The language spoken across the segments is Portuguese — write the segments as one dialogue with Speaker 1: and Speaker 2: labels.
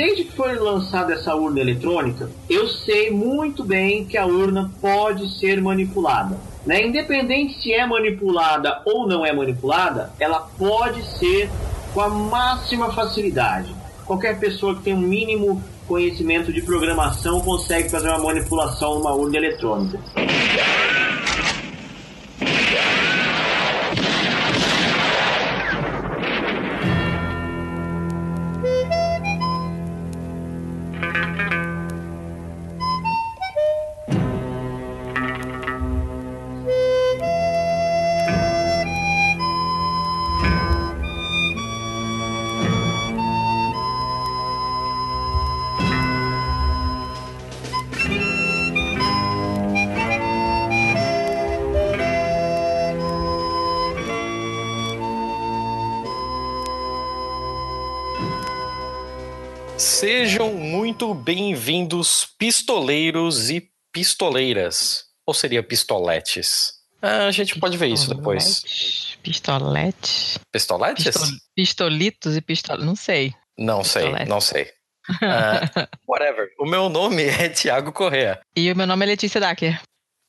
Speaker 1: Desde que foi lançada essa urna eletrônica, eu sei muito bem que a urna pode ser manipulada. Né? Independente se é manipulada ou não é manipulada, ela pode ser com a máxima facilidade. Qualquer pessoa que tem um mínimo conhecimento de programação consegue fazer uma manipulação numa urna eletrônica.
Speaker 2: Bem-vindos, pistoleiros e pistoleiras. Ou seria pistoletes? Ah, a gente pode ver isso depois.
Speaker 3: Pistolete.
Speaker 2: Pistoletes?
Speaker 3: Pistol, pistolitos e pistoletes. Não sei.
Speaker 2: Não sei, não sei. Uh, whatever. O meu nome é Tiago Correa.
Speaker 3: E o meu nome é Letícia Dacker.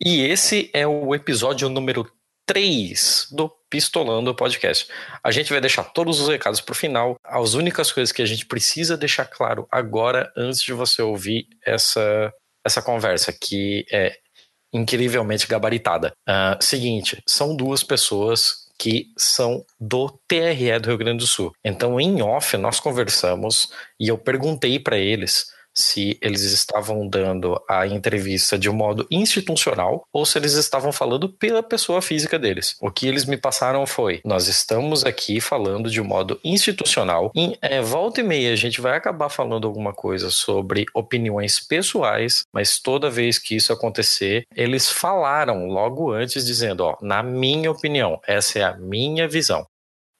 Speaker 2: E esse é o episódio número 3 do Pistolando Podcast. A gente vai deixar todos os recados para o final. As únicas coisas que a gente precisa deixar claro agora, antes de você ouvir essa, essa conversa, que é incrivelmente gabaritada. Uh, seguinte, são duas pessoas que são do TRE do Rio Grande do Sul. Então, em off, nós conversamos e eu perguntei para eles se eles estavam dando a entrevista de um modo institucional ou se eles estavam falando pela pessoa física deles. O que eles me passaram foi: nós estamos aqui falando de um modo institucional. Em é, volta e meia a gente vai acabar falando alguma coisa sobre opiniões pessoais, mas toda vez que isso acontecer, eles falaram logo antes dizendo: ó, na minha opinião, essa é a minha visão.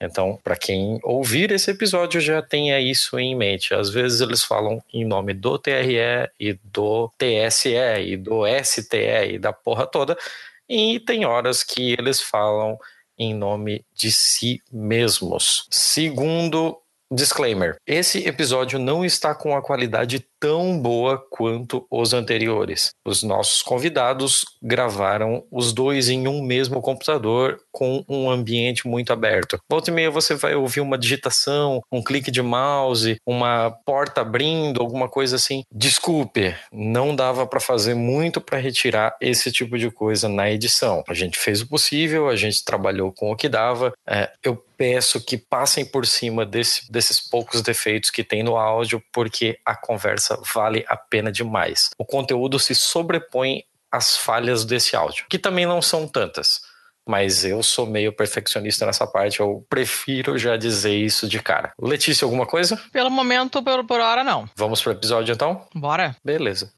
Speaker 2: Então, para quem ouvir esse episódio já tenha isso em mente. Às vezes eles falam em nome do TRE e do TSE e do STE e da porra toda, e tem horas que eles falam em nome de si mesmos. Segundo disclaimer: esse episódio não está com a qualidade tão boa quanto os anteriores. Os nossos convidados gravaram os dois em um mesmo computador com um ambiente muito aberto. Volta e meia você vai ouvir uma digitação, um clique de mouse, uma porta abrindo, alguma coisa assim. Desculpe, não dava para fazer muito para retirar esse tipo de coisa na edição. A gente fez o possível, a gente trabalhou com o que dava. É, eu peço que passem por cima desse, desses poucos defeitos que tem no áudio, porque a conversa vale a pena demais. O conteúdo se sobrepõe às falhas desse áudio, que também não são tantas. Mas eu sou meio perfeccionista nessa parte, eu prefiro já dizer isso de cara. Letícia, alguma coisa?
Speaker 3: Pelo momento, por, por hora, não.
Speaker 2: Vamos pro episódio então?
Speaker 3: Bora.
Speaker 2: Beleza.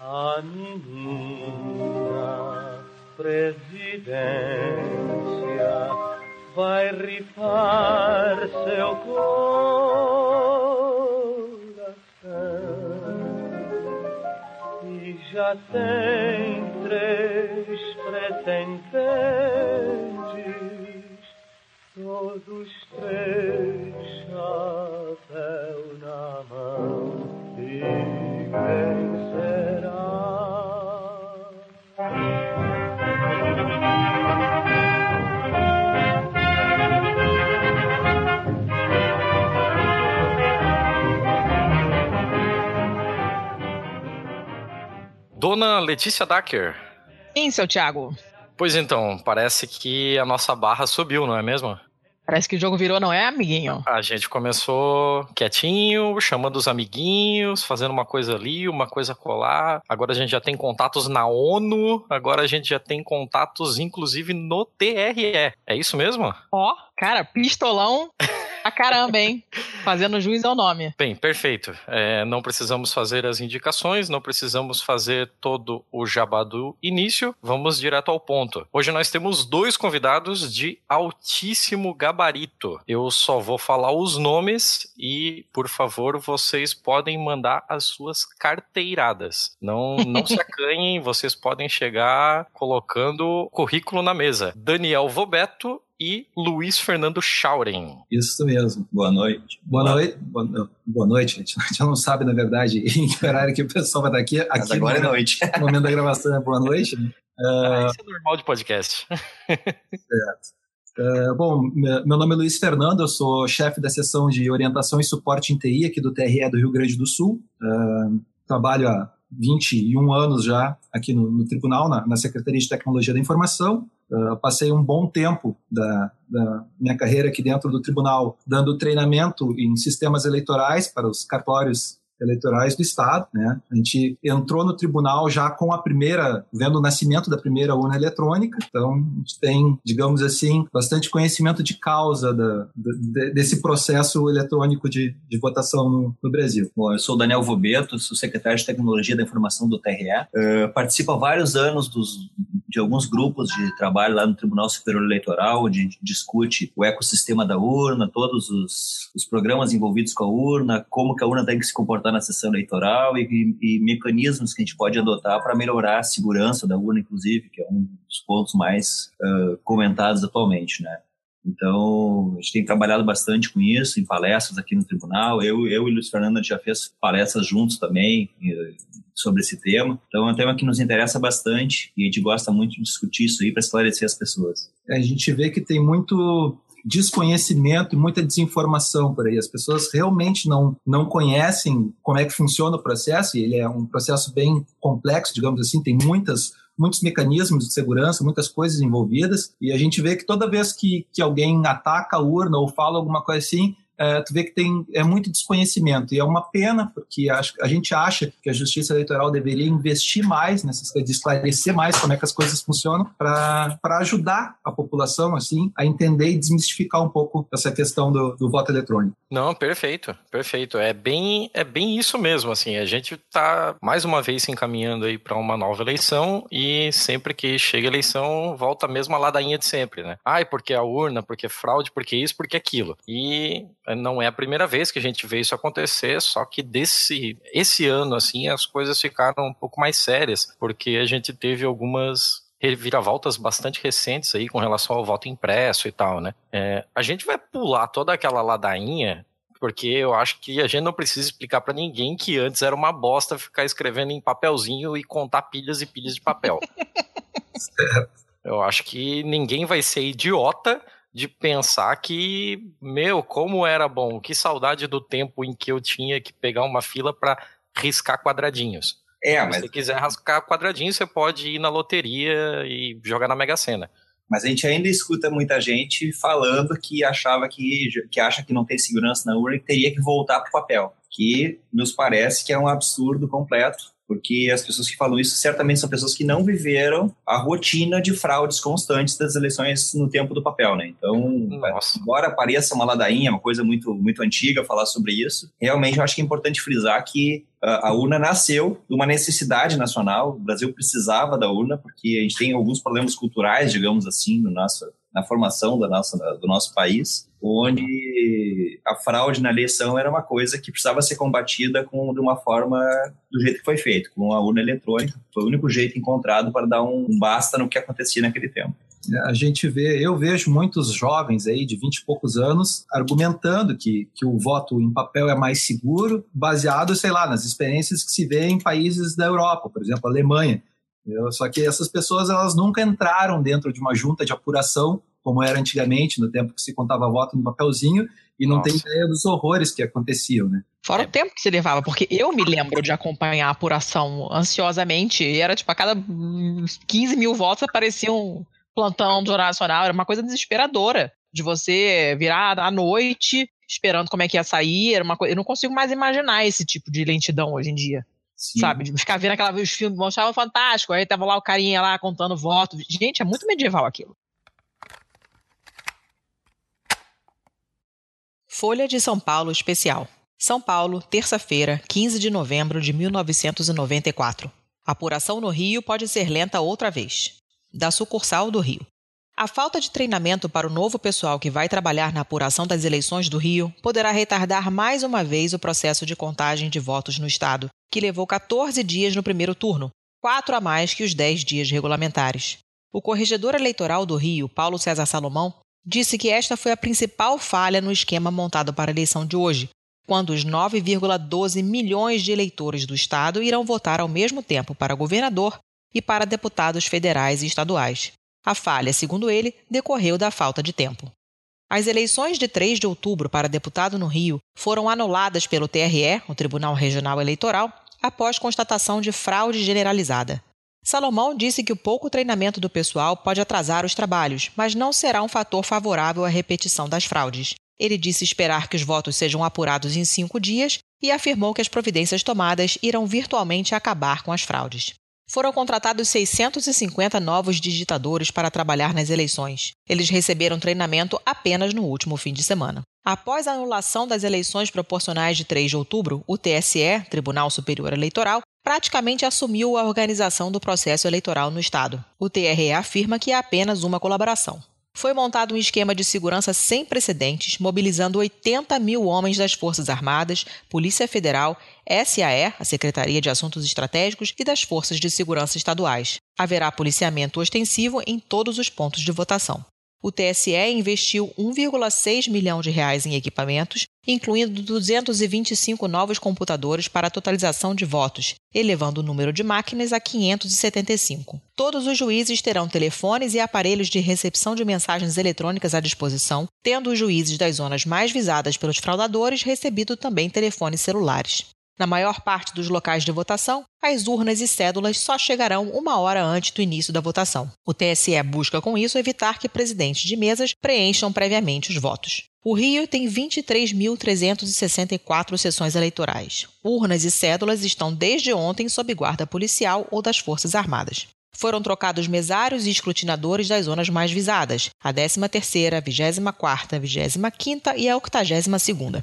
Speaker 4: A menina presidente vai rifar seu coração. E já tem três
Speaker 2: Dona Letícia Dacker.
Speaker 3: Sim, seu Thiago.
Speaker 2: Pois então, parece que a nossa barra subiu, não é mesmo?
Speaker 3: Parece que o jogo virou, não é, amiguinho?
Speaker 2: A gente começou quietinho, chamando os amiguinhos, fazendo uma coisa ali, uma coisa colar. Agora a gente já tem contatos na ONU, agora a gente já tem contatos, inclusive, no TRE. É isso mesmo?
Speaker 3: Ó, cara, pistolão. A caramba, hein? Fazendo juiz ao nome.
Speaker 2: Bem, perfeito. É, não precisamos fazer as indicações, não precisamos fazer todo o jabá do início. Vamos direto ao ponto. Hoje nós temos dois convidados de altíssimo gabarito. Eu só vou falar os nomes e, por favor, vocês podem mandar as suas carteiradas. Não, não se acanhem, vocês podem chegar colocando currículo na mesa. Daniel Vobeto e Luiz Fernando Schauren.
Speaker 5: Isso mesmo. Boa noite. Boa, boa noite. Boa, boa, noite, gente. A gente não sabe, na verdade, em que horário que o pessoal vai estar aqui. aqui
Speaker 6: agora é noite.
Speaker 5: No momento da gravação é boa noite.
Speaker 2: Uh, isso é normal de podcast.
Speaker 5: certo. Uh, bom, meu nome é Luiz Fernando, eu sou chefe da seção de orientação e suporte em TI aqui do TRE do Rio Grande do Sul. Uh, trabalho há 21 anos já aqui no, no tribunal, na, na, Secretaria de Tecnologia da Informação. Uh, passei um bom tempo da, da, minha carreira aqui dentro do tribunal dando treinamento em sistemas eleitorais para os cartórios eleitorais do Estado. Né? A gente entrou no tribunal já com a primeira, vendo o nascimento da primeira urna eletrônica, então a gente tem, digamos assim, bastante conhecimento de causa da, de, desse processo eletrônico de, de votação no, no, Brasil.
Speaker 6: Bom, eu sou Daniel Vobeto, sou secretário de Tecnologia da Informação do TRE, uh, participo há vários anos dos, de alguns grupos de trabalho lá no Tribunal Superior Eleitoral, onde discute o ecossistema da urna, todos os, os programas envolvidos com a urna, como que a urna tem que se comportar na sessão eleitoral e, e, e mecanismos que a gente pode adotar para melhorar a segurança da urna, inclusive, que é um dos pontos mais uh, comentados atualmente, né? Então, a gente tem trabalhado bastante com isso, em palestras aqui no tribunal. Eu, eu e Luiz Fernando já fez palestras juntos também sobre esse tema. Então, é um tema que nos interessa bastante e a gente gosta muito de discutir isso aí para esclarecer as pessoas.
Speaker 5: A gente vê que tem muito desconhecimento e muita desinformação por aí. As pessoas realmente não, não conhecem como é que funciona o processo, e ele é um processo bem complexo, digamos assim, tem muitas muitos mecanismos de segurança, muitas coisas envolvidas, e a gente vê que toda vez que, que alguém ataca a urna ou fala alguma coisa assim, é, tu vê que tem é muito desconhecimento e é uma pena porque a, a gente acha que a justiça eleitoral deveria investir mais nessas coisas, esclarecer mais como é que as coisas funcionam para ajudar a população assim a entender e desmistificar um pouco essa questão do, do voto eletrônico.
Speaker 2: Não, perfeito, perfeito. É bem é bem isso mesmo assim. A gente está mais uma vez se encaminhando aí para uma nova eleição e sempre que chega a eleição volta a mesma ladainha de sempre, né? Ai, porque a urna, porque fraude, porque isso, porque aquilo. E não é a primeira vez que a gente vê isso acontecer, só que desse esse ano assim as coisas ficaram um pouco mais sérias, porque a gente teve algumas reviravoltas bastante recentes aí com relação ao voto impresso e tal, né? É, a gente vai pular toda aquela ladainha porque eu acho que a gente não precisa explicar para ninguém que antes era uma bosta ficar escrevendo em papelzinho e contar pilhas e pilhas de papel. eu acho que ninguém vai ser idiota de pensar que, meu, como era bom, que saudade do tempo em que eu tinha que pegar uma fila para riscar quadradinhos. É, mas... Se você quiser rascar quadradinhos, você pode ir na loteria e jogar na Mega Sena.
Speaker 6: Mas a gente ainda escuta muita gente falando que achava que, que acha que não tem segurança na urna e teria que voltar para o papel, que nos parece que é um absurdo completo porque as pessoas que falam isso certamente são pessoas que não viveram a rotina de fraudes constantes das eleições no tempo do papel, né? Então, Nossa. embora pareça uma ladainha, uma coisa muito, muito antiga falar sobre isso, realmente eu acho que é importante frisar que uh, a urna nasceu de uma necessidade nacional, o Brasil precisava da urna, porque a gente tem alguns problemas culturais, digamos assim, no nosso, na formação da nossa, do nosso país, onde a fraude na eleição era uma coisa que precisava ser combatida com, de uma forma do jeito que foi feito, com a urna eletrônica. Foi o único jeito encontrado para dar um basta no que acontecia naquele tempo.
Speaker 5: A gente vê, eu vejo muitos jovens aí de 20 e poucos anos argumentando que, que o voto em papel é mais seguro, baseado, sei lá, nas experiências que se vê em países da Europa, por exemplo, a Alemanha. Só que essas pessoas elas nunca entraram dentro de uma junta de apuração como era antigamente, no tempo que se contava voto no papelzinho, e não Nossa. tem ideia dos horrores que aconteciam, né?
Speaker 3: Fora é. o tempo que se levava, porque eu me lembro de acompanhar a apuração ansiosamente, e era tipo, a cada 15 mil votos aparecia um plantão do Jornal Nacional, era uma coisa desesperadora, de você virar à noite esperando como é que ia sair, era uma coisa, eu não consigo mais imaginar esse tipo de lentidão hoje em dia. Sim. Sabe? De ficar vendo aquela, os filmes, mostravam fantástico, aí tava lá o carinha lá contando votos. Gente, é muito medieval aquilo. Folha de São Paulo Especial. São Paulo, terça-feira, 15 de novembro de 1994. Apuração no Rio pode ser lenta outra vez. Da sucursal do Rio. A falta de treinamento para o novo pessoal que vai trabalhar na apuração das eleições do Rio poderá retardar mais uma vez o processo de contagem de votos no Estado, que levou 14 dias no primeiro turno, quatro a mais que os 10 dias regulamentares. O corregedor eleitoral do Rio, Paulo César Salomão,
Speaker 7: disse que esta foi a principal falha no esquema montado para a eleição de hoje, quando os 9,12 milhões de eleitores do Estado irão votar ao mesmo tempo para governador e para deputados federais e estaduais. A falha, segundo ele, decorreu da falta de tempo. As eleições de 3 de outubro para deputado no Rio foram anuladas pelo TRE, o Tribunal Regional Eleitoral, após constatação de fraude generalizada. Salomão disse que o pouco treinamento do pessoal pode atrasar os trabalhos, mas não será um fator favorável à repetição das fraudes. Ele disse esperar que os votos sejam apurados em cinco dias e afirmou que as providências tomadas irão virtualmente acabar com as fraudes foram contratados 650 novos digitadores para trabalhar nas eleições. Eles receberam treinamento apenas no último fim de semana. Após a anulação das eleições proporcionais de 3 de outubro, o TSE, Tribunal Superior Eleitoral, praticamente assumiu a organização do processo eleitoral no Estado. O TRE afirma que é apenas uma colaboração foi montado um esquema de segurança sem precedentes, mobilizando 80 mil homens das Forças Armadas, Polícia Federal, SAE, a Secretaria de Assuntos Estratégicos, e das Forças de Segurança Estaduais. Haverá policiamento ostensivo em todos os pontos de votação. O TSE investiu 1,6 milhão de reais em equipamentos, incluindo 225 novos computadores para a totalização de votos, elevando o número de máquinas a 575. Todos os juízes terão telefones e aparelhos de recepção de mensagens eletrônicas à disposição, tendo os juízes das zonas mais visadas pelos fraudadores recebido também telefones celulares. Na maior parte dos locais de votação, as urnas e cédulas só chegarão uma hora antes do início da votação. O TSE busca com isso evitar que presidentes de mesas preencham previamente os votos. O Rio tem 23.364 sessões eleitorais. Urnas e cédulas estão desde ontem sob guarda policial ou das Forças Armadas. Foram trocados mesários e escrutinadores das zonas mais visadas, a 13ª, a 24ª, a 25ª e a 82ª.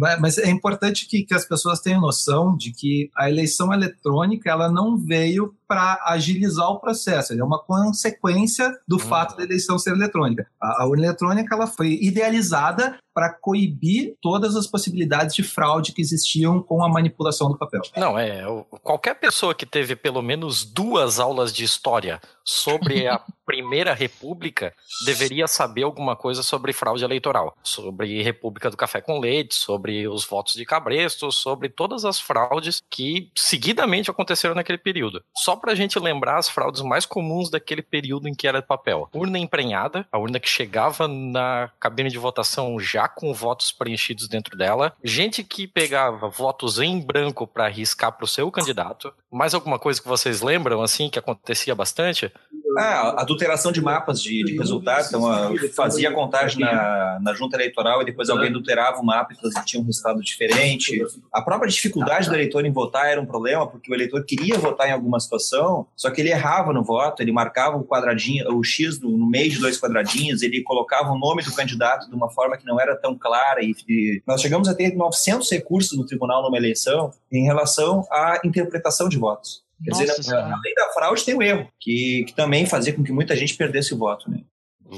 Speaker 5: Mas é importante que, que as pessoas tenham noção de que a eleição eletrônica ela não veio para agilizar o processo, ele é uma consequência do hum. fato da eleição ser eletrônica. A, a urna eletrônica ela foi idealizada para coibir todas as possibilidades de fraude que existiam com a manipulação do papel.
Speaker 2: Não, é. Qualquer pessoa que teve pelo menos duas aulas de história sobre a Primeira República deveria saber alguma coisa sobre fraude eleitoral, sobre República do Café com Leite, sobre os votos de Cabresto, sobre todas as fraudes que seguidamente aconteceram naquele período. Só para a gente lembrar as fraudes mais comuns daquele período em que era papel. Urna emprenhada, a urna que chegava na cabine de votação já com votos preenchidos dentro dela. Gente que pegava votos em branco para arriscar para o seu candidato. Mais alguma coisa que vocês lembram, assim, que acontecia bastante?
Speaker 6: Ah, adulteração de mapas de, de resultado. Então, fazia a contagem na, na junta eleitoral e depois alguém adulterava o mapa e tinha um resultado diferente. A própria dificuldade do eleitor em votar era um problema, porque o eleitor queria votar em alguma situação, só que ele errava no voto, ele marcava o quadradinho, o X no, no meio de dois quadradinhos, ele colocava o nome do candidato de uma forma que não era tão clara. E, e nós chegamos a ter 900 recursos no tribunal numa eleição em relação à interpretação de votos. Quer Nossa dizer, além da fraude, tem o erro, que, que também fazia com que muita gente perdesse o voto. Né?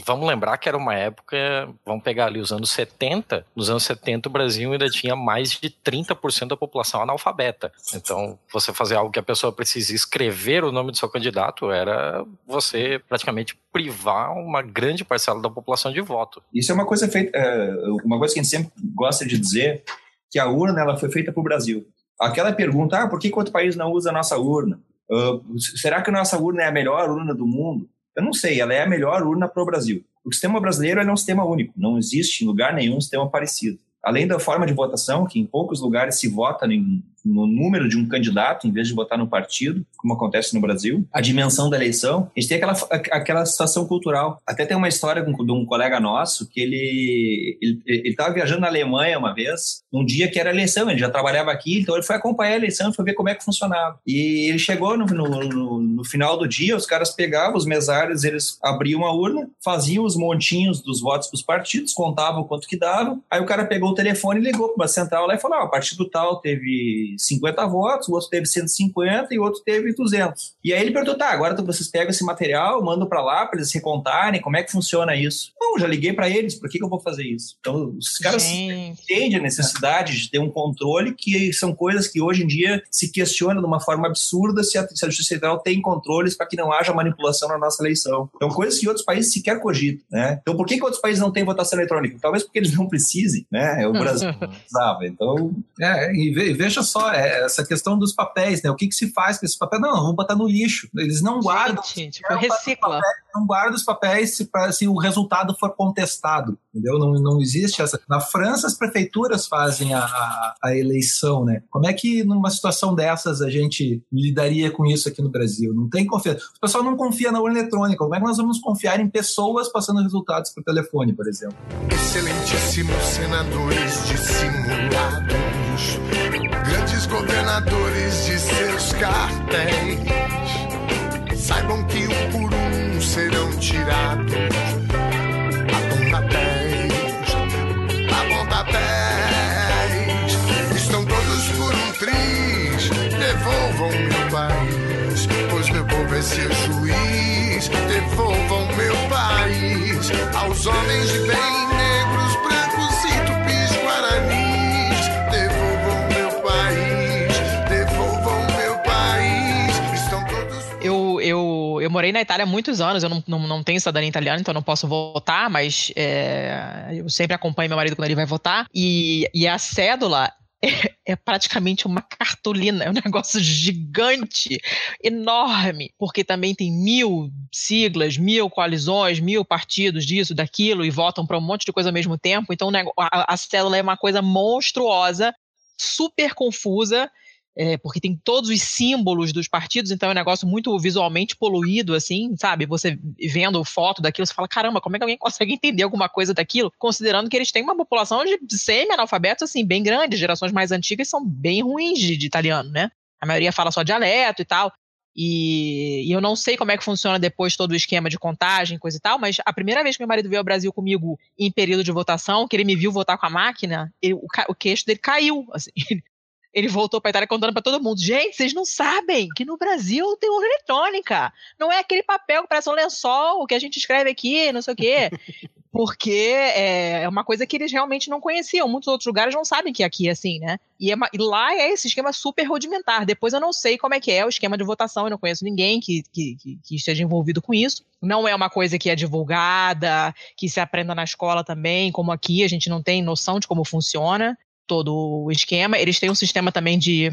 Speaker 2: Vamos lembrar que era uma época, vamos pegar ali os anos 70, nos anos 70 o Brasil ainda tinha mais de 30% da população analfabeta. Então, você fazer algo que a pessoa precisa escrever o nome do seu candidato era você praticamente privar uma grande parcela da população de voto.
Speaker 6: Isso é uma coisa feita, é, uma coisa que a gente sempre gosta de dizer, que a urna ela foi feita para o Brasil. Aquela pergunta, ah, por que outro país não usa a nossa urna? Uh, será que a nossa urna é a melhor urna do mundo? Eu não sei, ela é a melhor urna para o Brasil. O sistema brasileiro é um sistema único, não existe em lugar nenhum um sistema parecido. Além da forma de votação, que em poucos lugares se vota em no número de um candidato, em vez de votar no partido, como acontece no Brasil, a dimensão da eleição, a gente tem aquela, aquela situação cultural. Até tem uma história de um colega nosso que ele estava viajando na Alemanha uma vez, um dia que era eleição, ele já trabalhava aqui, então ele foi acompanhar a eleição foi ver como é que funcionava. E ele chegou no, no, no final do dia, os caras pegavam os mesários, eles abriam a urna, faziam os montinhos dos votos para os partidos, contavam quanto que davam, aí o cara pegou o telefone e ligou para uma central lá e falou: ah, o partido tal teve 50 votos, o outro teve 150 e o outro teve 200. E aí ele perguntou, tá, agora vocês pegam esse material, mandam para lá para eles recontarem, como é que funciona isso? Não, já liguei para eles, por que, que eu vou fazer isso? Então, os caras
Speaker 3: Gente.
Speaker 6: entendem a necessidade de ter um controle que são coisas que hoje em dia se questiona de uma forma absurda se a, se a Justiça Federal tem controles para que não haja manipulação na nossa eleição. Então, coisas que outros países sequer cogitam, né? Então, por que, que outros países não têm votação eletrônica? Talvez porque eles não precisem, né? O Brasil precisava. Então,
Speaker 5: É, e ve- veja só, é, essa questão dos papéis, né? O que, que se faz com esses papéis? Não, vamos botar no lixo. Eles não guardam,
Speaker 3: Gente, tipo, recicla.
Speaker 5: não guardam os papéis se, pra- se o resultado for contestado, entendeu? Não, não existe essa. Na França, as prefeituras fazem a, a, eleição, né? Como é que numa situação dessas a gente lidaria com isso aqui no Brasil? Não tem confiança. O pessoal não confia na urna eletrônica. Como é que nós vamos confiar em pessoas passando resultados por telefone, por exemplo?
Speaker 8: Excelentíssimos senadores dissimulados, governadores de seus cartéis, saibam que um por um serão tirados. Apontatéis, apontatéis, estão todos por um triz. Devolvam meu país, pois meu povo é seu juiz. Devolvam meu país aos homens de bem,
Speaker 3: morei na Itália há muitos anos, eu não, não, não tenho cidadania italiana, então não posso votar, mas é, eu sempre acompanho meu marido quando ele vai votar. E, e a cédula é, é praticamente uma cartolina, é um negócio gigante, enorme, porque também tem mil siglas, mil coalizões, mil partidos disso, daquilo, e votam para um monte de coisa ao mesmo tempo. Então a, a cédula é uma coisa monstruosa, super confusa. É, porque tem todos os símbolos dos partidos, então é um negócio muito visualmente poluído, assim, sabe? Você vendo foto daquilo, você fala, caramba, como é que alguém consegue entender alguma coisa daquilo? Considerando que eles têm uma população de semi-analfabetos, assim, bem grande, gerações mais antigas são bem ruins de, de italiano, né? A maioria fala só dialeto e tal. E, e eu não sei como é que funciona depois todo o esquema de contagem, coisa e tal, mas a primeira vez que meu marido veio ao Brasil comigo em período de votação, que ele me viu votar com a máquina, ele- o, o queixo dele caiu, assim. Ele voltou para Itália contando para todo mundo. Gente, vocês não sabem que no Brasil tem urna eletrônica. Não é aquele papel que parece um lençol que a gente escreve aqui, não sei o quê. Porque é, é uma coisa que eles realmente não conheciam. Muitos outros lugares não sabem que aqui é assim, né? E, é e lá é esse esquema super rudimentar. Depois eu não sei como é que é o esquema de votação. Eu não conheço ninguém que, que, que- que esteja envolvido com isso. Não é uma coisa que é divulgada, que se aprenda na escola também, como aqui. A gente não tem noção de como funciona todo o esquema. Eles têm um sistema também de,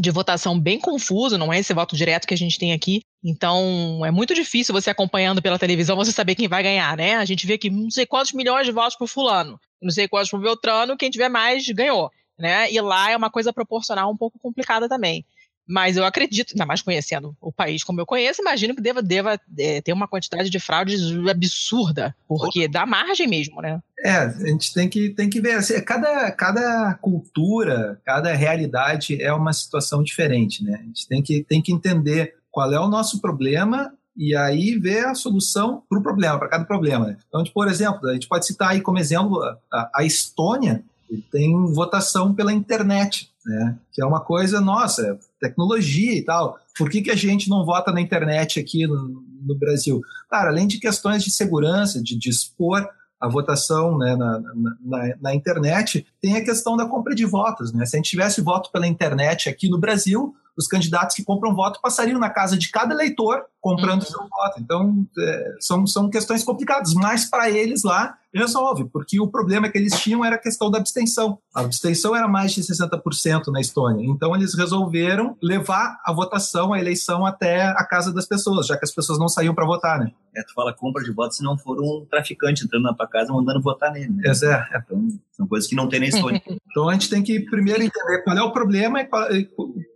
Speaker 3: de votação bem confuso, não é esse voto direto que a gente tem aqui. Então, é muito difícil você acompanhando pela televisão você saber quem vai ganhar, né? A gente vê que não sei quantos milhões de votos pro fulano, não sei quantos pro Beltrano, quem tiver mais ganhou, né? E lá é uma coisa proporcional um pouco complicada também. Mas eu acredito, ainda mais conhecendo o país como eu conheço, imagino que deva, deva é, ter uma quantidade de fraudes absurda, porque dá margem mesmo, né?
Speaker 5: É, a gente tem que, tem que ver. assim, cada, cada cultura, cada realidade é uma situação diferente, né? A gente tem que, tem que entender qual é o nosso problema e aí ver a solução para o problema, para cada problema. né? Então, tipo, por exemplo, a gente pode citar aí como exemplo a, a Estônia, tem votação pela internet, né? Que é uma coisa, nossa, tecnologia e tal. Por que, que a gente não vota na internet aqui no, no Brasil? Cara, além de questões de segurança, de dispor a votação né, na, na, na, internet, tem a questão da compra de votos. Né? Se a gente tivesse voto pela internet aqui no Brasil, os candidatos que compram voto passariam na casa de cada eleitor comprando uhum. seu voto. Então, é, são, são questões complicadas, mas para eles lá resolve, porque o problema que eles tinham era a questão da abstenção. A abstenção era mais de 60% na Estônia. Então, eles resolveram levar a votação, a eleição até a casa das pessoas, já que as pessoas não saíam para votar, né?
Speaker 6: É, tu fala compra de votos se não for um traficante entrando na tua casa mandando votar nele. Né?
Speaker 5: É, é.
Speaker 6: Então, são coisas que não tem na Estônia.
Speaker 5: então, a gente tem que primeiro entender qual é o problema e qual,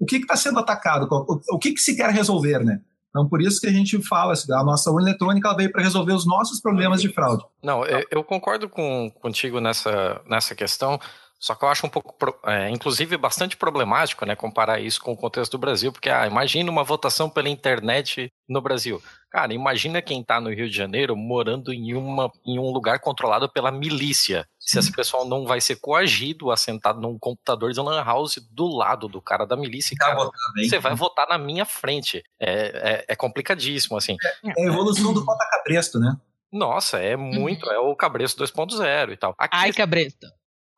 Speaker 5: o que está sendo atacado, qual, o, o que, que se quer resolver, né? Então, por isso que a gente fala, a nossa urna eletrônica veio para resolver os nossos problemas de fraude.
Speaker 2: Não, eu, eu concordo com, contigo nessa, nessa questão, Só que eu acho um pouco, é, inclusive, bastante problemático, né, comparar isso com o contexto do Brasil, porque, ah, imagina uma votação pela internet no Brasil. Cara, imagina quem está no Rio de Janeiro morando em, uma, em um lugar controlado pela milícia. Se esse pessoal não vai ser coagido a sentado num computador de lan house do lado do cara da milícia, cara, você vai votar na minha frente. É, é, é complicadíssimo, assim.
Speaker 5: É, é a evolução do Cota Cabresto, né?
Speaker 2: Nossa, é muito, é o Cabresto 2.0 e tal.
Speaker 3: Aqui, Ai, Cabresto.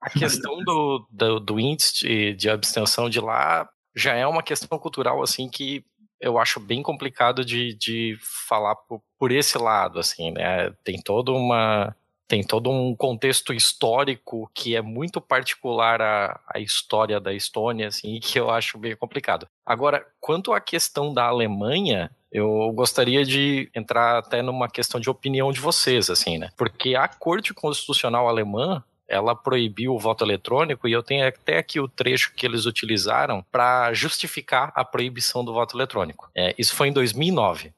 Speaker 2: A questão do, do, do índice de, de abstenção de lá já é uma questão cultural, assim, que eu acho bem complicado de, de falar por, por, esse lado, assim, né? Tem toda uma tem todo um contexto histórico que é muito particular à, à história da Estônia, assim, que eu acho bem complicado. Agora, quanto à questão da Alemanha, eu gostaria de entrar até numa questão de opinião de vocês, assim, né? Porque a Corte Constitucional Alemã ela proibiu o voto eletrônico e eu tenho até aqui o trecho que eles utilizaram para justificar a proibição do voto eletrônico. É, isso foi em 2009.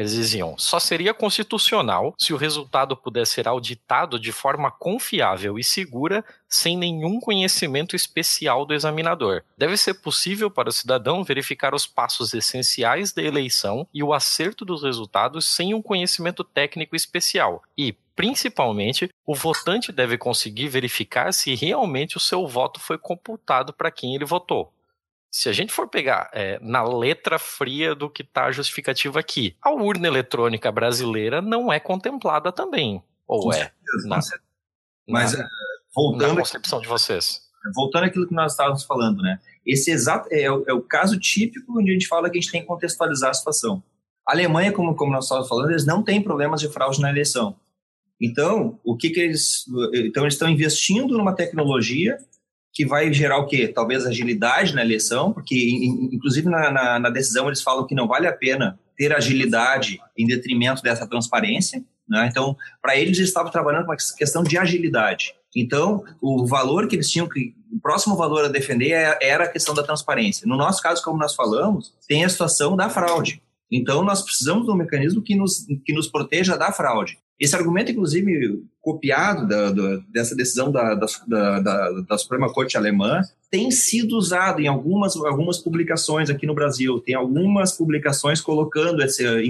Speaker 2: Eles diziam: só seria constitucional se o resultado pudesse ser auditado de forma confiável e segura, sem nenhum conhecimento especial do examinador. Deve ser possível para o cidadão verificar os passos essenciais da eleição e o acerto dos resultados sem um conhecimento técnico especial. E, principalmente, o votante deve conseguir verificar se realmente o seu voto foi computado para quem ele votou se a gente for pegar é, na letra fria do que está justificativo aqui, a urna eletrônica brasileira não é contemplada também. Ou com é? Certeza, na,
Speaker 6: Mas na, voltando.
Speaker 2: Na concepção de vocês.
Speaker 6: Voltando àquilo que nós estávamos falando, né? Esse exato é, é, o caso típico onde a gente fala que a gente tem que contextualizar a situação. A Alemanha, como, como nós estávamos falando, eles não têm problemas de fraude na eleição. Então, o que, que eles. Então, eles estão investindo numa tecnologia que vai gerar o quê? Talvez agilidade na eleição, porque, inclusive, na, na, na, decisão eles falam que não vale a pena ter agilidade em detrimento dessa transparência. Né? Então, para eles, eles estavam trabalhando com a questão de agilidade. Então, o valor que eles tinham que. O próximo valor a defender é, era a questão da transparência. No nosso caso, como nós falamos, tem a situação da fraude. Então, nós precisamos de um mecanismo que nos, que nos proteja da fraude. Esse argumento, inclusive, copiado da, da, dessa decisão da, da, Suprema Corte Alemã, tem sido usado em algumas, algumas publicações aqui no Brasil. Tem algumas publicações colocando esse, ah,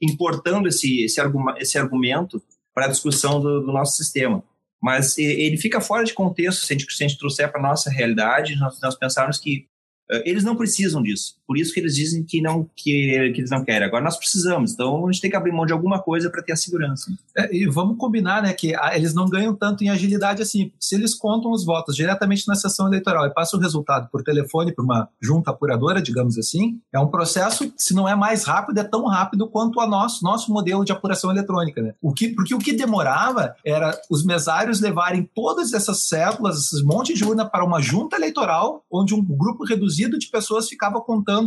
Speaker 6: importando esse, esse, esse argumento para a discussão do, do, nosso sistema. Mas ele fica fora de contexto se a gente, se a gente trouxer para a nossa realidade, nós, nós pensarmos que uh, eles não precisam disso. Por isso que eles dizem que não que, que eles não querem. Agora nós precisamos, então a gente tem que abrir mão de alguma coisa para ter a segurança.
Speaker 5: É, e vamos combinar, né, que a, eles não ganham tanto em agilidade assim. Se eles contam os votos diretamente na sessão eleitoral e passam o resultado por telefone para uma junta apuradora, digamos assim, é um processo, se não é mais rápido, é tão rápido quanto a nosso nosso modelo de apuração eletrônica, né? O que porque o que demorava era os mesários levarem todas essas células, esses montes de urna para uma junta eleitoral, onde um grupo reduzido de pessoas ficava contando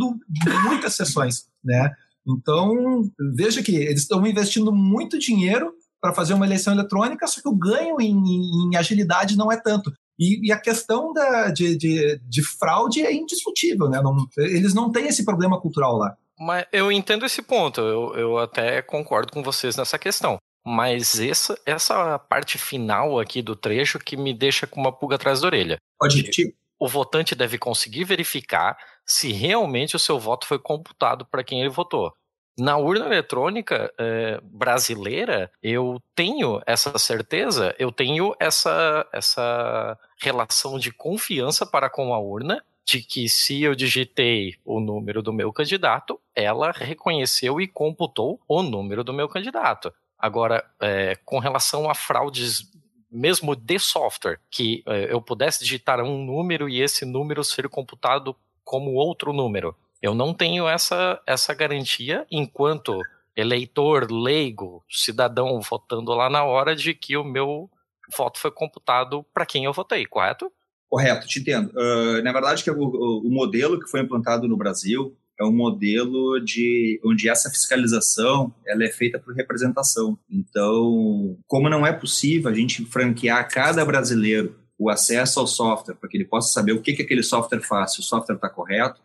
Speaker 5: muitas sessões, né? Então, veja que eles estão investindo muito dinheiro para fazer uma eleição eletrônica, só que o ganho em, em agilidade não é tanto. E, e a questão da, de, de, de, fraude é indiscutível, né? Não, eles não têm esse problema cultural lá.
Speaker 2: Mas eu entendo esse ponto, eu, eu até concordo com vocês nessa questão. Mas essa, essa parte final aqui do trecho que me deixa com uma pulga atrás da orelha.
Speaker 6: Pode repetir?
Speaker 2: O votante deve conseguir verificar se realmente o seu voto foi computado para quem ele votou. Na urna eletrônica é, brasileira, eu tenho essa certeza, eu tenho essa, essa relação de confiança para com a urna, de que se eu digitei o número do meu candidato, ela reconheceu e computou o número do meu candidato. Agora, é, com relação a fraudes mesmo de software, que eh, eu pudesse digitar um número e esse número ser computado como outro número. Eu não tenho essa, essa garantia enquanto eleitor, leigo, cidadão votando lá na hora de que o meu voto foi computado para quem eu votei, correto?
Speaker 6: Correto, te entendo. Uh, na verdade, que o, o modelo que foi implantado no Brasil é um modelo de onde essa fiscalização ela é feita por representação. Então, como não é possível a gente franquear a cada brasileiro o acesso ao software para que ele possa saber o que, que aquele software faz, se o software está correto,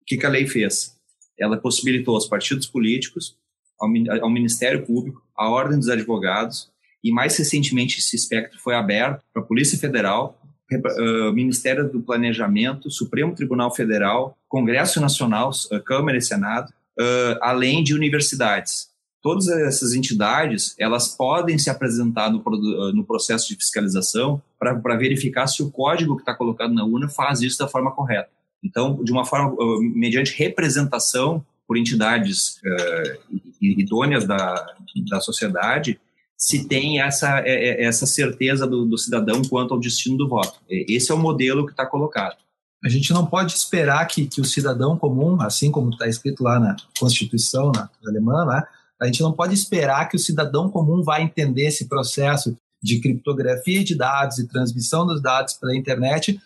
Speaker 6: o que, que a lei fez? Ela possibilitou aos partidos políticos, ao, ao Ministério Público, à Ordem dos Advogados, e mais recentemente esse espectro foi aberto para a Polícia Federal, uh, Ministério do Planejamento, Supremo Tribunal Federal, Congresso Nacional, uh, Câmara e Senado, uh, além de universidades. Todas essas entidades, elas podem se apresentar no, no processo de fiscalização para verificar se o código que está colocado na urna faz isso da forma correta. Então, de uma forma, mediante representação por entidades idôneas da, da sociedade, se tem essa, é, é, essa certeza do, do cidadão quanto ao destino do voto. Esse é o modelo que está colocado.
Speaker 5: A gente não pode esperar que, que o cidadão comum, assim como está escrito lá na Constituição na, alemã, né, a gente não pode esperar que o cidadão comum vai entender esse processo de criptografia de dados e transmissão dos dados pela internet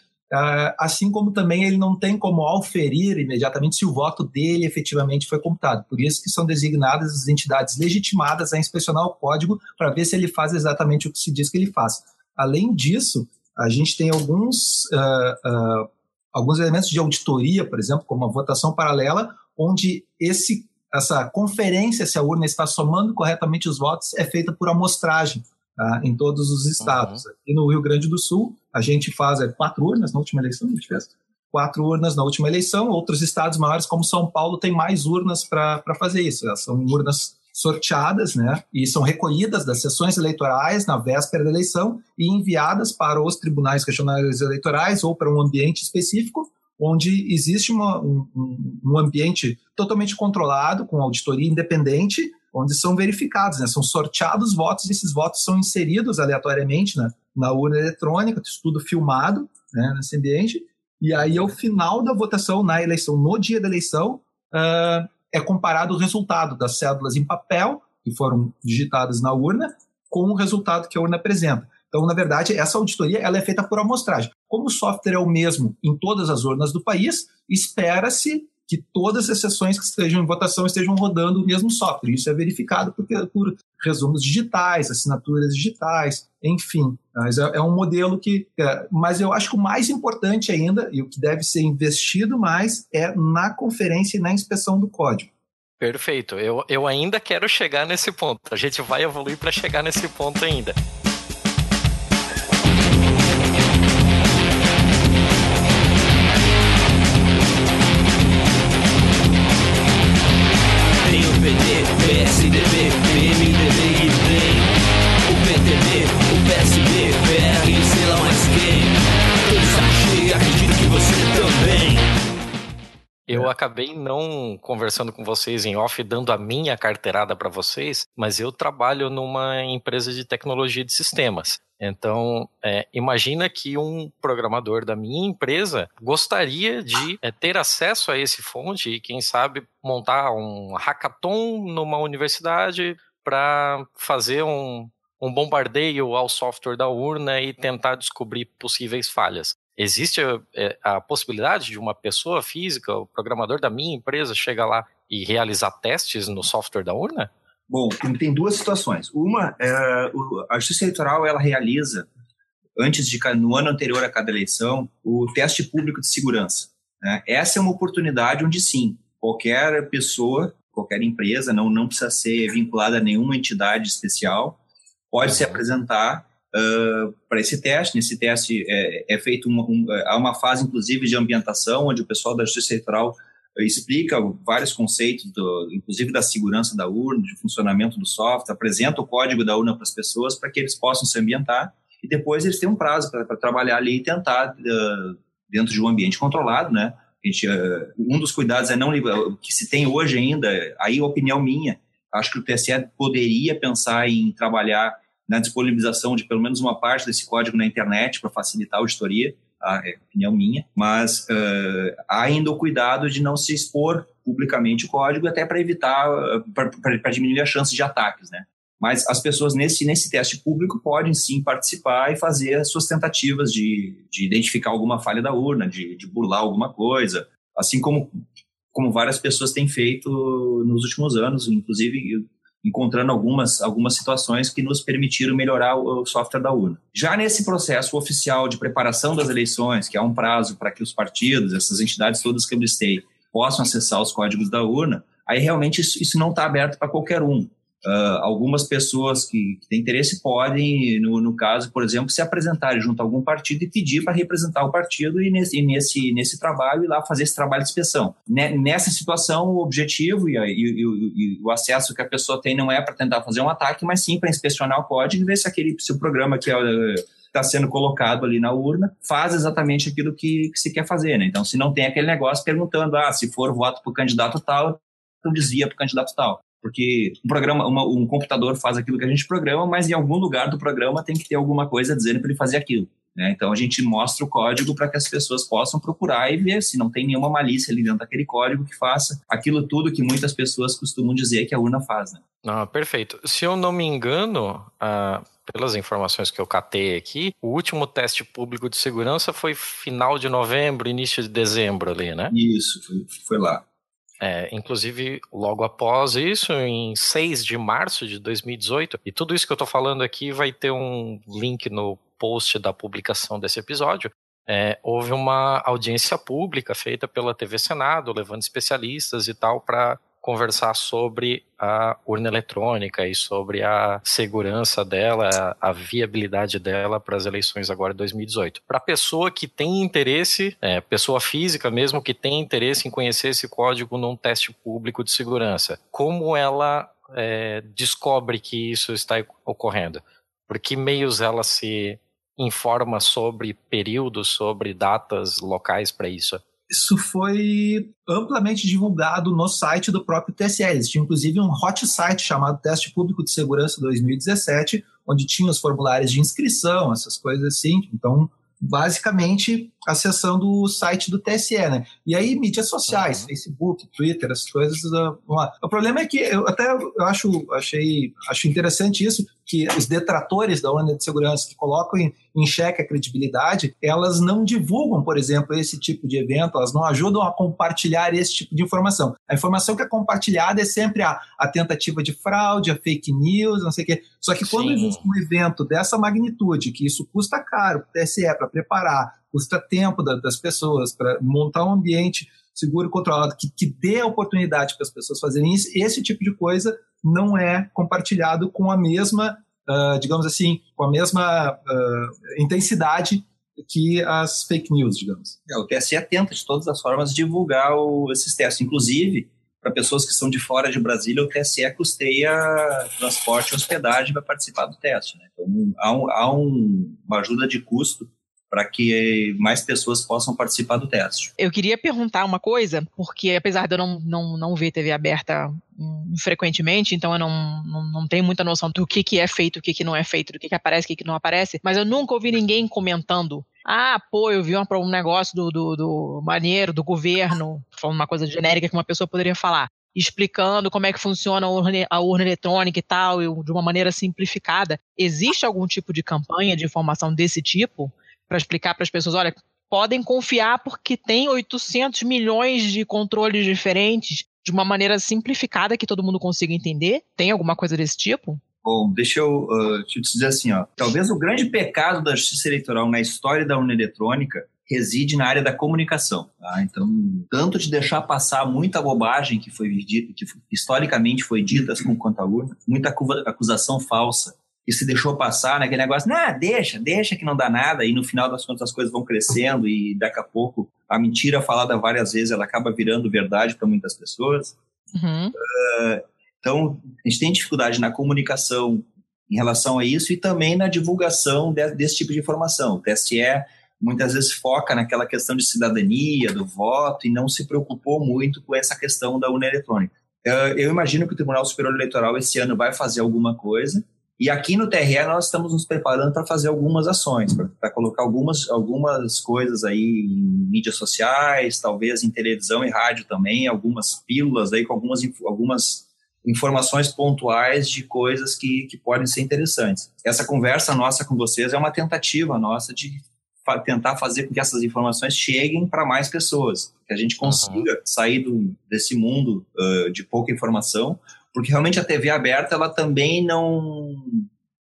Speaker 5: assim como também ele não tem como auferir imediatamente se o voto dele efetivamente foi computado. Por isso que são designadas as entidades legitimadas a inspecionar o código para ver se ele faz exatamente o que se diz que ele faz. Além disso, a gente tem alguns, uh, uh, alguns elementos de auditoria, por exemplo, como a votação paralela, onde esse, essa conferência se a urna está somando corretamente os votos é feita por amostragem tá? em todos os estados. Uhum. Aqui no Rio Grande do Sul, a gente faz é, quatro urnas na última eleição, a gente fez quatro urnas na última eleição. Outros estados maiores, como São Paulo, têm mais urnas para fazer isso. Elas são urnas sorteadas, né, e são recolhidas das sessões eleitorais na véspera da eleição e enviadas para os tribunais regionais eleitorais ou para um ambiente específico onde existe uma, um, um ambiente totalmente controlado, com auditoria independente, onde são verificados, né? são sorteados votos e esses votos são inseridos aleatoriamente na, na urna eletrônica, tudo filmado né, nesse ambiente, e aí ao final da votação, na eleição, no dia da eleição, uh, é comparado o resultado das cédulas em papel, que foram digitadas na urna, com o resultado que a urna apresenta. Então, na verdade, essa auditoria ela é feita por amostragem. Como o software é o mesmo em todas as urnas do país, espera-se que todas as sessões que estejam em votação estejam rodando o mesmo software. Isso é verificado por, por resumos digitais, assinaturas digitais, enfim. Mas é, é um modelo que. É, mas eu acho que o mais importante ainda, e o que deve ser investido mais, é na conferência e na inspeção do código.
Speaker 2: Perfeito. Eu, eu ainda quero chegar nesse ponto. A gente vai evoluir para chegar nesse ponto ainda. Acabei não conversando com vocês em off, dando a minha carteirada para vocês, mas eu trabalho numa empresa de tecnologia de sistemas. Então, é, imagina que um programador da minha empresa gostaria de é, ter acesso a esse fonte e, quem sabe, montar um hackathon numa universidade para fazer um, um bombardeio ao software da urna e tentar descobrir possíveis falhas. Existe a, é, a, possibilidade de uma pessoa física, o programador da minha empresa, chegar lá e realizar testes no software da urna?
Speaker 6: Bom, tem duas situações. Uma, é, a Justiça Eleitoral ela realiza, antes de no ano anterior a cada eleição, o teste público de segurança. Né? Essa é uma oportunidade onde sim, qualquer pessoa, qualquer empresa, não, não precisa ser vinculada a nenhuma entidade especial, pode se apresentar uh, para esse teste. Nesse teste é, é feito uma, um, há uma fase, inclusive, de ambientação, onde o pessoal da Justiça Eleitoral explica vários conceitos, do, inclusive da segurança da urna, de funcionamento do software, apresenta o código da urna para as pessoas para que eles possam se ambientar e depois eles têm um prazo para trabalhar ali e tentar, uh, dentro de um ambiente controlado, né? Gente, uh, um dos cuidados é não que se tem hoje ainda, aí a opinião minha, acho que o TSE poderia pensar em trabalhar na disponibilização de pelo menos uma parte desse código na internet para facilitar a auditoria, tá? é opinião minha, mas uh, há ainda o cuidado de não se expor publicamente o código, até para evitar, para diminuir a chance de ataques, né? Mas as pessoas nesse, nesse teste público podem sim participar e fazer as suas tentativas de, de identificar alguma falha da urna, de, de burlar alguma coisa, assim como, como várias pessoas têm feito nos últimos anos, inclusive encontrando algumas, algumas situações que nos permitiram melhorar o, o software da urna. Já nesse processo oficial de preparação das eleições, que há um prazo para que os partidos, essas entidades todas que eu listei, possam acessar os códigos da urna, aí realmente isso, isso não está aberto para qualquer um. Uh, algumas pessoas que, que, têm interesse podem, no, no, caso, por exemplo, se apresentarem junto a algum partido e pedir para representar o partido e nesse, e nesse, nesse trabalho ir lá fazer esse trabalho de inspeção. Nessa situação, o objetivo e, e, e o acesso que a pessoa tem não é para tentar fazer um ataque, mas sim para inspecionar o código e ver se aquele se o programa que está sendo colocado ali na urna faz exatamente aquilo que, que se quer fazer. Né? Então, se não tem aquele negócio perguntando, ah, se for voto para o candidato tal, então desvia para o candidato tal porque um programa, uma, um computador faz aquilo que a gente programa, mas em algum lugar do programa tem que ter alguma coisa dizendo para ele fazer aquilo. Né? Então a gente mostra o código para que as pessoas possam procurar e ver se não tem nenhuma malícia ali dentro daquele código que faça aquilo tudo que muitas pessoas costumam dizer que a urna faz. Né?
Speaker 2: Ah, perfeito. Se eu não me engano, ah, pelas informações que eu catei aqui, o último teste público de segurança foi final de novembro, início de dezembro ali, né?
Speaker 6: Isso, foi, foi lá.
Speaker 2: É, inclusive, logo após isso, em 6 de março de 2018, e tudo isso que eu estou falando aqui vai ter um link no post da publicação desse episódio. É, houve uma audiência pública feita pela TV Senado, levando especialistas e tal para conversar sobre a urna eletrônica e sobre a segurança dela, a viabilidade dela para as eleições agora de 2018. Para a pessoa que tem interesse, é, pessoa física mesmo que tem interesse em conhecer esse código num teste público de segurança, como ela é, descobre que isso está ocorrendo? Por que meios ela se informa sobre períodos, sobre datas locais para isso?
Speaker 5: Isso foi amplamente divulgado no site do próprio TSE. Existia inclusive um hot site chamado Teste Público de Segurança 2017, onde tinha os formulários de inscrição, essas coisas assim. Então, basicamente acessando o site do TSE, né? E aí mídias sociais, uhum. Facebook, Twitter, essas coisas. Uh, o problema é que eu até eu acho achei acho interessante isso que os detratores da onda de segurança que colocam em, em xeque a credibilidade, elas não divulgam, por exemplo, esse tipo de evento, elas não ajudam a compartilhar esse tipo de informação. A informação que é compartilhada é sempre a, a tentativa de fraude, a fake news, não sei o quê. Só que quando Sim. existe um evento dessa magnitude, que isso custa caro para o TSE para preparar, custa tempo da, das pessoas para montar um ambiente seguro e controlado que, que dê a oportunidade para as pessoas fazerem isso, esse tipo de coisa não é compartilhado com a mesma, uh, digamos assim, com a mesma uh, intensidade que as fake news, digamos.
Speaker 6: É, o TSE tenta de todas as formas divulgar o, esses testes, inclusive para pessoas que são de fora de Brasília, o TSE custeia transporte e hospedagem para participar do teste. Né? Então, há, um, há um, uma ajuda de custo para que mais pessoas possam participar do teste.
Speaker 3: Eu queria perguntar uma coisa, porque apesar de eu não, não, não ver TV aberta hum, frequentemente, então eu não, não, não, tenho muita noção do que, que é feito, o que, que não é feito, do que, que aparece, o que, que não aparece, mas eu nunca ouvi ninguém comentando. Ah, pô, eu vi um, um negócio do, do, do maneiro, do governo, falando uma coisa genérica que uma pessoa poderia falar explicando como é que funciona a urna, a urna eletrônica e tal, de uma maneira simplificada. Existe algum tipo de campanha de informação desse tipo? Para explicar para as pessoas, olha, podem confiar porque tem 800 milhões de controles diferentes de uma maneira simplificada que todo mundo consiga entender? Tem alguma coisa desse tipo?
Speaker 6: Bom, deixa eu uh, te dizer assim, ó. Talvez o grande pecado da justiça eleitoral na história da urna eletrônica reside na área da comunicação. Tá? Então, tanto de deixar passar muita bobagem que foi dita, que historicamente foi dita com quanto à muita acusação falsa e se deixou passar naquele né, negócio, não, deixa, deixa que não dá nada, e no final das contas as coisas vão crescendo e daqui a pouco a mentira falada várias vezes ela acaba virando verdade para muitas pessoas. Uhum. Uh, então, a gente tem dificuldade na comunicação em relação a isso e também na divulgação de, desse tipo de informação. O TSE muitas vezes foca naquela questão de cidadania, do voto, e não se preocupou muito com essa questão da urna eletrônica. Uh, eu imagino que o Tribunal Superior Eleitoral esse ano vai fazer alguma coisa, e aqui no TRE nós estamos nos preparando para fazer algumas ações, para colocar algumas, algumas coisas aí em mídias sociais, talvez em televisão e rádio também, algumas pílulas aí com algumas, algumas informações pontuais de coisas que, que podem ser interessantes. Essa conversa nossa com vocês é uma tentativa nossa de fa tentar fazer com que essas informações cheguem para mais pessoas, que a gente consiga uhum. sair do, desse mundo uh, de pouca informação porque realmente a TV aberta ela também não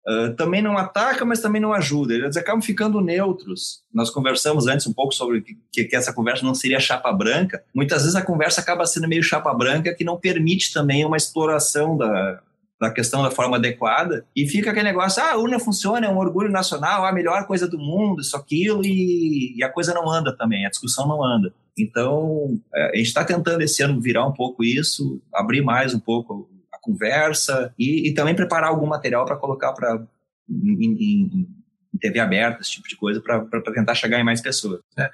Speaker 6: uh, também não ataca, mas também não ajuda. Eles acabam ficando neutros. Nós conversamos antes um pouco sobre que, que essa conversa não seria chapa branca. Muitas vezes a conversa acaba sendo meio chapa branca, que não permite também uma exploração da, da questão da forma adequada, e fica aquele negócio, ah, a urna funciona, é um orgulho nacional, a melhor coisa do mundo, isso, aquilo, e, e a coisa não anda também, a discussão não anda. Então, é, a gente está tentando esse ano virar um pouco isso, abrir mais um pouco a conversa, e, e também preparar algum material para colocar para em, em, em TV aberta, esse tipo de coisa, para tentar chegar em mais pessoas.
Speaker 5: É,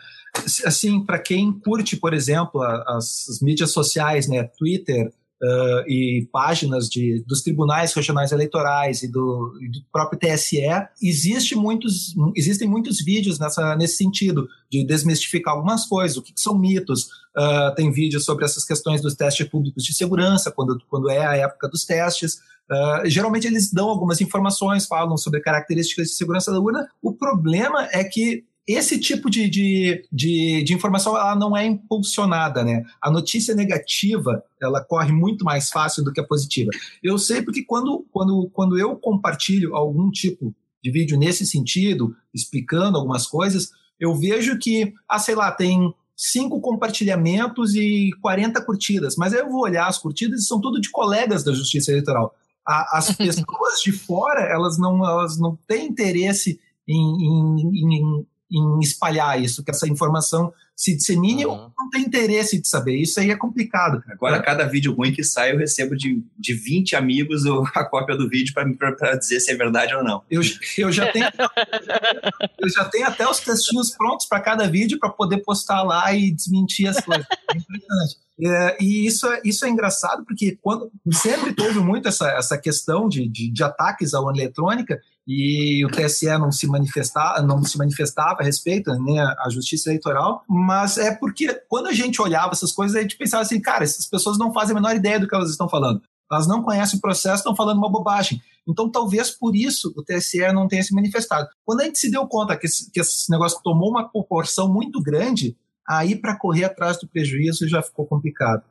Speaker 5: assim, para quem curte, por exemplo, as, as mídias sociais, né, Twitter, Uh, e páginas de, dos tribunais regionais eleitorais e do, e do, próprio TSE, existe muitos, existem muitos vídeos nessa, nesse sentido, de desmistificar algumas coisas, o que, que são mitos. Uh, tem vídeos sobre essas questões dos testes públicos de segurança, quando, quando é a época dos testes. Uh, geralmente eles dão algumas informações, falam sobre características de segurança da urna. O problema é que esse tipo de, de, de, de, informação ela não é impulsionada, né? A notícia negativa ela corre muito mais fácil do que a positiva. Eu sei porque quando, quando, quando eu compartilho algum tipo de vídeo nesse sentido, explicando algumas coisas, eu vejo que, ah, sei lá, tem cinco compartilhamentos e 40 curtidas, mas aí eu vou olhar as curtidas e são tudo de colegas da Justiça Eleitoral. A, as pessoas de fora, elas não, elas não têm interesse em, em, em em espalhar isso, que essa informação se dissemine, uhum. não tem interesse de saber. Isso aí é complicado.
Speaker 6: Agora, cada vídeo ruim que sai, eu recebo de, de 20 amigos a cópia do vídeo para dizer se é verdade ou não.
Speaker 5: Eu, eu, já, tenho, eu já tenho até os textinhos prontos para cada vídeo para poder postar lá e desmentir as coisas. É impressionante. É, e isso é, isso é engraçado porque quando sempre teve muito essa, essa questão de, de, de ataques à eletrônica e o TSE não se manifestava, não se manifestava a respeito, né, a Justiça Eleitoral, mas é porque quando a gente olhava essas coisas, a gente pensava assim, cara, essas pessoas não fazem a menor ideia do que elas estão falando. Elas não conhecem o processo, estão falando uma bobagem. Então, talvez por isso o TSE não tenha se manifestado. Quando a gente se deu conta que esse, que esse negócio tomou uma proporção muito grande, aí para correr atrás do prejuízo já ficou complicado.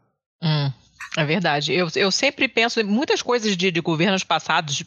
Speaker 3: Hum. É verdade. Eu, eu sempre penso em muitas coisas de, de governos passados,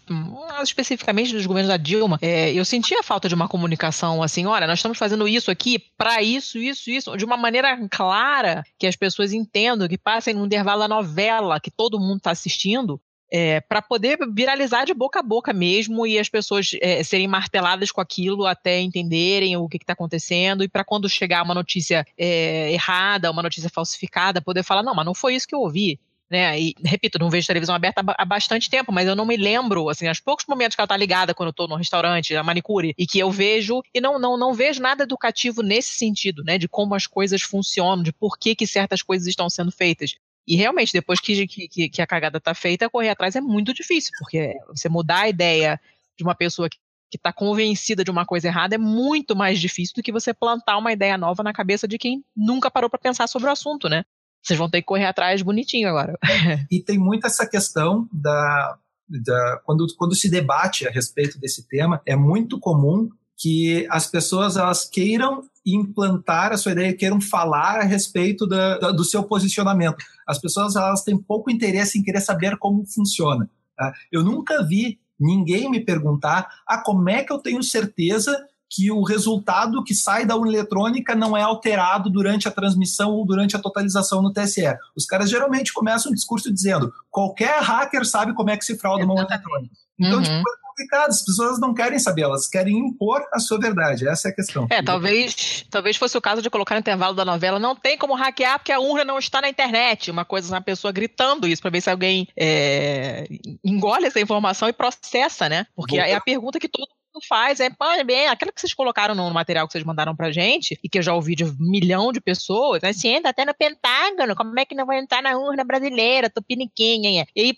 Speaker 3: especificamente dos governos da Dilma. É, eu sentia a falta de uma comunicação assim: olha, nós estamos fazendo isso aqui para isso, isso, isso, de uma maneira clara que as pessoas entendam, que passem no intervalo da novela que todo mundo está assistindo. É, para poder viralizar de boca a boca mesmo e as pessoas é, serem marteladas com aquilo até entenderem o que está acontecendo e para quando chegar uma notícia é, errada, uma notícia falsificada, poder falar, não, mas não foi isso que eu ouvi né? E, repito, não vejo televisão aberta há bastante tempo, mas eu não me lembro, assim, aos poucos momentos que ela tá ligada quando eu tô no restaurante, a manicure, e que eu vejo, e não, não, não vejo nada educativo nesse sentido, né? De como as coisas funcionam, de por que, que certas coisas estão sendo feitas. E realmente, depois que, que, que a cagada tá feita, correr atrás é muito difícil, porque você mudar a ideia de uma pessoa que que está convencida de uma coisa errada é muito mais difícil do que você plantar uma ideia nova na cabeça de quem nunca parou para pensar sobre o assunto, né? Vocês vão ter que correr atrás bonitinho agora.
Speaker 5: e tem muito essa questão da, da quando, quando se debate a respeito desse tema, é muito comum que as pessoas elas queiram implantar a sua ideia, queiram falar a respeito da, da, do seu posicionamento. As pessoas elas têm pouco interesse em querer saber como funciona. Tá? Eu nunca vi ninguém me perguntar ah, como é que eu tenho certeza que o resultado que sai da urna eletrônica não é alterado durante a transmissão ou durante a totalização no TSE. Os caras geralmente começam o discurso dizendo qualquer hacker sabe como é que se frauda uma urna eletrônica. Então, uhum. tipo, complicado, as pessoas não querem saber, elas querem impor a sua verdade, essa é a questão.
Speaker 3: É, talvez, talvez fosse o caso de colocar no intervalo da novela, não tem como hackear porque a urna não está na internet, uma coisa, uma pessoa gritando isso para ver se alguém é, engole essa informação e processa, né? Porque é a pergunta que todo faz, é bem, aquela que vocês colocaram no material que vocês mandaram pra gente, e que eu já ouvi de um milhão de pessoas, né? Se entra até no Pentágono, como é que não vai entrar na urna brasileira, tupiniquinha? E aí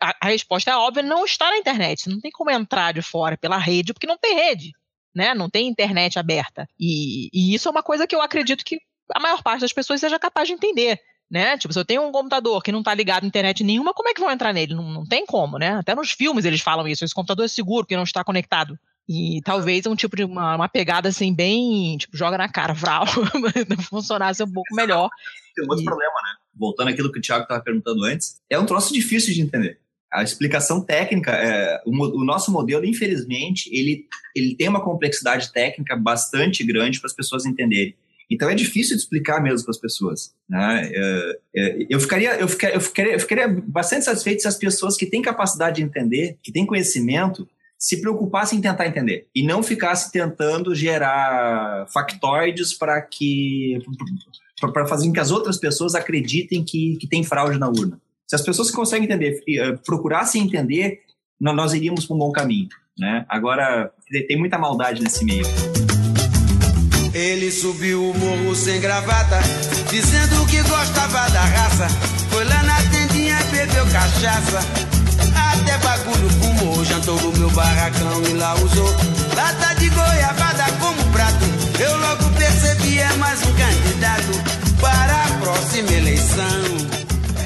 Speaker 3: a, a resposta é óbvia, não está na internet, não tem como entrar de fora pela rede, porque não tem rede. Né? Não tem internet aberta. E, e isso é uma coisa que eu acredito que a maior parte das pessoas seja capaz de entender né? Tipo, se eu tenho um computador que não está ligado à internet nenhuma, como é que vão entrar nele? Não, não tem como, né? Até nos filmes eles falam isso. Esse computador é seguro, que não está conectado. E talvez um tipo de uma, uma pegada assim, bem, tipo, joga na cara, vral, funcionasse um pouco melhor.
Speaker 6: Tem um outro e... problema, né? Voltando àquilo que o Thiago estava perguntando antes, é um troço difícil de entender. A explicação técnica, é, o, o, nosso modelo, infelizmente, ele, ele tem uma complexidade técnica bastante grande para as pessoas entenderem. Então é difícil de explicar mesmo para as pessoas. Né? É, é, eu, ficaria, eu, ficaria, eu, ficaria, eu ficaria bastante satisfeito se as pessoas que têm capacidade de entender, que têm conhecimento, se preocupassem em tentar entender e não ficassem tentando gerar factoides para que para fazer com que as outras pessoas acreditem que, que tem fraude na urna. Se as pessoas conseguem entender uh, procurassem entender, nós, iríamos para um bom caminho. Né? Agora, tem muita maldade nesse meio.
Speaker 9: Ele subiu o morro sem gravata, dizendo que gostava da raça. Foi lá na tendinha bebeu cachaça. Até bagulho fumou, jantou no meu barracão e lá usou lata de goiabada como prato. Eu logo percebi é mais um candidato para a próxima eleição.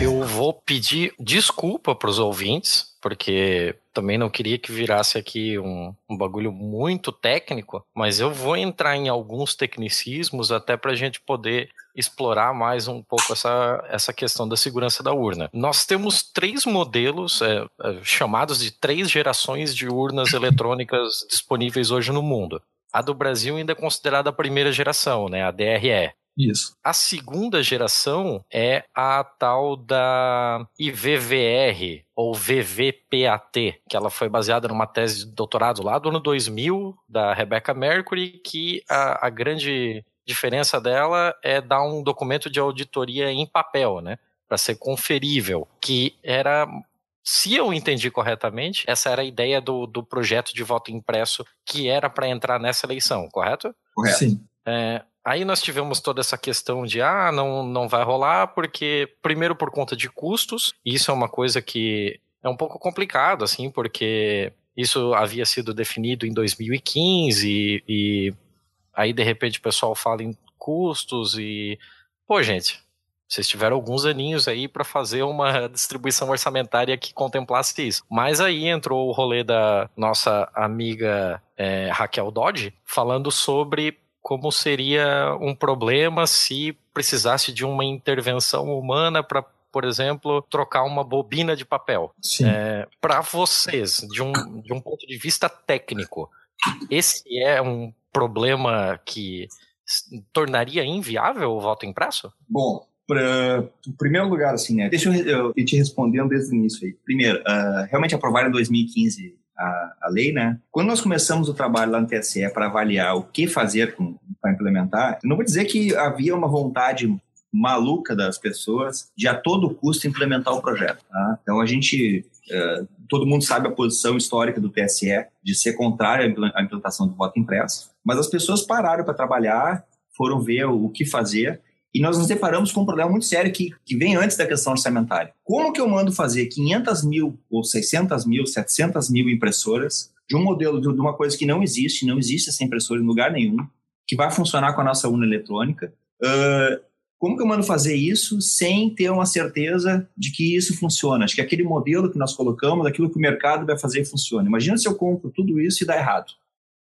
Speaker 2: Eu vou pedir desculpa para os ouvintes, porque também não queria que virasse aqui um, um, bagulho muito técnico, mas eu vou entrar em alguns tecnicismos até para a gente poder explorar mais um pouco essa, essa questão da segurança da urna. Nós temos três modelos é, é, chamados de três gerações de urnas eletrônicas disponíveis hoje no mundo. A do Brasil ainda é considerada a primeira geração, né, a DRE.
Speaker 5: Isso.
Speaker 2: A segunda geração é a tal da IVVR, ou VVPAT, que ela foi baseada numa tese de doutorado lá do ano 2000, da Rebecca Mercury, que a, a grande diferença dela é dar um documento de auditoria em papel, né? Para ser conferível, que era se eu entendi corretamente, essa era a ideia do, do projeto de voto impresso que era para entrar nessa eleição, correto?
Speaker 6: Correto.
Speaker 5: Sim.
Speaker 2: É, Aí nós tivemos toda essa questão de ah, não, não vai rolar, porque, primeiro, por conta de custos, isso é uma coisa que é um pouco complicado, assim, porque isso havia sido definido em 2015 e, e aí de repente o pessoal fala em custos e. Pô, gente, vocês tiveram alguns aninhos aí para fazer uma distribuição orçamentária que contemplasse isso. Mas aí entrou o rolê da nossa amiga é, Raquel Dodge falando sobre como seria um problema se precisasse de uma intervenção humana para por exemplo, trocar uma bobina de papel. É, para vocês, de um, de um ponto de vista técnico, esse é um problema que tornaria inviável o voto impresso?
Speaker 6: Bom, para em primeiro lugar, assim, né? Deixa eu, eu te respondendo desde o início aí. Primeiro, uh, realmente aprovaram em 2015 a, a lei, né? Quando nós começamos o trabalho lá no TSE para avaliar o que fazer para implementar, não vou dizer que havia uma vontade maluca das pessoas de a todo custo implementar o projeto. Tá? Então a gente, uh, todo mundo sabe a posição histórica do TSE de ser contrário à implantação do voto impresso, mas as pessoas pararam para trabalhar, foram ver o que fazer e nós nos deparamos com um problema muito sério que, que vem antes da questão orçamentária. Como que eu mando fazer 500 mil ou 600 mil, 700 mil impressoras de um modelo de uma coisa que não existe, não existe essa impressora em lugar nenhum, que vai funcionar com a nossa urna eletrônica? Uh, como que eu mando fazer isso sem ter uma certeza de que isso funciona? Acho que aquele modelo que nós colocamos, aquilo que o mercado vai fazer funciona. Imagina se eu compro tudo isso e dá errado.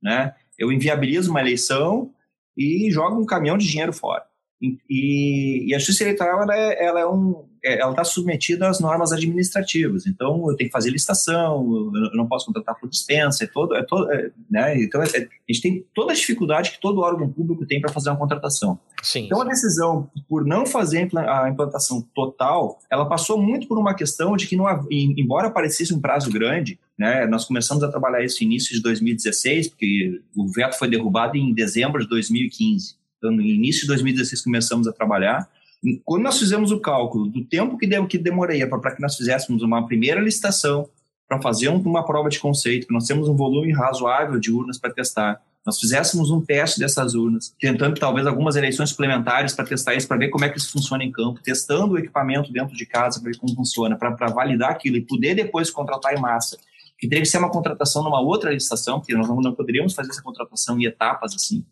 Speaker 6: Né? Eu inviabilizo uma eleição e jogo um caminhão de dinheiro fora. E, e, a justiça eleitoral ela é, ela é um, é, ela está submetida às normas administrativas. Então eu tenho que fazer licitação, eu não posso contratar por dispensa, é todo, é todo, é, né? Então é, é, a gente tem toda a dificuldade que todo órgão público tem para fazer uma contratação.
Speaker 2: Sim,
Speaker 6: então a decisão por não fazer a implantação total, ela passou muito por uma questão de que não, embora parecesse um prazo grande, né? Nós começamos a trabalhar isso no início de 2016, porque o veto foi derrubado em dezembro de 2015. No início de 2016 começamos a trabalhar. Quando nós fizemos o cálculo do tempo que, deu, que demoraria para que nós fizéssemos uma primeira licitação, para fazer uma prova de conceito, que nós temos um volume razoável de urnas para testar, nós fizéssemos um teste dessas urnas, tentando talvez algumas eleições suplementares para testar isso, para ver como é que isso funciona em campo, testando o equipamento dentro de casa para ver como funciona, para validar aquilo e poder depois contratar em massa. Que teria que ser uma contratação numa outra licitação, porque nós não poderíamos fazer essa contratação em etapas assim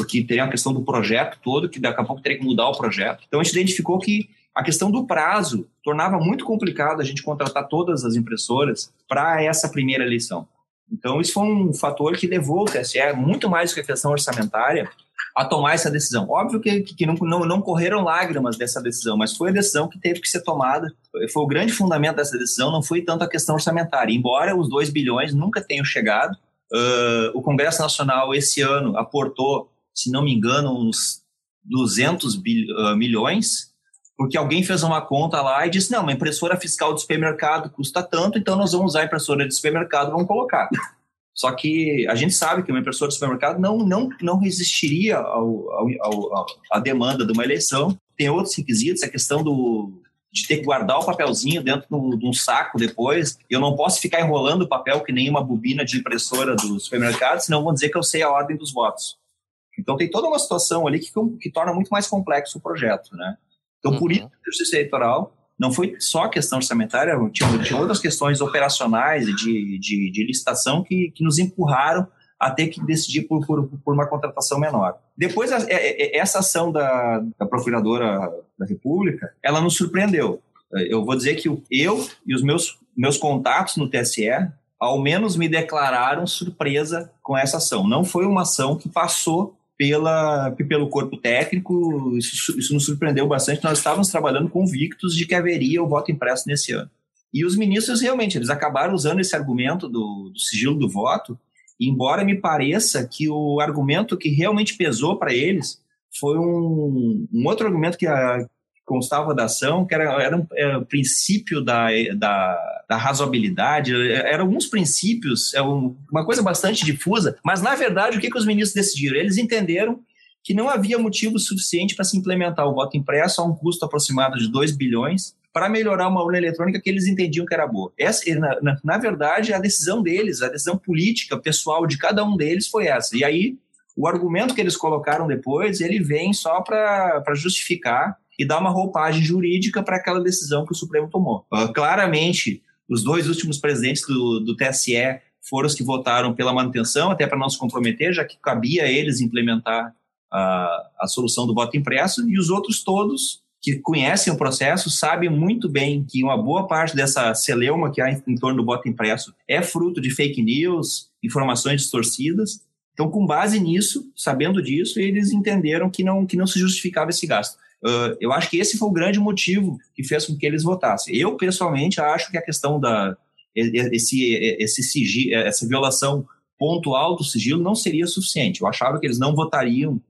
Speaker 6: porque teria a questão do projeto todo, que daqui a pouco teria que mudar o projeto. Então a gente identificou que a questão do prazo tornava muito complicado a gente contratar todas as impressoras para essa primeira eleição. Então isso foi um fator que levou o TSE, muito mais do que a questão orçamentária, a tomar essa decisão. Óbvio que, que não, não, não, correram lágrimas dessa decisão, mas foi a decisão que teve que ser tomada. Foi o grande fundamento dessa decisão, não foi tanto a questão orçamentária. Embora os 2 bilhões nunca tenham chegado, uh, o Congresso Nacional esse ano aportou se não me engano, uns 200 bil, uh, milhões, porque alguém fez uma conta lá e disse, não, uma impressora fiscal de supermercado custa tanto, então nós vamos usar a impressora de supermercado, vamos colocar. Só que a gente sabe que uma impressora de supermercado não, não, não resistiria ao, ao, ao, à demanda de uma eleição. Tem outros requisitos, a questão do, de ter que guardar o papelzinho dentro de um saco depois. Eu não posso ficar enrolando o papel que nem uma bobina de impressora do supermercado, senão vão dizer que eu sei a ordem dos votos. Então tem toda uma situação ali que, que torna muito mais complexo o projeto, né? Então, uhum. por isso, a justiça eleitoral não foi só questão orçamentária, tinha, tinha outras questões operacionais e de, de, de, licitação que, que nos empurraram a ter que decidir por, por, por uma contratação menor. Depois, a, a, é, é, essa ação da, da Procuradora da República, ela nos surpreendeu. Eu vou dizer que eu e os meus, meus contatos no TSE, ao menos me declararam surpresa com essa ação. Não foi uma ação que passou pela, pelo corpo técnico, isso, isso nos surpreendeu bastante. Nós estávamos trabalhando convictos de que haveria o voto impresso nesse ano. E os ministros realmente, eles acabaram usando esse argumento do, do sigilo do voto, embora me pareça que o argumento que realmente pesou para eles foi um, um outro argumento que a, constava da ação, que era, era um é, princípio da, da, da, razoabilidade, eram alguns princípios, é uma coisa bastante difusa, mas na verdade o que, que os ministros decidiram? Eles entenderam que não havia motivo suficiente para se implementar o voto impresso a um custo aproximado de 2 bilhões para melhorar uma urna eletrônica que eles entendiam que era boa. Essa, na, na, na verdade, a decisão deles, a decisão política, pessoal de cada um deles foi essa. E aí, o argumento que eles colocaram depois, ele vem só para justificar e dar uma roupagem jurídica para aquela decisão que o Supremo tomou. Uh, claramente, os dois últimos presidentes do, do TSE foram os que votaram pela manutenção, até para não se comprometer, já que cabia a eles implementar a, a solução do voto impresso, e os outros todos que conhecem o processo sabem muito bem que uma boa parte dessa celeuma que há em, em torno do voto impresso é fruto de fake news, informações distorcidas. Então, com base nisso, sabendo disso, eles entenderam que não, que não se justificava esse gasto. Uh, eu acho que esse foi o grande motivo que fez com que eles votassem. Eu, pessoalmente, acho que a questão da esse, esse sigilo, essa violação pontual do sigilo não seria suficiente. Eu achava que eles não votariam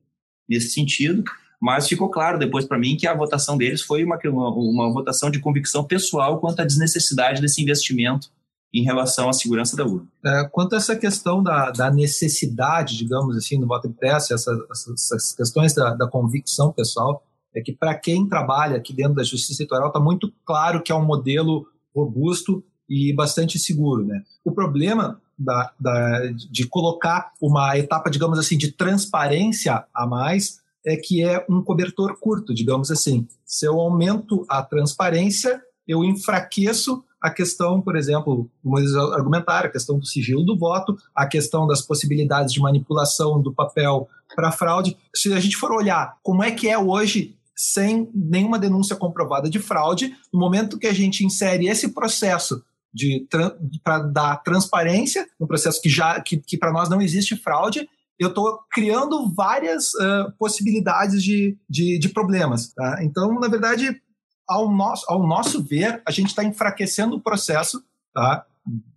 Speaker 6: nesse sentido, mas ficou claro depois para mim que a votação deles foi uma, uma, uma, votação de convicção pessoal quanto à desnecessidade desse investimento em relação à segurança da urna.
Speaker 5: É, quanto a essa questão da, da, necessidade, digamos assim, do voto impresso, essa, essas questões da, da convicção pessoal, é que para quem trabalha aqui dentro da justiça eleitoral está muito claro que é um modelo robusto e bastante seguro. Né? O problema da, da, de colocar uma etapa, digamos assim, de transparência a mais é que é um cobertor curto, digamos assim. Se eu aumento a transparência, eu enfraqueço a questão, por exemplo, vamos argumentar, a questão do sigilo do voto, a questão das possibilidades de manipulação do papel para fraude. Se a gente for olhar como é que é hoje sem nenhuma denúncia comprovada de fraude. No momento que a gente insere esse processo de para dar transparência, um processo que já que, que para nós não existe fraude, eu estou criando várias uh, possibilidades de, de, de problemas. Tá? Então, na verdade, ao nosso, ao nosso ver, a gente está enfraquecendo o processo tá?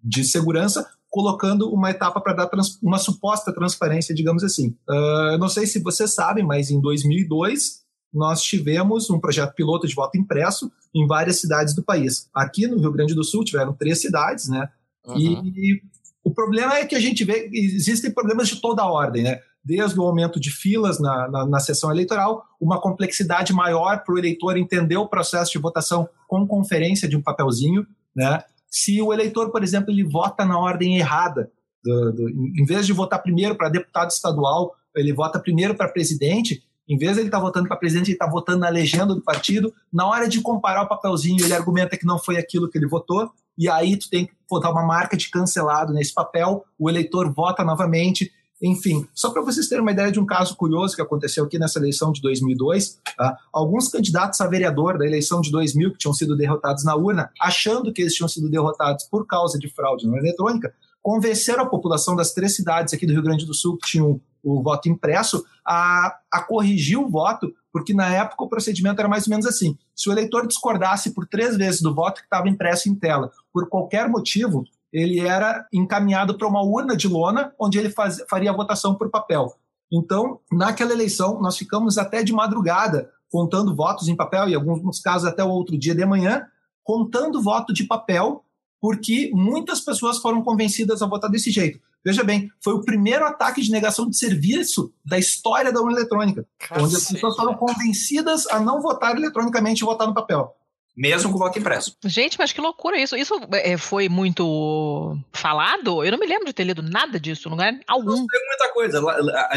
Speaker 5: de segurança, colocando uma etapa para dar trans, uma suposta transparência, digamos assim. Uh, eu não sei se vocês sabem, mas em 2002 nós tivemos um projeto piloto de voto impresso em várias cidades do país. Aqui no Rio Grande do Sul tiveram três cidades, né? Uhum. E, o problema é que a gente vê existem problemas de toda a ordem, né? Desde o aumento de filas na, na, na sessão eleitoral, uma complexidade maior para o eleitor entender o processo de votação com conferência de um papelzinho, né? Se o eleitor, por exemplo, ele vota na ordem errada, do, do, em vez de votar primeiro para deputado estadual, ele vota primeiro para presidente, em vez de ele estar tá votando para presidente, ele está votando na legenda do partido. Na hora de comparar o papelzinho, ele argumenta que não foi aquilo que ele votou, e aí tu tem que botar uma marca de cancelado nesse papel, o eleitor vota novamente. Enfim, só para vocês terem uma ideia de um caso curioso que aconteceu aqui nessa eleição de 2002, tá? alguns candidatos a vereador da eleição de 2000 que tinham sido derrotados na urna, achando que eles tinham sido derrotados por causa de fraude na eletrônica, convenceram a população das três cidades aqui do Rio Grande do Sul que tinham o voto impresso a, a corrigir o voto, porque na época o procedimento era mais ou menos assim: se o eleitor discordasse por três vezes do voto que estava impresso em tela, por qualquer motivo, ele era encaminhado para uma urna de lona, onde ele faz, faria a votação por papel. Então, naquela eleição, nós ficamos até de madrugada contando votos em papel, e alguns casos até o outro dia de manhã, contando voto de papel, porque muitas pessoas foram convencidas a votar desse jeito. Veja bem, foi o primeiro ataque de negação de serviço da história da urna eletrônica,
Speaker 2: Cacete.
Speaker 5: onde as pessoas foram convencidas a não votar eletronicamente e votar no papel.
Speaker 6: Mesmo com voto impresso.
Speaker 3: Gente, mas que loucura isso. Isso é, foi muito falado? Eu não me lembro de ter lido nada disso, em lugar algum.
Speaker 6: Tem muita coisa.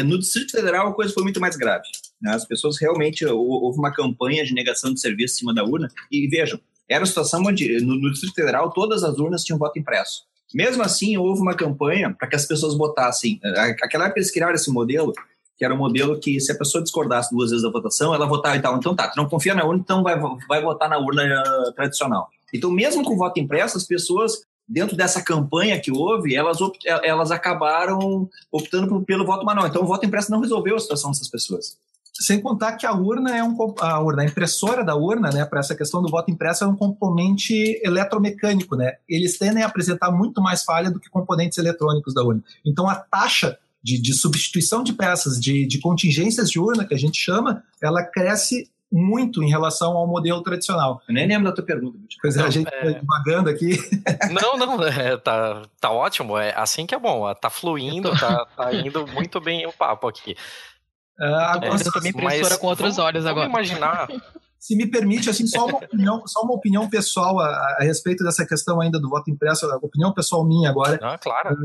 Speaker 6: No Distrito Federal a coisa foi muito mais grave. né? As pessoas realmente. hou- Houve uma campanha de negação de serviço em cima da urna. E vejam, era uma situação onde no, no Distrito Federal todas as urnas tinham voto impresso. Mesmo assim, houve uma campanha para que as pessoas votassem. A- Aquela época eles criaram esse modelo, que era um modelo que se a pessoa discordasse duas vezes da votação, ela votava e tal. Então tá, tu não confia na urna, então vai, vai votar na urna eh, tradicional. Então, mesmo com voto impresso, as pessoas, dentro dessa campanha que houve, elas, opt- elas acabaram optando pelo voto manual. Então, o voto impresso não resolveu a situação dessas pessoas.
Speaker 5: Sem contar que a urna é um a urna, a impressora da urna, né, para essa questão do voto impresso é um componente eletromecânico, né? Eles tendem a apresentar muito mais falha do que componentes eletrônicos da urna. Então a taxa de, de substituição de peças, de, de contingências de urna que a gente chama, ela cresce muito em relação ao modelo tradicional.
Speaker 6: Eu nem lembro da tua pergunta.
Speaker 5: Pois é, a gente
Speaker 2: é-
Speaker 5: tá devagando aqui.
Speaker 2: Não, não, é, tá, tá ótimo. É assim que é bom. Tá fluindo, tá, tá indo muito bem o papo aqui.
Speaker 5: Ah,
Speaker 3: Tô
Speaker 5: agora,
Speaker 3: vendo também impressora com outros
Speaker 2: vamos-
Speaker 3: olhos
Speaker 2: vamos
Speaker 3: agora.
Speaker 2: imaginar.
Speaker 5: se me permite, assim, só uma opinião, só uma opinião pessoal a, a respeito dessa questão ainda do voto impresso, a opinião pessoal minha agora.
Speaker 2: Ah, claro.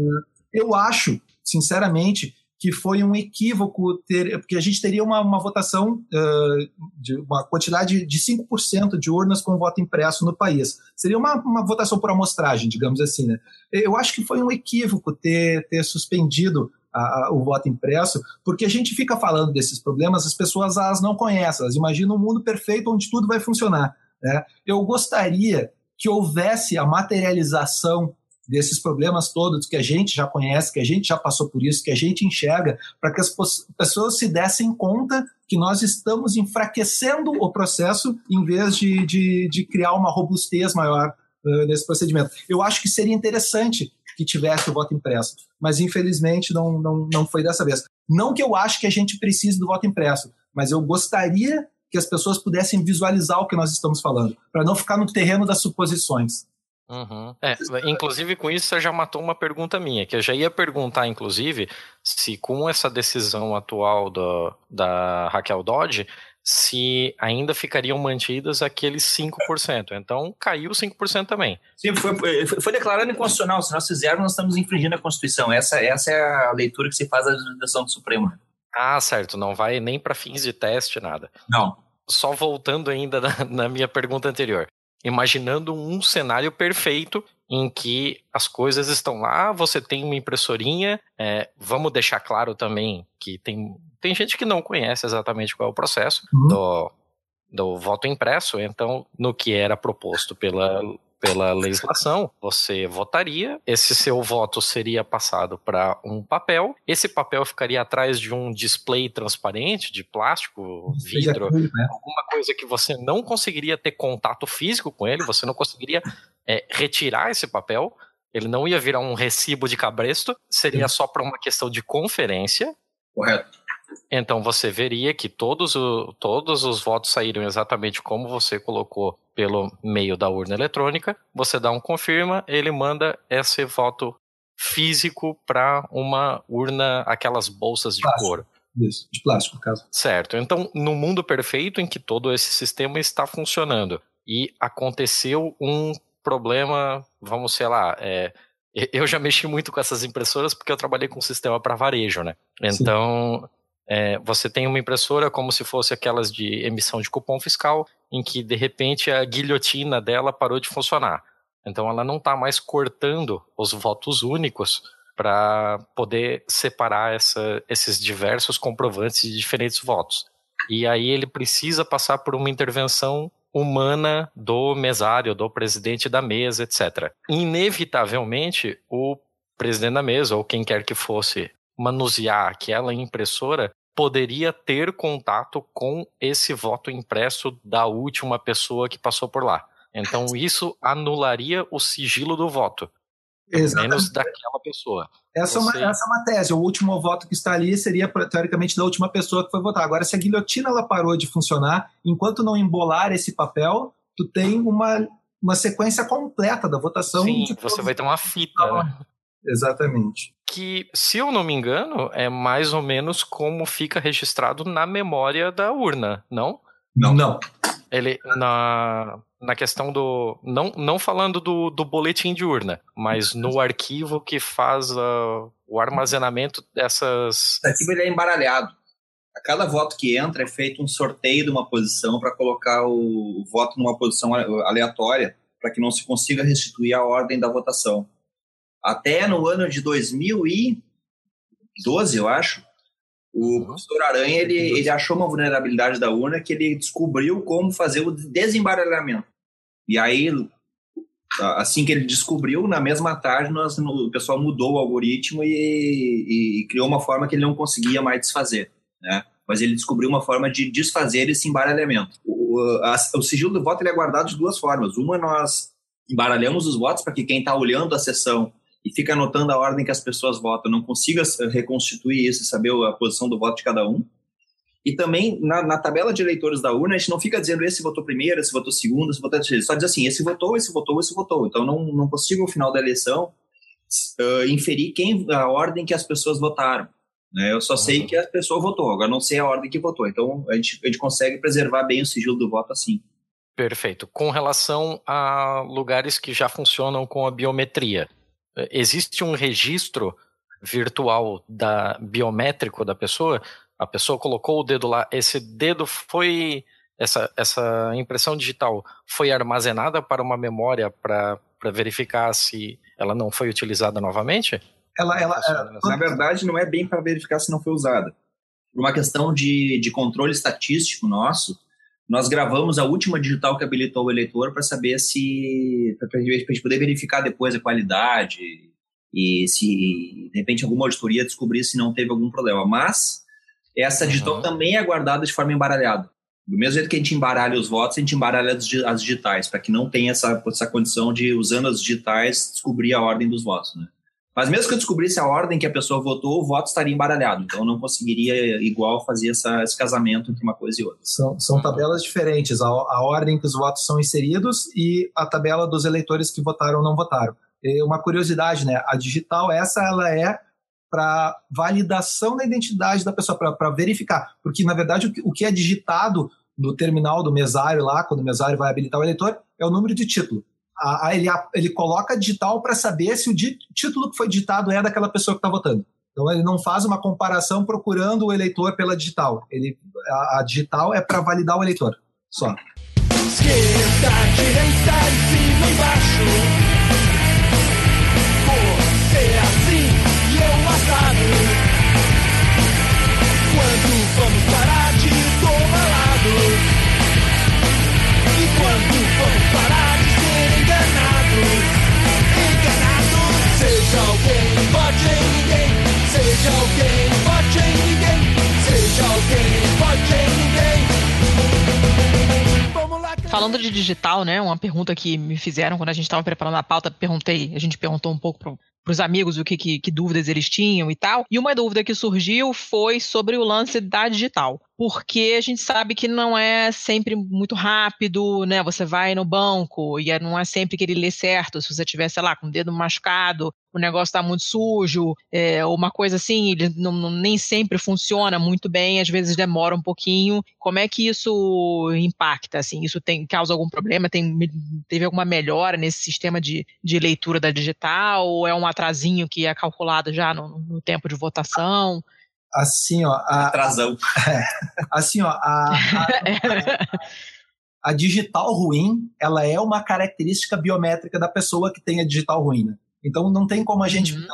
Speaker 5: Eu acho, sinceramente, que foi um equívoco ter, porque a gente teria uma, uma votação ah, de uma quantidade de 5% de urnas com voto impresso no país. Seria uma, uma votação por amostragem, digamos assim, né? Eu acho que foi um equívoco ter, ter suspendido a- a- o voto impresso, porque a gente fica falando desses problemas, as pessoas as não conhecem, elas imaginam um mundo perfeito onde tudo vai funcionar. Né? Eu gostaria que houvesse a materialização desses problemas todos que a gente já conhece, que a gente já passou por isso, que a gente enxerga, para que as pessoas se dessem conta que nós estamos enfraquecendo o processo em vez de, de, de criar uma robustez maior eh, nesse procedimento. Eu acho que seria interessante que tivesse o voto impresso, mas infelizmente não, não, não foi dessa vez. Não que eu acho que a gente precise do voto impresso, mas eu gostaria que as pessoas pudessem visualizar o que nós estamos falando, para não ficar no terreno das suposições.
Speaker 2: Uhum. É, inclusive, com isso, você já matou uma pergunta minha, que eu já ia perguntar, inclusive, se com essa decisão atual do, da Raquel Dodge, se ainda ficariam mantidas aqueles 5%. Então, caiu 5% também.
Speaker 6: Sim, foi, foi, declarado inconstitucional. Se nós fizermos, nós estamos infringindo a Constituição. Essa, essa é a leitura que se faz da decisão do Supremo.
Speaker 2: Ah, certo, não vai nem para fins de teste, nada.
Speaker 6: Não.
Speaker 2: Só voltando ainda na, na minha pergunta anterior. Imaginando um cenário perfeito em que as coisas estão lá, você tem uma impressorinha. é, vamos deixar claro também que tem, tem gente que não conhece exatamente qual é o processo
Speaker 5: Uhum.
Speaker 2: do, do voto impresso. Então, no que era proposto pela, pela legislação, você votaria, esse seu voto seria passado para um papel, esse papel ficaria atrás de um display transparente de plástico, vidro,
Speaker 5: né?
Speaker 2: alguma coisa que você não conseguiria ter contato físico com ele, você não conseguiria é, retirar esse papel, ele não ia virar um recibo de cabresto, seria só para uma questão de conferência.
Speaker 6: Correto.
Speaker 2: Então você veria que todos, o- todos os votos saíram exatamente como você colocou pelo meio da urna eletrônica. Você dá um confirma, ele manda esse voto físico para uma urna, aquelas bolsas de
Speaker 5: Plástico.
Speaker 2: couro.
Speaker 5: Isso, de plástico, no caso.
Speaker 2: Certo. Então, no mundo perfeito em que todo esse sistema está funcionando e aconteceu um problema, vamos sei lá, é, eu já mexi muito com essas impressoras porque eu trabalhei com sistema para varejo, né? Então, é, você tem uma impressora como se fosse aquelas de emissão de cupom fiscal, em que de repente a guilhotina dela parou de funcionar. Então, ela não está mais cortando os votos únicos para poder separar essa- esses diversos comprovantes de diferentes votos. E aí ele precisa passar por uma intervenção humana do mesário, do presidente da mesa, etc. Inevitavelmente, o presidente da mesa, ou quem quer que fosse, manusear aquela impressora, poderia ter contato com esse voto impresso da última pessoa que passou por lá. Então, isso anularia o sigilo do voto. Exatamente. menos daquela pessoa.
Speaker 5: Essa, Você... é uma, essa é uma tese. O último voto que está ali seria, teoricamente, da última pessoa que foi votar. Agora, se a guilhotina ela parou de funcionar, enquanto não embolar esse papel, tu tem uma, uma sequência completa da votação.
Speaker 2: Sim, você vai ter uma fita. Né?
Speaker 5: Exatamente.
Speaker 2: Que, se eu não me engano, é mais ou menos como fica registrado na memória da urna, não?
Speaker 5: Não. Não.
Speaker 2: Ele, na, na questão do. Não, não falando do, do boletim de urna, mas no arquivo que faz uh, o armazenamento dessas.
Speaker 6: O arquivo ele é embaralhado. A cada voto que entra é feito um sorteio de uma posição para colocar o, o voto numa posição aleatória, para que não se consiga restituir a ordem da votação. Até no ano de 2012, eu acho, o professor Aranha ele, ele achou uma vulnerabilidade da urna que ele descobriu como fazer o desembaralhamento. E aí, assim que ele descobriu, na mesma tarde, nós, o pessoal mudou o algoritmo e, e criou uma forma que ele não conseguia mais desfazer. Né? Mas ele descobriu uma forma de desfazer esse embaralhamento. O, a, o sigilo do voto ele é guardado de duas formas. Uma, nós embaralhamos os votos para que quem está olhando a sessão e fica anotando a ordem que as pessoas votam, não consiga reconstituir isso e saber a posição do voto de cada um. E também, na, na, tabela de eleitores da urna, a gente não fica dizendo esse votou primeiro, esse votou segundo, esse votou terceiro. Só diz assim, esse votou, esse votou, esse votou. Então, não, não consigo, no final da eleição, uh, inferir quem a ordem que as pessoas votaram. Né? Eu só uhum. sei que a pessoa votou, agora não sei a ordem que votou. Então, a gente, a gente consegue preservar bem o sigilo do voto assim.
Speaker 2: Perfeito. Com relação a lugares que já funcionam com a biometria, existe um registro virtual da biométrico da pessoa? A pessoa colocou o dedo lá, esse dedo foi essa, essa impressão digital foi armazenada para uma memória para verificar se ela não foi utilizada novamente?
Speaker 6: Ela, ela, ela na verdade, não é bem para verificar se não foi usada. Por uma questão de, de controle estatístico nosso, nós gravamos a última digital que habilitou o eleitor para saber se. para a gente poder verificar depois a qualidade e se, de repente, alguma auditoria descobrir se não teve algum problema. Mas essa digital uhum. também é guardada de forma embaralhada. Do mesmo jeito que a gente embaralha os votos, a gente embaralha as digitais, para que não tenha essa, essa condição de, usando as digitais, descobrir a ordem dos votos. Né? Mas mesmo que eu descobrisse a ordem que a pessoa votou, o voto estaria embaralhado. Então eu não conseguiria, igual, fazer essa, esse casamento entre uma coisa e outra.
Speaker 5: São, são tabelas diferentes. A, a ordem que os votos são inseridos e a tabela dos eleitores que votaram ou não votaram. E uma curiosidade, né? A digital, essa ela é para validação da identidade da pessoa, para verificar. Porque, na verdade, o que, o que é digitado no terminal do mesário lá, quando o mesário vai habilitar o eleitor, é o número de título a, a, ele, ele coloca digital para saber se o di, título que foi digitado é daquela pessoa que está votando. Então ele não faz uma comparação procurando o eleitor pela digital. Ele, a, a digital é para validar o eleitor. Só. Esquerda, direita.
Speaker 3: Falando de digital, né? Uma pergunta que me fizeram quando a gente estava preparando a pauta, perguntei, a gente perguntou um pouco pro, para os amigos o que, que, que, dúvidas eles tinham e tal. E uma dúvida que surgiu foi sobre o lance da digital. Porque a gente sabe que não é sempre muito rápido, né? Você vai no banco e é, não é sempre que ele lê certo. Se você tiver, sei lá, com o dedo machucado, o negócio está muito sujo, é, uma coisa assim, ele não, não, nem sempre funciona muito bem, às vezes demora um pouquinho. Como é que isso impacta? Assim, isso tem, causa algum problema? Tem, teve alguma melhora nesse sistema de, de leitura da digital? Ou é uma atrasinho que é calculado já no, no tempo de votação?
Speaker 5: Assim, ó. A,
Speaker 6: Atrasão.
Speaker 5: É, assim, ó. A, a, a, digital ruim, ela é uma característica biométrica da pessoa que tem a digital ruim. Né? Então, não tem como a gente. Uhum.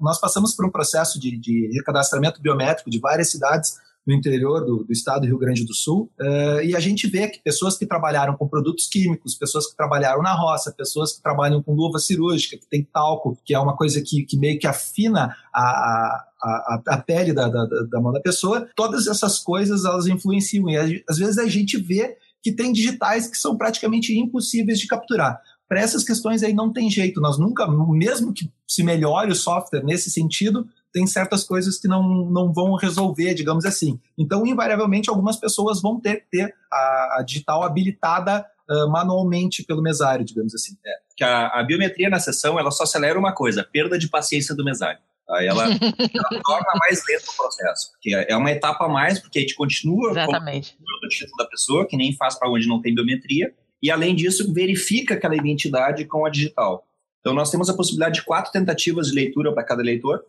Speaker 5: Nós passamos por um processo de, de recadastramento biométrico de várias cidades no interior do, do, estado do Rio Grande do Sul, uh, e a gente vê que pessoas que trabalharam com produtos químicos, pessoas que trabalharam na roça, pessoas que trabalham com luva cirúrgica, que tem talco, que é uma coisa que, que meio que afina a, a, a pele da, da, da mão da pessoa, todas essas coisas elas influenciam, e às vezes a gente vê que tem digitais que são praticamente impossíveis de capturar. Para essas questões aí não tem jeito, nós nunca, mesmo que se melhore o software nesse sentido, tem certas coisas que não, não vão resolver, digamos assim. Então, invariavelmente, algumas pessoas vão ter que ter a, a digital habilitada uh, manualmente pelo mesário, digamos assim.
Speaker 6: É, que a, a, biometria na sessão, ela só acelera uma coisa, perda de paciência do mesário. Aí ela, ela torna mais lento o processo, porque é uma etapa a mais, porque a gente continua
Speaker 3: Exatamente.
Speaker 6: com o título da pessoa, que nem faz para onde não tem biometria, e além disso, verifica aquela identidade com a digital. Então, nós temos a possibilidade de quatro tentativas de leitura para cada eleitor,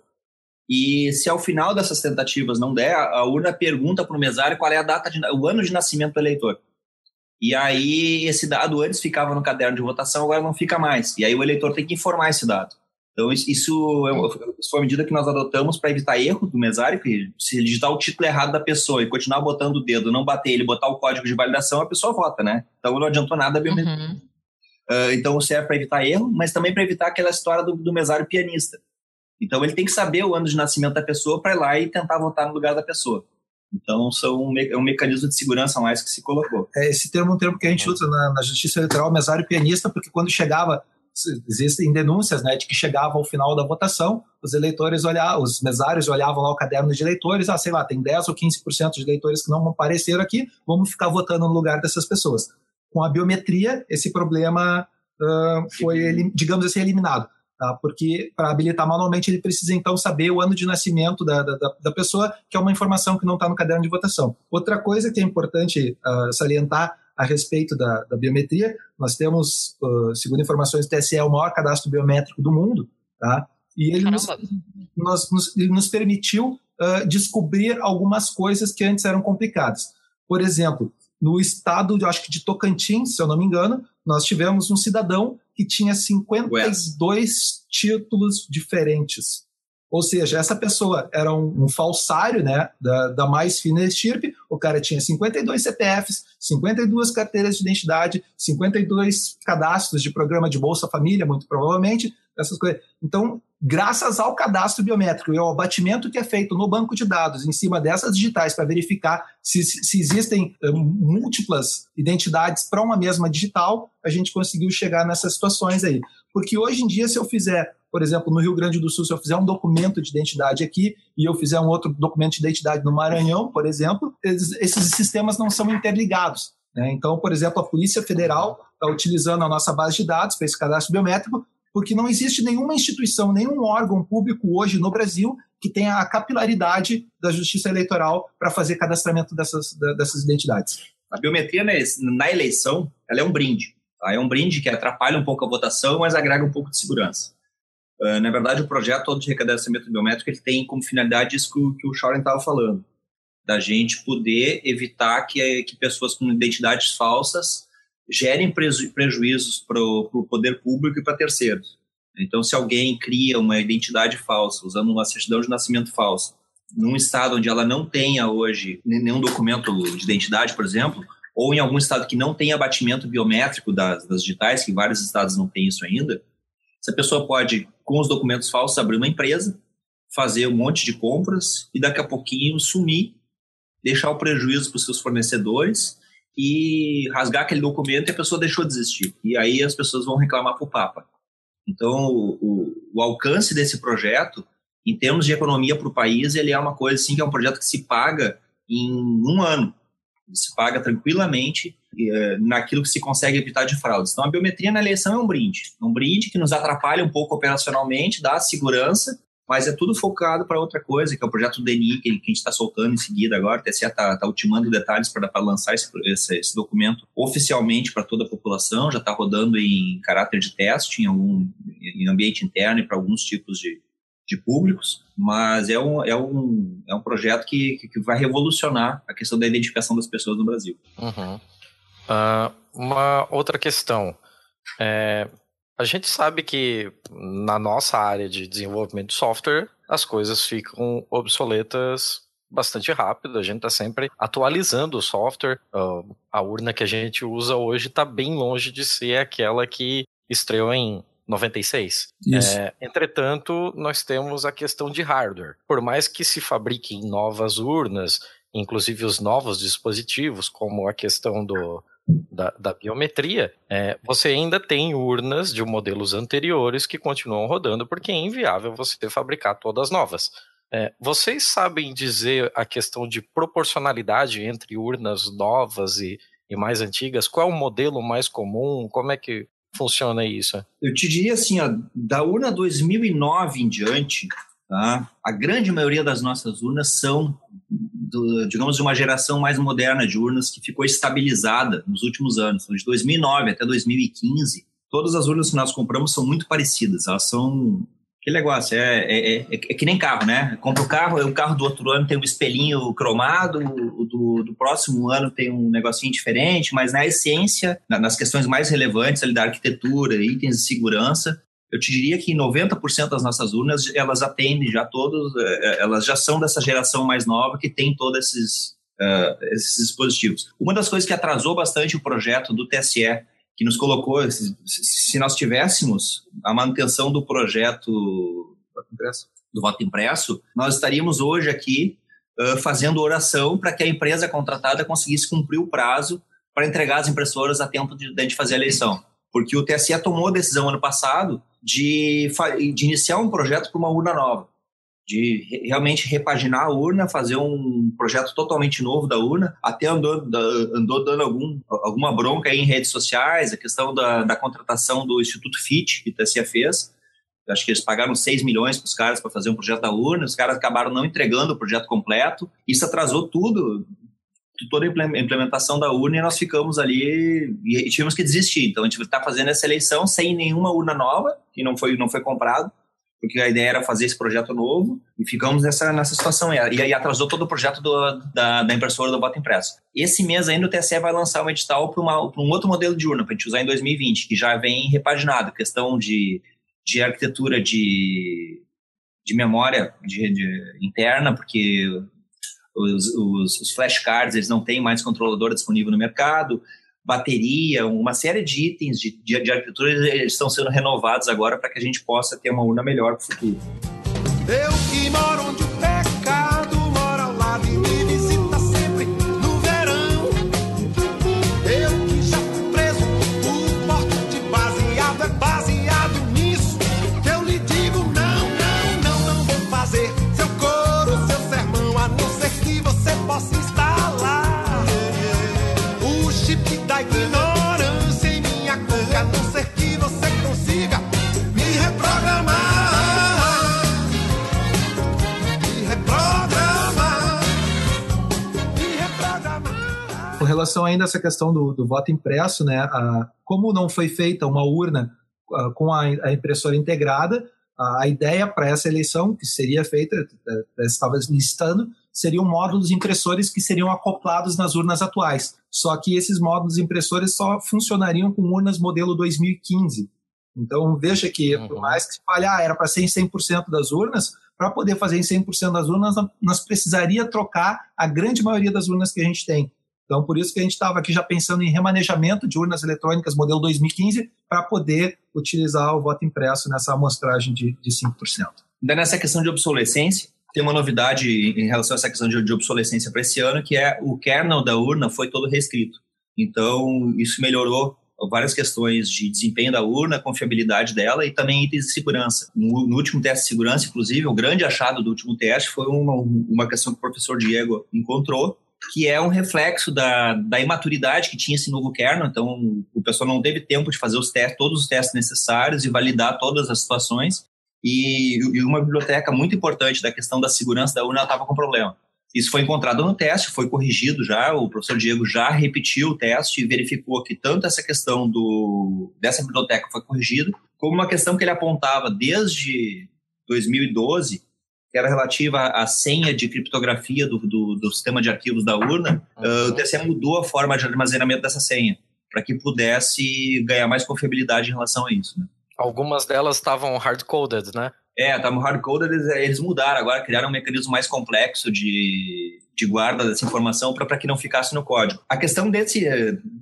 Speaker 6: e se ao final dessas tentativas não der, a urna pergunta para o mesário qual é a data, de, o ano de nascimento do eleitor. E aí esse dado antes ficava no caderno de votação, agora não fica mais. E aí o eleitor tem que informar esse dado. Então isso, isso é foi uma medida que nós adotamos para evitar erro do mesário, que se digitar o título errado da pessoa e continuar botando o dedo, não bater ele, botar o código de validação, a pessoa vota, né? Então não adiantou nada a biometria. Uhum. Uh, então serve para evitar erro, mas também para evitar aquela história do, do mesário pianista então ele tem que saber o ano de nascimento da pessoa para ir lá e tentar votar no lugar da pessoa. Então são um, é um mecanismo de segurança mais que se colocou.
Speaker 5: É, esse termo é um termo que a gente usa na, na justiça eleitoral, mesário pianista, porque quando chegava existem denúncias né, de que chegava ao final da votação, os eleitores olhavam, os mesários olhavam lá o caderno de eleitores, ah, sei lá, tem 10 ou 15% de eleitores que não apareceram aqui, vamos ficar votando no lugar dessas pessoas. Com a biometria, esse problema uh, foi, digamos assim, eliminado. Tá? Porque para habilitar manualmente ele precisa então saber o ano de nascimento da, da, da pessoa, que é uma informação que não está no caderno de votação. Outra coisa que é importante uh, salientar a respeito da, da biometria, nós temos, uh, segundo informações do TSE, o maior cadastro biométrico do mundo, tá? e ele nos, nós, nos, ele nos permitiu uh, descobrir algumas coisas que antes eram complicadas. Por exemplo, no estado, eu acho que de Tocantins, se eu não me engano, nós tivemos um cidadão que tinha 52 títulos diferentes. Ou seja, essa pessoa era um, um falsário né, da, da, mais fina estirpe, o cara tinha 52 CPFs, 52 carteiras de identidade, 52 cadastros de programa de Bolsa Família, muito provavelmente, essas coisas. Então, graças ao cadastro biométrico e ao abatimento que é feito no banco de dados em cima dessas digitais para verificar se, se existem um, múltiplas identidades para uma mesma digital, a gente conseguiu chegar nessas situações aí. Porque hoje em dia, se eu fizer, por exemplo, no Rio Grande do Sul, se eu fizer um documento de identidade aqui e eu fizer um outro documento de identidade no Maranhão, por exemplo, esses, sistemas não são interligados. Né? Então, por exemplo, a Polícia Federal está utilizando a nossa base de dados para esse cadastro biométrico porque não existe nenhuma instituição, nenhum órgão público hoje no Brasil que tenha a capilaridade da justiça eleitoral para fazer cadastramento dessas, dessas identidades.
Speaker 6: A biometria na eleição ela é um brinde. Tá? É um brinde que atrapalha um pouco a votação, mas agrega um pouco de segurança. Uh, na verdade, o projeto todo de recadastramento biométrico ele tem como finalidade isso que o, que o estava falando, da gente poder evitar que, que pessoas com identidades falsas gerem preju prejuízos para o poder público e para terceiros. Então, se alguém cria uma identidade falsa, usando uma certidão de nascimento falsa, num estado onde ela não tenha hoje nenhum documento de identidade, por exemplo, ou em algum estado que não tenha abatimento biométrico das, das digitais, que vários estados não têm isso ainda, essa pessoa pode, com os documentos falsos, abrir uma empresa, fazer um monte de compras e daqui a pouquinho sumir, deixar o prejuízo para os seus fornecedores e rasgar aquele documento e a pessoa deixou de existir. E aí as pessoas vão reclamar para o Papa. Então, o, o, alcance desse projeto, em termos de economia para o país, ele é uma coisa assim que é um projeto que se paga em um ano. Se paga tranquilamente naquilo que se consegue evitar de fraudes. Então, a biometria na eleição é um brinde. É um brinde que nos atrapalha um pouco operacionalmente, dá segurança, mas é tudo focado para outra coisa, que é o projeto DENI, que, a gente está soltando em seguida agora. O TSE está tá ultimando detalhes para lançar esse, esse, esse, documento oficialmente para toda a população, já está rodando em caráter de teste, em, algum, em ambiente interno e para alguns tipos de, de públicos, mas é um, é um, é um projeto que, que vai revolucionar a questão da identificação das pessoas no Brasil.
Speaker 2: Uhum. Uh, uma outra questão. É, a gente sabe que na nossa área de desenvolvimento de software, as coisas ficam obsoletas bastante rápido, a gente está sempre atualizando o software. Uh, a urna que a gente usa hoje está bem longe de ser aquela que estreou em 96. É, entretanto, nós temos a questão de hardware. Por mais que se fabriquem novas urnas, inclusive os novos dispositivos, como a questão do, da, da biometria, é, você ainda tem urnas de modelos anteriores que continuam rodando, porque é inviável você fabricar todas novas. É, vocês sabem dizer a questão de proporcionalidade entre urnas novas e, e mais antigas? Qual é o modelo mais comum? Como é que funciona isso?
Speaker 6: Eu te diria assim, ó, da urna 2009 em diante, tá, a grande maioria das nossas urnas são, do, digamos, de uma geração mais moderna de urnas que ficou estabilizada nos últimos anos. Então, de 2009 até 2015, todas as urnas que nós compramos são muito parecidas. Elas são que negócio, é, é, é, é, que nem carro, né? Compra o carro, o carro do outro ano tem um espelhinho cromado, o do, do próximo ano tem um negocinho diferente, mas na essência, nas questões mais relevantes ali da arquitetura, itens de segurança, eu te diria que 90% das nossas urnas, elas atendem já todos, elas já são dessa geração mais nova que tem todos esses, uh, esses dispositivos. Uma das coisas que atrasou bastante o projeto do TSE que nos colocou, se, se nós tivéssemos a manutenção do projeto do voto impresso, nós estaríamos hoje aqui uh, fazendo oração para que a empresa contratada conseguisse cumprir o prazo para entregar as impressoras a tempo de, de fazer a eleição. Porque o TSE tomou a decisão ano passado de, de iniciar um projeto para uma urna nova. De realmente repaginar a urna, fazer um projeto totalmente novo da urna, até andou, andou dando algum, alguma bronca em redes sociais, a questão da, da contratação do Instituto FIT, que o TSE fez, acho que eles pagaram 6 milhões para os caras para fazer um projeto da urna, os caras acabaram não entregando o projeto completo, isso atrasou tudo, toda a implementação da urna e nós ficamos ali e tivemos que desistir. Então a gente está fazendo essa eleição sem nenhuma urna nova, que não foi, não foi comprado, porque a ideia era fazer esse projeto novo e ficamos nessa, nessa situação. E aí atrasou todo o projeto do, da, da, impressora do voto impresso. Esse mês ainda o TSE vai lançar um edital para um outro modelo de urna, para a gente usar em 2020, que já vem repaginado. Questão de, de arquitetura de, de memória de, de interna, porque os, os, os flashcards eles não têm mais controlador disponível no mercado bateria, uma série de itens de, de, de arquitetura eles estão sendo renovados agora para que a gente possa ter uma urna melhor para o futuro.
Speaker 9: Eu que moro onde o pecado mora ao lado
Speaker 5: relação ainda a essa questão do, do voto impresso, né, a, como não foi feita uma urna ah, com a, a impressora integrada, a, a ideia para essa eleição, que seria feita, eh, eh, estava listando, seriam módulos impressores que seriam acoplados nas urnas atuais. Só que esses módulos impressores só funcionariam com urnas modelo 2015. Então veja que, por
Speaker 2: Uhum.
Speaker 5: mais que se fale, ah, era para ser em 100% das urnas, para poder fazer em 100% das urnas, nós precisaria trocar a grande maioria das urnas que a gente tem. Então, por isso que a gente estava aqui já pensando em remanejamento de urnas eletrônicas modelo 2015 para poder utilizar o voto impresso nessa amostragem de, de 5%.
Speaker 6: Ainda nessa questão de obsolescência, tem uma novidade em relação a essa questão de, de obsolescência para esse ano, que é o kernel da urna foi todo reescrito. Então, isso melhorou várias questões de desempenho da urna, confiabilidade dela e também itens de segurança. No, no último teste de segurança, inclusive, o grande achado do último teste foi uma, uma questão que o professor Diego encontrou, que é um reflexo da, da imaturidade que tinha esse novo kernel. Então, o pessoal não teve tempo de fazer os testes, todos os testes necessários e validar todas as situações. E, e uma biblioteca muito importante da questão da segurança da urna estava com problema. Isso foi encontrado no teste, foi corrigido já, o professor Diego já repetiu o teste e verificou que tanto essa questão do, dessa biblioteca foi corrigida, como uma questão que ele apontava desde 2012, que era relativa à senha de criptografia do, do, do sistema de arquivos da urna, uh, o TSE mudou a forma de armazenamento dessa senha, para que pudesse ganhar mais confiabilidade em relação a isso. Né?
Speaker 2: Algumas delas estavam hard-coded, né?
Speaker 6: É, no hardcoded eles, eles mudaram agora, criaram um mecanismo mais complexo de, de guarda dessa informação para que não ficasse no código. A questão desse,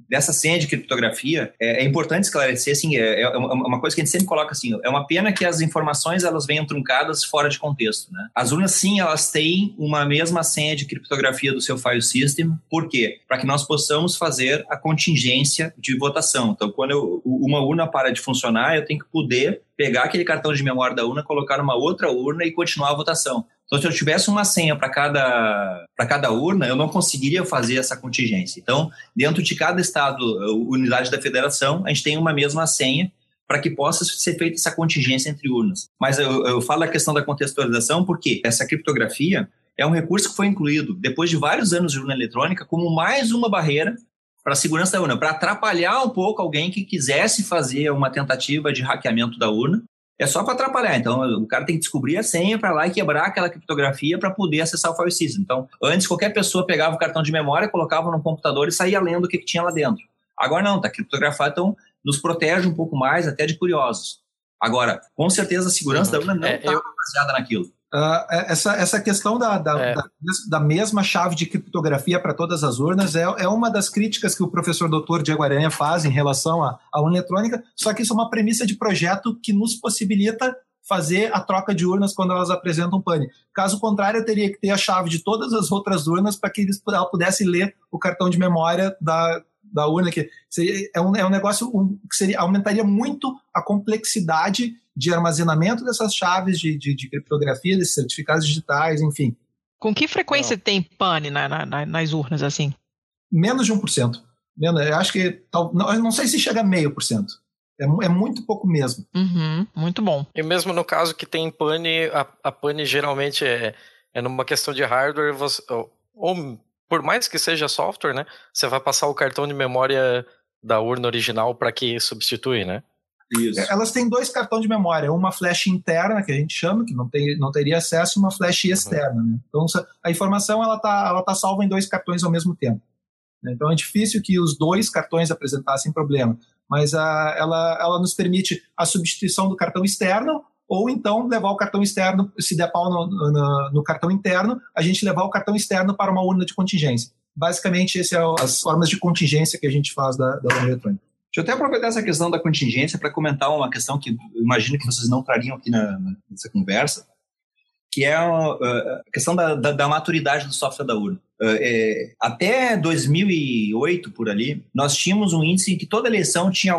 Speaker 6: dessa senha de criptografia, é, é importante esclarecer, assim, é, é, uma, uma coisa que a gente sempre coloca assim, é uma pena que as informações elas venham truncadas fora de contexto, né? As urnas, sim, elas têm uma mesma senha de criptografia do seu file system, por quê? Para que nós possamos fazer a contingência de votação. Então, quando eu, uma urna para de funcionar, eu tenho que poder pegar aquele cartão de memória da urna, colocar numa outra urna e continuar a votação. Então, se eu tivesse uma senha para cada, cada urna, eu não conseguiria fazer essa contingência. Então, dentro de cada estado, unidade da federação, a gente tem uma mesma senha para que possa ser feita essa contingência entre urnas. Mas eu, eu falo a questão da contextualização porque essa criptografia é um recurso que foi incluído depois de vários anos de urna eletrônica como mais uma barreira para a segurança da urna, para atrapalhar um pouco alguém que quisesse fazer uma tentativa de hackeamento da urna é só para atrapalhar. Então, o cara tem que descobrir a senha para lá e quebrar aquela criptografia para poder acessar o file system. Então, antes qualquer pessoa pegava o cartão de memória, colocava no computador e saía lendo o que, que tinha lá dentro. Agora não, está criptografado, então nos protege um pouco mais até de curiosos. Agora, com certeza a segurança uhum. da urna não está é, eu... baseada naquilo.
Speaker 5: Uh, essa, essa questão da, da, é. da, da, mesma chave de criptografia para todas as urnas é, é uma das críticas que o professor doutor Diego Aranha faz em relação à, à urna eletrônica, só que isso é uma premissa de projeto que nos possibilita fazer a troca de urnas quando elas apresentam pane. Caso contrário, eu teria que ter a chave de todas as outras urnas para que ela pudesse ler o cartão de memória da, da urna. Que seria, é, um, é um negócio um, que seria, aumentaria muito a complexidade de armazenamento dessas chaves de, de, de criptografia, desses certificados digitais, enfim.
Speaker 3: Com que frequência Não. tem pane na, na, nas urnas assim?
Speaker 5: Menos de 1%. Eu acho que. Não, não sei se chega a meio por cento. É, é, muito pouco mesmo.
Speaker 3: Uhum, muito bom.
Speaker 2: E mesmo no caso que tem pane, a, a pane geralmente é, é numa questão de hardware, você, ou, ou, por mais que seja software, né? Você vai passar o cartão de memória da urna original para que substitui, né?
Speaker 5: Isso. É, elas têm dois cartões de memória, uma flash interna, que a gente chama, que não, tem, não teria acesso, e uma flash externa. Né? Então, a informação ela está ela tá salva em dois cartões ao mesmo tempo. Né? Então, é difícil que os dois cartões apresentassem problema, mas a, ela, ela nos permite a substituição do cartão externo ou então levar o cartão externo, se der pau no, no, no cartão interno, a gente levar o cartão externo para uma urna de contingência. Basicamente, essas são as formas de contingência que a gente faz da, da urna eletrônica.
Speaker 6: Eu até aproveitar essa questão da contingência para comentar uma questão que imagino que vocês não trariam aqui na, nessa conversa, que é a, questão da, da, da, maturidade do software da urna. É, até 2008, por ali, nós tínhamos um índice em que toda eleição tinha,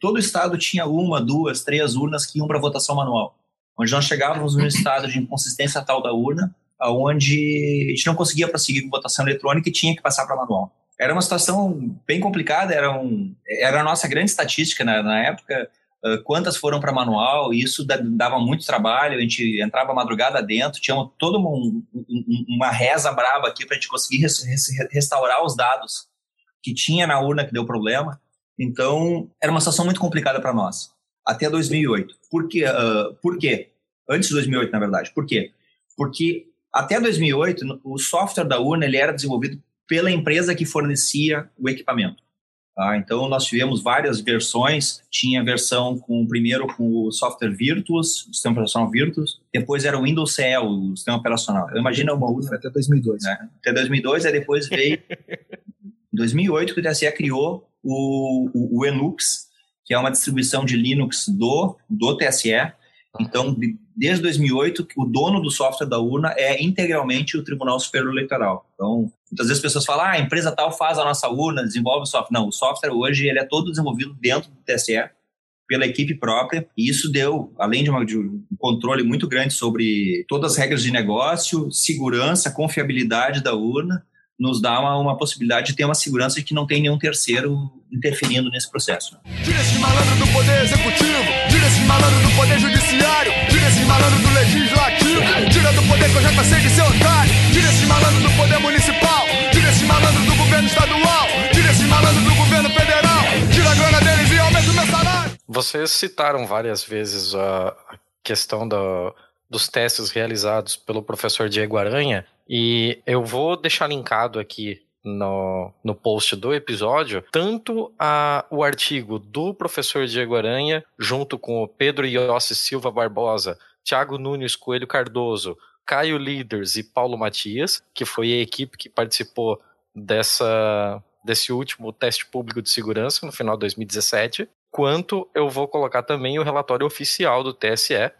Speaker 6: todo estado tinha uma, duas, três urnas que iam para votação manual, onde nós chegávamos num estado de inconsistência tal da urna, onde a gente não conseguia prosseguir com votação eletrônica e tinha que passar para manual era uma situação bem complicada, era, um, era a nossa grande estatística na, na época, uh, quantas foram para manual, e isso dava muito trabalho, a gente entrava madrugada dentro, tinha toda uma, um, uma reza braba aqui para a gente conseguir res, restaurar os dados que tinha na urna que deu problema, então era uma situação muito complicada para nós, até 2008. Por quê? Uh, por quê? Antes de 2008, na verdade. Por quê? Porque até 2008, o software da urna ele era desenvolvido pela empresa que fornecia o equipamento. Tá? Então, nós tivemos várias versões. Tinha versão com primeiro com o software Virtuos, o sistema operacional Virtuos. Depois era o Windows CE, o sistema operacional. Eu imagino uma
Speaker 5: outra. Até 2002.
Speaker 6: Né? Até 2002, aí depois veio... em 2008, que o TSE criou o, o, o Enux, que é uma distribuição de Linux do, do TSE, então, desde 2008, o dono do software da urna é integralmente o Tribunal Superior Eleitoral. Então, muitas vezes as pessoas falam, ah, a empresa tal faz a nossa urna, desenvolve o software. Não, o software hoje ele é todo desenvolvido dentro do TSE, pela equipe própria, e isso deu, além de, uma, de, um controle muito grande sobre todas as regras de negócio, segurança, confiabilidade da urna, nos dá uma, uma, possibilidade de ter uma segurança de que não tem nenhum terceiro interferindo nesse processo. Tira esse malandro do poder executivo, tira esse malandro do poder judiciário, tira esse malandro do legislativo, tira do poder que eu já cansei de ser otário, tira esse malandro do poder municipal, tira esse malandro do governo estadual, tira esse malandro do governo federal, tira a grana deles e aumenta o meu salário.
Speaker 2: Vocês citaram várias vezes a questão da, dos testes realizados pelo professor Diego Aranha e eu vou deixar linkado aqui no, no post do episódio, tanto a, o artigo do professor Diego Aranha, junto com o Pedro Iossi Silva Barbosa, Thiago Nunes Coelho Cardoso, Caio Leaders e Paulo Matias, que foi a equipe que participou dessa, desse último teste público de segurança no final de 2017, quanto eu vou colocar também o relatório oficial do TSE,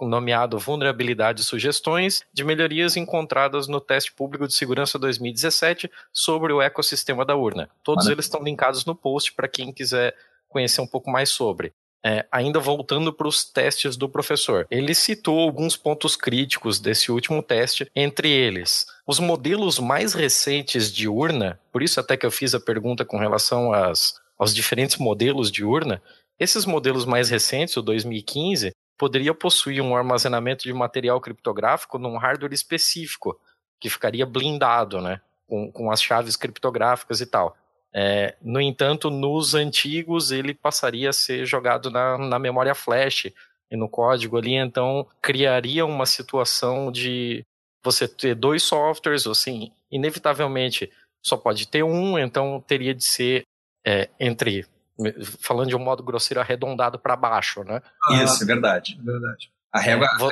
Speaker 2: nomeado Vulnerabilidade e Sugestões de Melhorias Encontradas no Teste Público de Segurança 2017 sobre o ecossistema da urna. Todos eles estão linkados no post para quem quiser conhecer um pouco mais sobre. É, ainda voltando para os testes do professor, ele citou alguns pontos críticos desse último teste, entre eles os modelos mais recentes de urna, por isso até que eu fiz a pergunta com relação às, aos diferentes modelos de urna, esses modelos mais recentes, o 2015, poderia possuir um armazenamento de material criptográfico num hardware específico, que ficaria blindado, né? Com, com as chaves criptográficas e tal. É, no entanto, nos antigos ele passaria a ser jogado na, na memória flash e no código ali, então criaria uma situação de você ter dois softwares, assim, inevitavelmente só pode ter um, então teria de ser é, entre, falando de um modo grosseiro, arredondado para baixo, né?
Speaker 6: Isso, é verdade.
Speaker 5: É verdade.
Speaker 6: A régua,
Speaker 2: É, vo-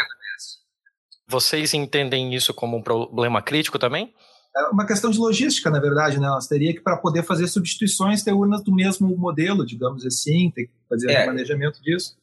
Speaker 2: Vocês entendem isso como um problema crítico também?
Speaker 5: É uma questão de logística, na verdade, né? Nós teria que, para poder fazer substituições, ter urnas do mesmo modelo, digamos assim, ter que fazer
Speaker 6: É.
Speaker 5: o manejamento disso.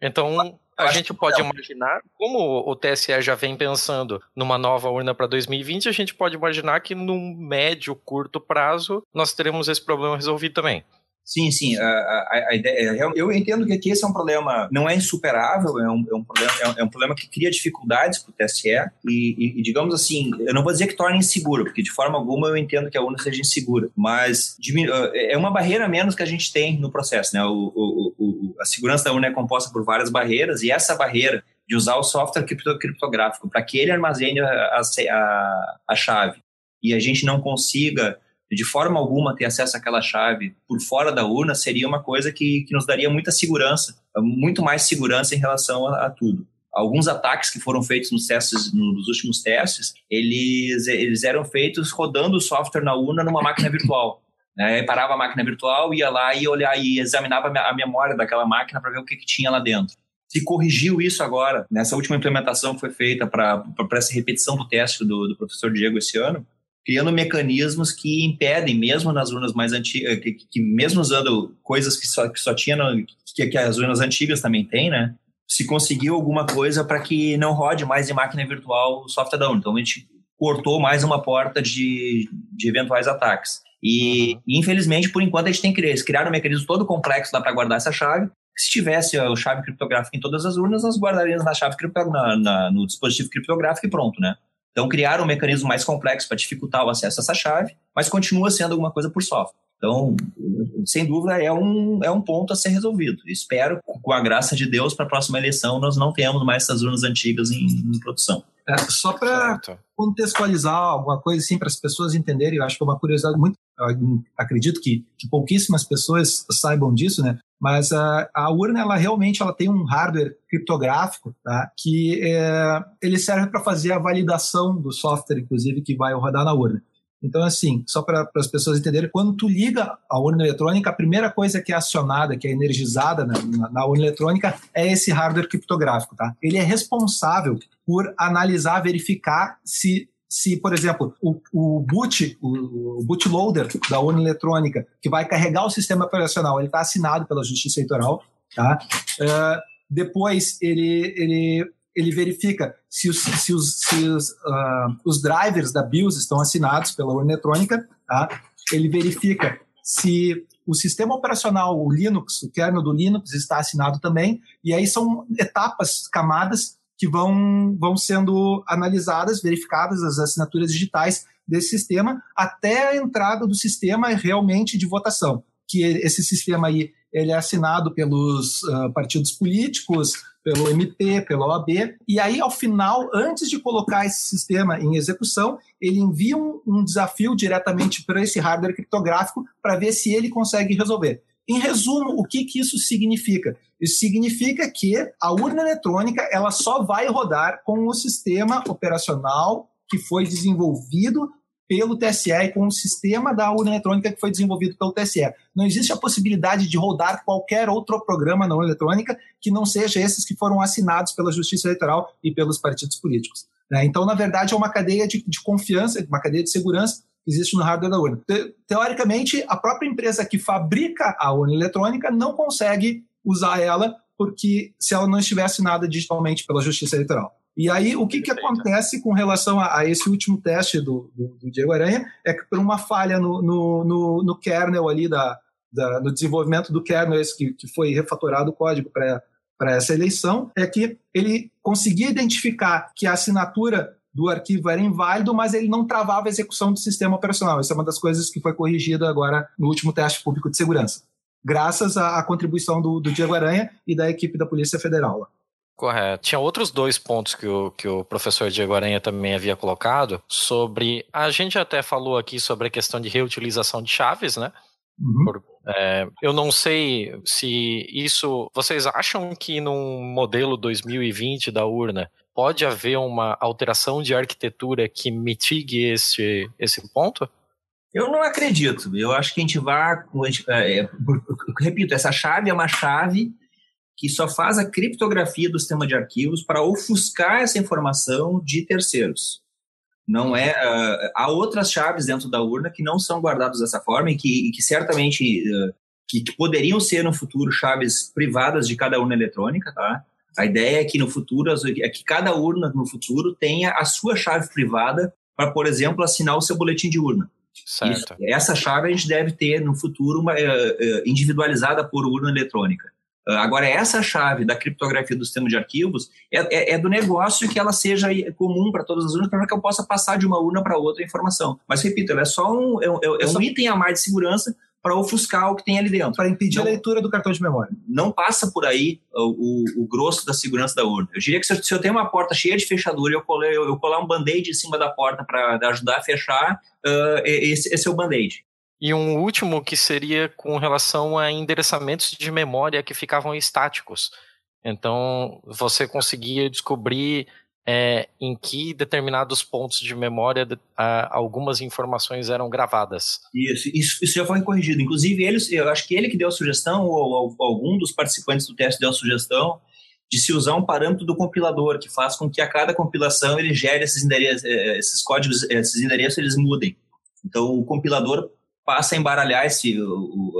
Speaker 2: Então, a
Speaker 6: acho
Speaker 2: gente pode imaginar, como o TSE já vem pensando numa nova urna para 2020, a gente pode imaginar que num médio, curto prazo, nós teremos esse problema resolvido também.
Speaker 6: Sim, sim. A, a, a ideia, é eu entendo que aqui esse é um problema, não é insuperável, é um, é um, problema, é um, é problema que cria dificuldades para o TSE e, e, e, digamos assim, eu não vou dizer que torna inseguro, porque de forma alguma eu entendo que a urna seja insegura, mas diminu- é uma barreira menos que a gente tem no processo. Né? O, o, o, a segurança da urna é composta por várias barreiras e essa barreira de usar o software cripto, criptográfico para que ele armazene a, a, a chave e a gente não consiga de forma alguma ter acesso àquela chave por fora da urna seria uma coisa que, que nos daria muita segurança, muito mais segurança em relação a, a tudo. Alguns ataques que foram feitos nos testes, nos últimos testes, eles, eles eram feitos rodando o software na urna numa máquina virtual. Né? Parava a máquina virtual, ia lá e olhar e examinava a memória daquela máquina para ver o que, que tinha lá dentro se corrigiu isso agora, nessa última implementação que foi feita para essa repetição do teste do, do professor Diego esse ano, criando mecanismos que impedem, mesmo nas urnas mais antigas, que, que, mesmo usando coisas que só, que só tinha, no, que, que, as urnas antigas também têm, né? Se conseguiu alguma coisa para que não rode mais em máquina virtual o software da urna. Então a gente cortou mais uma porta de, de eventuais ataques. E, uhum. infelizmente, por enquanto, a gente tem que criar um mecanismo todo complexo para guardar essa chave. Se tivesse a chave criptográfica em todas as urnas, nós guardaríamos na chave na, no dispositivo criptográfico e pronto, né? Então, criar um mecanismo mais complexo para dificultar o acesso a essa chave, mas continua sendo alguma coisa por software. Então, sem dúvida, é um, é um ponto a ser resolvido. Espero, com a graça de Deus, para a próxima eleição, nós não tenhamos mais essas urnas antigas em, em produção.
Speaker 5: É, só para contextualizar alguma coisa assim, para as pessoas entenderem, eu acho que é uma curiosidade muito. acredito que, que pouquíssimas pessoas saibam disso, né? Mas a, a urna, ela realmente ela tem um hardware criptográfico, tá? Que é, ele serve para fazer a validação do software, inclusive, que vai rodar na urna. Então, assim, só para as pessoas entenderem, quando tu liga a urna eletrônica, a primeira coisa que é acionada, que é energizada na, na, na urna eletrônica, é esse hardware criptográfico, tá? Ele é responsável por analisar, verificar se se, por exemplo, o, o boot, o, o bootloader da urna eletrônica, que vai carregar o sistema operacional, ele está assinado pela Justiça Eleitoral, tá? Uh, depois ele, ele, ele verifica se os, se os, se os, uh, os drivers da BIOS estão assinados pela urna eletrônica, tá? Ele verifica se o sistema operacional, o Linux, o kernel do Linux está assinado também, e aí são etapas, camadas que vão, vão sendo analisadas, verificadas as assinaturas digitais desse sistema até a entrada do sistema realmente de votação, que esse sistema aí ele é assinado pelos uh, partidos políticos, pelo MP, pela OAB, e aí ao final, antes de colocar esse sistema em execução, ele envia um, um desafio diretamente para esse hardware criptográfico para ver se ele consegue resolver. Em resumo, o que, que isso significa? Isso significa que a urna eletrônica ela só vai rodar com o sistema operacional que foi desenvolvido pelo TSE e com o sistema da urna eletrônica que foi desenvolvido pelo TSE. Não existe a possibilidade de rodar qualquer outro programa na urna eletrônica que não seja esses que foram assinados pela Justiça Eleitoral e pelos partidos políticos. Né? Então, na verdade, é uma cadeia de, de confiança, uma cadeia de segurança existe no hardware da urna. Te, teoricamente, a própria empresa que fabrica a urna eletrônica não consegue usar ela porque se ela não estiver assinada digitalmente pela Justiça Eleitoral. E aí, o que, que acontece com relação a, a esse último teste do, do, do, Diego Aranha é que, por uma falha no, no, no, no kernel ali, da, da, no desenvolvimento do kernel, esse que, que foi refatorado o código para essa eleição, é que ele conseguia identificar que a assinatura do arquivo era inválido, mas ele não travava a execução do sistema operacional. Isso é uma das coisas que foi corrigida agora no último teste público de segurança, graças à, à contribuição do, do Diego Aranha e da equipe da Polícia Federal.
Speaker 2: Correto. Tinha outros dois pontos que o, que o professor Diego Aranha também havia colocado sobre. A gente até falou aqui sobre a questão de reutilização de chaves, né? Uhum. Por, é, eu não sei se isso. Vocês acham que num modelo 2020 da urna pode haver uma alteração de arquitetura que mitigue esse, esse ponto?
Speaker 6: Eu não acredito. Eu acho que a gente vai. É, é repito, essa chave é uma chave que só faz a criptografia do sistema de arquivos para ofuscar essa informação de terceiros. Não é uh, há outras chaves dentro da urna que não são guardadas dessa forma e que, e que certamente uh, que, que, poderiam ser no futuro chaves privadas de cada urna eletrônica, tá? A ideia é que no futuro é que cada urna no futuro tenha a sua chave privada para, por exemplo, assinar o seu boletim de urna.
Speaker 2: Certo. Isso,
Speaker 6: essa chave a gente deve ter no futuro uma, uh, individualizada por urna eletrônica. Ah, agora, essa chave da criptografia do sistema de arquivos é, é, é do negócio que ela seja comum para todas as urnas, para que eu possa passar de uma urna para outra a informação. Mas, repito, ela é só um, é, é, é um item a mais de segurança para ofuscar o que tem ali dentro.
Speaker 5: Para impedir não, a leitura do cartão de memória.
Speaker 6: Não passa por aí o, o, o grosso da segurança da urna. Eu diria que se eu, se eu tenho uma porta cheia de fechadura e eu, colar, eu, eu colar um band-aid em cima da porta para ajudar a fechar, uh, esse, esse é o band-aid.
Speaker 2: E um último que seria com relação a endereçamentos de memória que ficavam estáticos. Então, você conseguia descobrir é, em que determinados pontos de memória a, algumas informações eram gravadas.
Speaker 6: Isso, isso, isso, já foi corrigido. Inclusive, ele, eu acho que ele que deu a sugestão, ou, ou algum dos participantes do teste deu a sugestão, de se usar um parâmetro do compilador, que faz com que a cada compilação ele gere esses endereços, é, esses códigos, esses endereços eles mudem. Então, o compilador passa a embaralhar esse,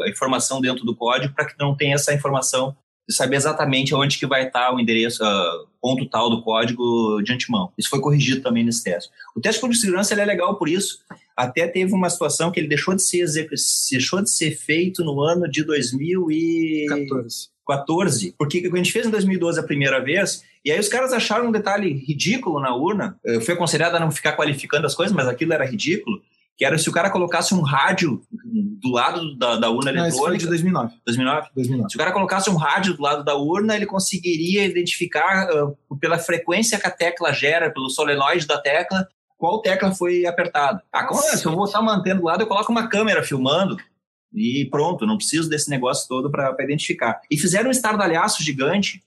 Speaker 6: a informação dentro do código para que não tenha essa informação saber exatamente onde que vai estar o endereço, uh, ponto tal do código de antemão. Isso foi corrigido também nesse teste. O teste de segurança é legal por isso. Até teve uma situação que ele deixou de ser, deixou de ser feito no ano de 2014. 14, porque a gente fez em 2012 a primeira vez, e aí os caras acharam um detalhe ridículo na urna. Eu fui aconselhado a não ficar qualificando as coisas, mas aquilo era ridículo que era se o cara colocasse um rádio do lado da, da urna eletrônica. Não, foi
Speaker 5: de 2009.
Speaker 6: 2009? 2009. Se o cara colocasse um rádio do lado da urna, ele conseguiria identificar uh, pela frequência que a tecla gera, pelo solenoide da tecla, qual tecla foi apertada. Ah, como é? Se eu vou estar mantendo do lado, eu coloco uma câmera filmando e pronto, não preciso desse negócio todo para identificar. E fizeram um estardalhaço gigante,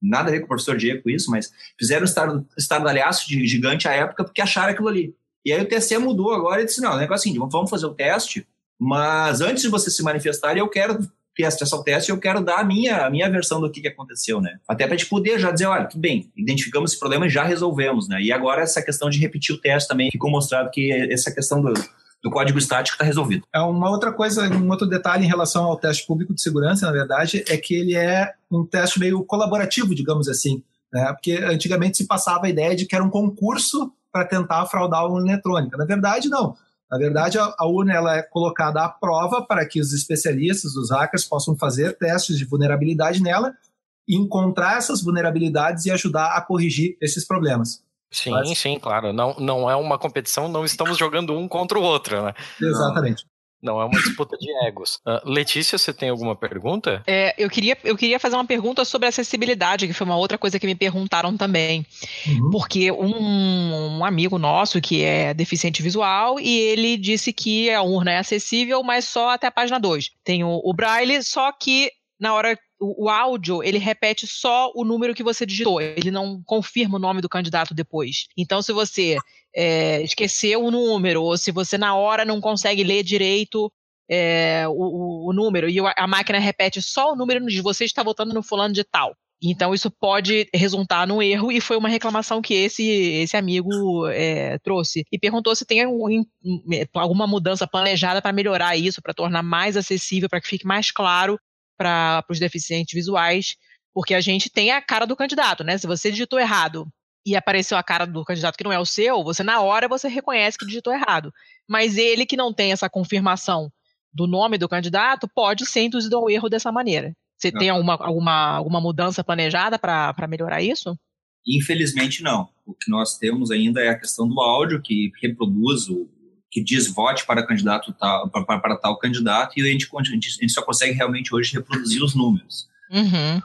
Speaker 6: nada a ver com o professor Diego com isso, mas fizeram um estardalhaço gigante à época porque acharam aquilo ali. E aí o TSE mudou agora e disse: não, o negócio é assim, vamos fazer o teste, mas antes de você se manifestar, eu quero ter acesso ao teste, eu quero dar a minha, a minha versão do que, que aconteceu, né? Até para a gente poder já dizer, olha, tudo bem, identificamos esse problema e já resolvemos, né? E agora essa questão de repetir o teste também ficou mostrado que essa questão do, do código estático está resolvido.
Speaker 5: É uma outra coisa, um outro detalhe em relação ao teste público de segurança, na verdade, é que ele é um teste meio colaborativo, digamos assim, né? Porque antigamente se passava a ideia de que era um concurso para tentar fraudar a urna eletrônica. Na verdade, não. Na verdade, a, a urna ela é colocada à prova para que os especialistas, os hackers, possam fazer testes de vulnerabilidade nela, encontrar essas vulnerabilidades e ajudar a corrigir esses problemas.
Speaker 2: Sim, Mas... sim, claro. Não, não é uma competição, não estamos jogando um contra o outro, né?
Speaker 5: Exatamente.
Speaker 2: Não é uma disputa de egos. Uh, Letícia, você tem alguma pergunta?
Speaker 3: É, eu, queria, eu queria fazer uma pergunta sobre acessibilidade, que foi uma outra coisa que me perguntaram também. Uhum. Porque um, um, amigo nosso que é deficiente visual e ele disse que a urna é acessível, mas só até a página 2. Tem o, o braille, só que na hora o, o, áudio ele repete só o número que você digitou, ele não confirma o nome do candidato depois. Então, se você é, esqueceu o número, ou se você na hora não consegue ler direito é, o, o, número, e a máquina repete só o número de você está votando no fulano de tal. Então isso pode resultar num erro e foi uma reclamação que esse esse amigo é, trouxe e perguntou se tem algum, alguma mudança planejada para melhorar isso, para tornar mais acessível, para que fique mais claro para os deficientes visuais, porque a gente tem a cara do candidato, né? Se você digitou errado e apareceu a cara do candidato que não é o seu, você na hora você reconhece que digitou errado. Mas ele que não tem essa confirmação do nome do candidato pode ser induzido ao erro dessa maneira. Você tem alguma, alguma, alguma mudança planejada para melhorar isso?
Speaker 6: Infelizmente, não. O que nós temos ainda é a questão do áudio, que reproduz o que diz vote para candidato tal, para, para tal candidato, e a gente, a gente só consegue realmente hoje reproduzir os números.
Speaker 3: Uhum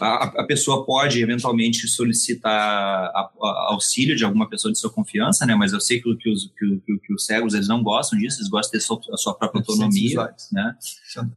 Speaker 6: a, a, pessoa pode eventualmente solicitar a, a, auxílio de alguma pessoa de sua confiança, né? Mas eu sei que, que, os, que, que, que os cegos eles não gostam disso, eles gostam de ter sua, a sua própria autonomia, né?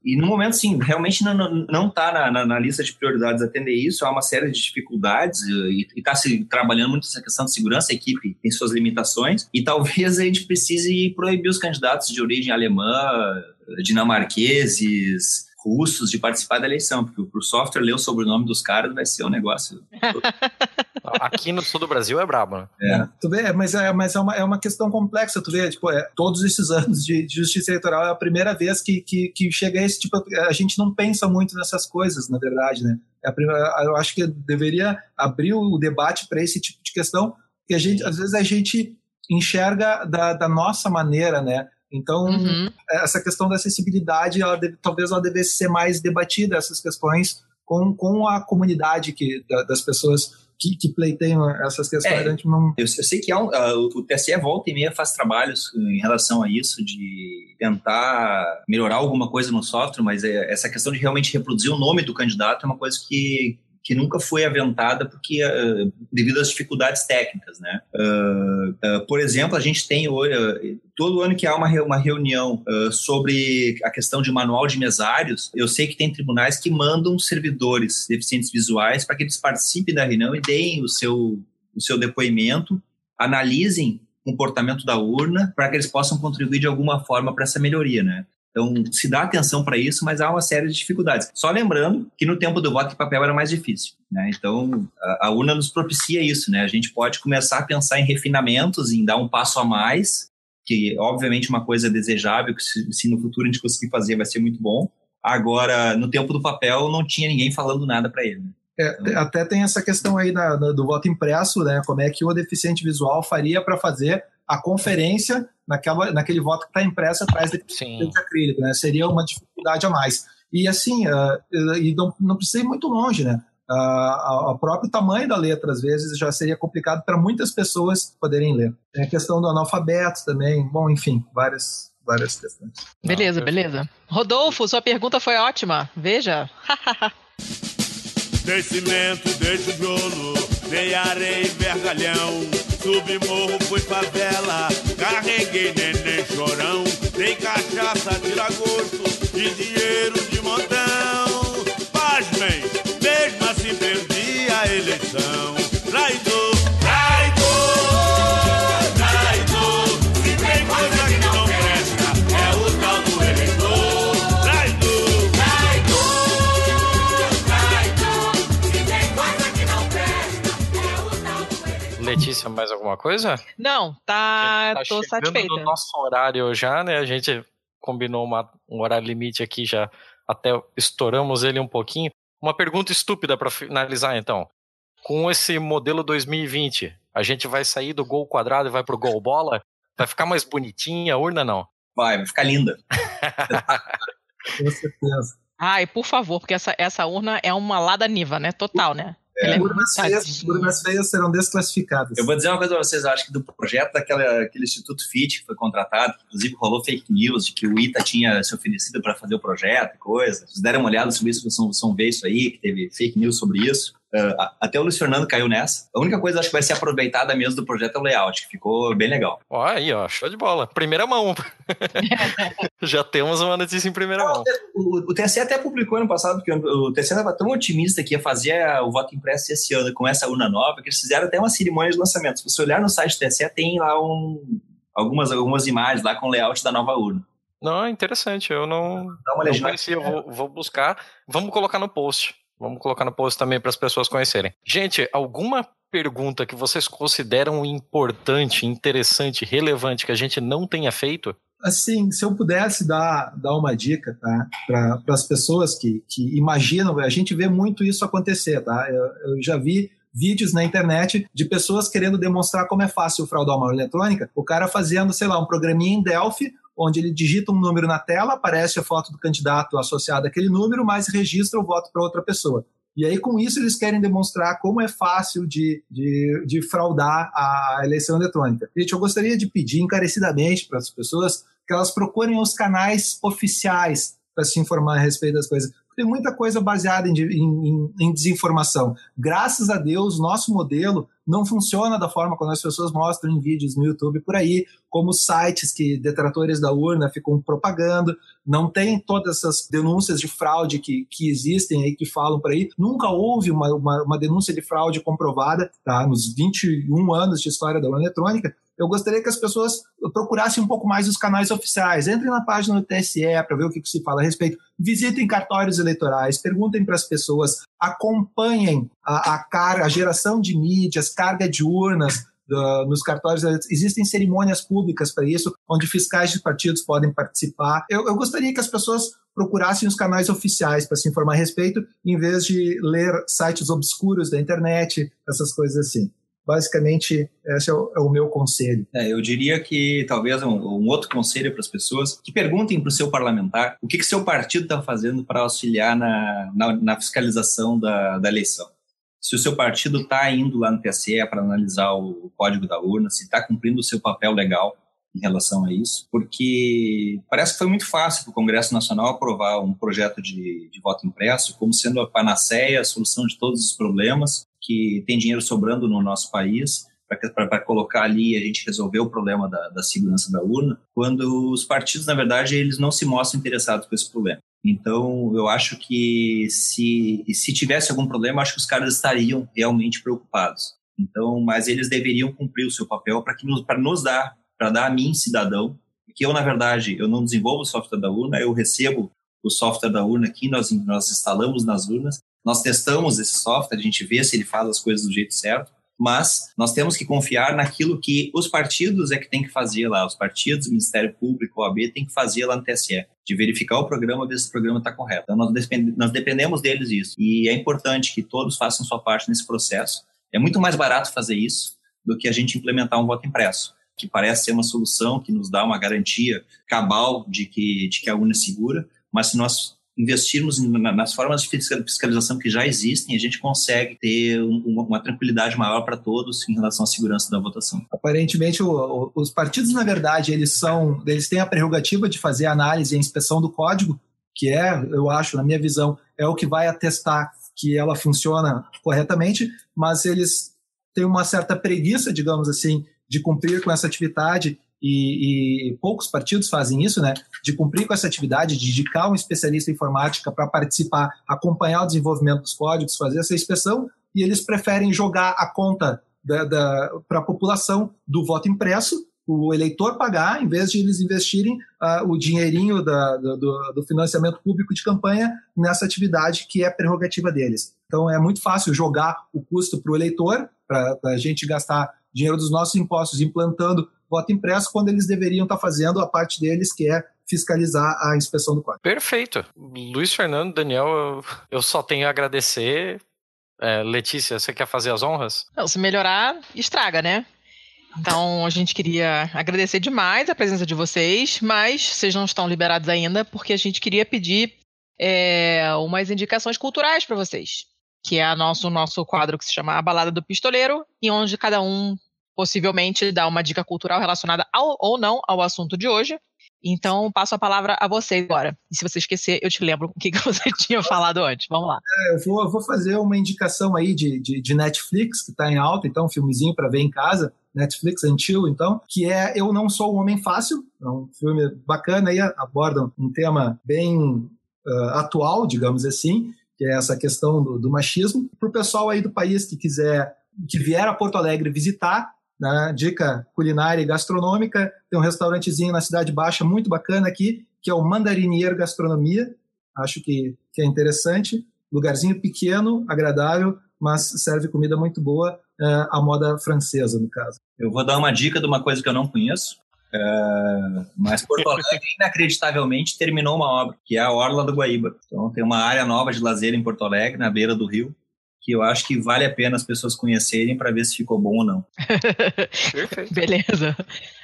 Speaker 6: E no momento, sim, realmente não está na, na, na, lista de prioridades atender isso. Há uma série de dificuldades e está se trabalhando muito essa questão de segurança. A equipe tem suas limitações e talvez a gente precise proibir os candidatos de origem alemã, dinamarqueses russos de participar da eleição, porque o software ler o sobrenome dos caras vai ser um negócio.
Speaker 2: Aqui no sul do Brasil é brabo, né?
Speaker 5: É. Tu vê, mas, é, mas é, uma, é uma questão complexa, tu vê, tipo, é, todos esses anos de, de, justiça eleitoral é a primeira vez que, que, que chega esse tipo, a gente não pensa muito nessas coisas, na verdade, né? É a primeira, eu acho que deveria abrir o debate para esse tipo de questão, que a gente, às vezes a gente enxerga da, da nossa maneira, né? Então, uhum. essa questão da acessibilidade, ela deve, talvez ela devesse ser mais debatida, essas questões, com, com a comunidade que, da, das pessoas que, que pleiteiam essas questões.
Speaker 6: É, não... eu, eu, sei que um, uh, o TSE volta e meia faz trabalhos em relação a isso, de tentar melhorar alguma coisa no software, mas é, essa questão de realmente reproduzir o nome do candidato é uma coisa que que nunca foi aventada porque uh, devido às dificuldades técnicas, né? Uh, uh, por exemplo, a gente tem todo ano que há uma, uma reunião sobre a questão de manual de mesários, eu sei que tem tribunais que mandam servidores deficientes visuais para que eles participem da reunião e deem o seu, o seu depoimento, analisem comportamento da urna para que eles possam contribuir de alguma forma para essa melhoria, né? Então, se dá atenção para isso, mas há uma série de dificuldades. Só lembrando que no tempo do voto em papel era mais difícil. Né? Então, a, a urna nos propicia isso. Né? A gente pode começar a pensar em refinamentos, em dar um passo a mais, que obviamente uma coisa desejável, que se, se no futuro a gente conseguir fazer vai ser muito bom. Agora, no tempo do papel, não tinha ninguém falando nada para ele.
Speaker 5: É, então... Até tem essa questão aí na, na, do voto impresso, né? Como é que o deficiente visual faria para fazer a conferência naquela, naquele voto que está impresso atrás de, de acrílico, né? Seria uma dificuldade a mais. E assim, uh, e não, não precisa ir muito longe, né? Uh, o próprio tamanho da letra, às vezes, já seria complicado para muitas pessoas poderem ler. Tem a questão do analfabeto também, bom, enfim, várias, várias questões.
Speaker 3: Beleza, beleza. Rodolfo, sua pergunta foi ótima. Veja.
Speaker 10: Dei cimento, dei tijolo, dei areia e vergalhão. Subi morro, fui favela, carreguei neném chorão. Dei cachaça de lagosto e dinheiro de montão. Pasmem, mesmo assim perdi a eleição.
Speaker 2: Letícia, mais alguma coisa?
Speaker 3: Não, tá, tá tô satisfeita.
Speaker 2: no nosso horário já, né? A gente combinou uma, um horário limite aqui já, até estouramos ele um pouquinho. Uma pergunta estúpida para finalizar, então. Com esse modelo 2020, a gente vai sair do gol quadrado e vai pro gol bola? Vai ficar mais bonitinha a urna, não?
Speaker 6: Vai, vai ficar linda.
Speaker 5: Com certeza.
Speaker 3: Ai, por favor, porque essa, essa urna é uma lada niva, né? Total, né?
Speaker 5: É, urnas, feias, urnas feias serão desclassificadas.
Speaker 6: Eu vou dizer uma coisa para vocês, eu acho que do projeto daquele Instituto FIT que foi contratado, inclusive rolou fake news de que o ITA tinha se oferecido para fazer o projeto e coisa. Vocês deram uma olhada sobre isso, vocês vão ver isso aí, que teve fake news sobre isso. Uh, até o Luiz Fernando caiu nessa. A única coisa acho que vai ser aproveitada mesmo do projeto é o layout, que ficou bem legal.
Speaker 2: Ó, aí, ó, show de bola. Primeira mão. Já temos uma notícia em primeira mão.
Speaker 6: O, o, TSE até publicou ano passado, porque o TSE estava tão otimista que ia fazer o voto impresso esse ano com essa urna nova, que eles fizeram até uma cerimônia de lançamento. Se você olhar no site do TSE, tem lá um, algumas, algumas imagens lá com o layout da nova urna.
Speaker 2: Não, interessante. Eu não, Dá uma não conhecia. Eu vou, vou buscar. Vamos colocar no post. Vamos colocar no post também para as pessoas conhecerem. Gente, alguma pergunta que vocês consideram importante, interessante, relevante que a gente não tenha feito?
Speaker 5: Assim, se eu pudesse dar, dar uma dica tá, para as pessoas que, que imaginam, a gente vê muito isso acontecer. Tá? Eu, eu já vi vídeos na internet de pessoas querendo demonstrar como é fácil fraudar uma eletrônica. O cara fazendo, sei lá, um programinha em Delphi, onde ele digita um número na tela, aparece a foto do candidato associado àquele número, mas registra o voto para outra pessoa. E aí, com isso, eles querem demonstrar como é fácil de, de, de fraudar a eleição eletrônica. Gente, eu gostaria de pedir encarecidamente para as pessoas que elas procurem os canais oficiais para se informar a respeito das coisas tem muita coisa baseada em, em, em, desinformação. Graças a Deus, nosso modelo não funciona da forma como as pessoas mostram em vídeos no YouTube por aí, como sites que detratores da urna ficam propagando, não tem todas essas denúncias de fraude que, que existem aí, que falam por aí. Nunca houve uma, uma, uma denúncia de fraude comprovada, tá? Nos 21 anos de história da urna eletrônica, eu gostaria que as pessoas procurassem um pouco mais os canais oficiais. Entrem na página do TSE para ver o que, que, se fala a respeito. Visitem cartórios eleitorais, perguntem para as pessoas, acompanhem a, a, car a geração de mídias, carga de urnas, nos cartórios, existem cerimônias públicas para isso, onde fiscais de partidos podem participar. Eu, eu gostaria que as pessoas procurassem os canais oficiais para se informar a respeito, em vez de ler sites obscuros da internet, essas coisas assim. Basicamente, esse é o, é o meu conselho.
Speaker 6: É, eu diria que talvez um, um outro conselho para as pessoas que perguntem para o seu parlamentar o que, que seu partido está fazendo para auxiliar na, na, na fiscalização da, da eleição se o seu partido está indo lá no TSE para analisar o código da urna, se está cumprindo o seu papel legal em relação a isso, porque parece que foi muito fácil para o Congresso Nacional aprovar um projeto de, de voto impresso como sendo a panaceia, a solução de todos os problemas, que tem dinheiro sobrando no nosso país para colocar ali a gente resolver o problema da, da, segurança da urna, quando os partidos, na verdade, eles não se mostram interessados com esse problema. Então, eu acho que se, se tivesse algum problema, acho que os caras estariam realmente preocupados. Então, mas eles deveriam cumprir o seu papel para nos, nos dar, para dar a mim, cidadão, que eu, na verdade, eu não desenvolvo o software da urna, eu recebo o software da urna aqui, nós, nós instalamos nas urnas, nós testamos esse software, a gente vê se ele faz as coisas do jeito certo, mas nós temos que confiar naquilo que os partidos é que tem que fazer lá, os partidos, o Ministério Público, o OAB, tem que fazer lá no TSE, de verificar o programa, ver se o programa está correto. Então, nós, nós dependemos deles disso. E é importante que todos façam sua parte nesse processo. É muito mais barato fazer isso do que a gente implementar um voto impresso, que parece ser uma solução que nos dá uma garantia cabal de que, de que a urna é segura, mas se nós investirmos nas formas de fiscalização que já existem, a gente consegue ter uma, tranquilidade maior para todos em relação à segurança da votação.
Speaker 5: Aparentemente, o, os partidos, na verdade, eles são, eles têm a prerrogativa de fazer a análise e a inspeção do código, que é, eu acho, na minha visão, é o que vai atestar que ela funciona corretamente, mas eles têm uma certa preguiça, digamos assim, de cumprir com essa atividade e, e, poucos partidos fazem isso, né? De cumprir com essa atividade, de indicar um especialista em informática para participar, acompanhar o desenvolvimento dos códigos, fazer essa inspeção, e eles preferem jogar a conta para a população do voto impresso, o eleitor pagar, em vez de eles investirem uh, o dinheirinho da, do, do, financiamento público de campanha nessa atividade que é prerrogativa deles. Então é muito fácil jogar o custo para o eleitor, para a gente gastar dinheiro dos nossos impostos implantando voto impresso, quando eles deveriam estar fazendo a parte deles, que é fiscalizar a inspeção do código.
Speaker 2: Perfeito. Luiz Fernando, Daniel, eu, eu só tenho a agradecer. É, Letícia, você quer fazer as honras?
Speaker 3: Não, se melhorar, estraga, né? Então, a gente queria agradecer demais a presença de vocês, mas vocês não estão liberados ainda, porque a gente queria pedir é, umas indicações culturais para vocês, que é o nosso, nosso quadro que se chama A Balada do Pistoleiro, e onde cada um possivelmente dar uma dica cultural relacionada ao, ou não ao assunto de hoje. Então, passo a palavra a você agora. E se você esquecer, eu te lembro o que, você tinha falado antes. Vamos lá.
Speaker 5: É, eu, vou, eu, vou, fazer uma indicação aí de, de, de Netflix, que está em alta, então, um filmezinho para ver em casa. Netflix Until, então, que é Eu Não Sou um Homem Fácil. É um filme bacana aí, aborda um tema bem uh, atual, digamos assim, que é essa questão do, do machismo. Para o pessoal aí do país que quiser, que vier a Porto Alegre visitar, né? Dica culinária e gastronômica, tem um restaurantezinho na Cidade Baixa muito bacana aqui, que é o Mandarinier Gastronomia, acho que, que é interessante. lugarzinho pequeno, agradável, mas serve comida muito boa, é, a moda francesa, no caso.
Speaker 6: Eu vou dar uma dica de uma coisa que eu não conheço. é, mas Porto Alegre, inacreditavelmente, terminou uma obra, que é a Orla do Guaíba. Então, tem uma área nova de lazer em Porto Alegre, na beira do rio, que eu acho que vale a pena as pessoas conhecerem para ver se ficou bom ou não.
Speaker 2: Perfeito.
Speaker 3: Beleza.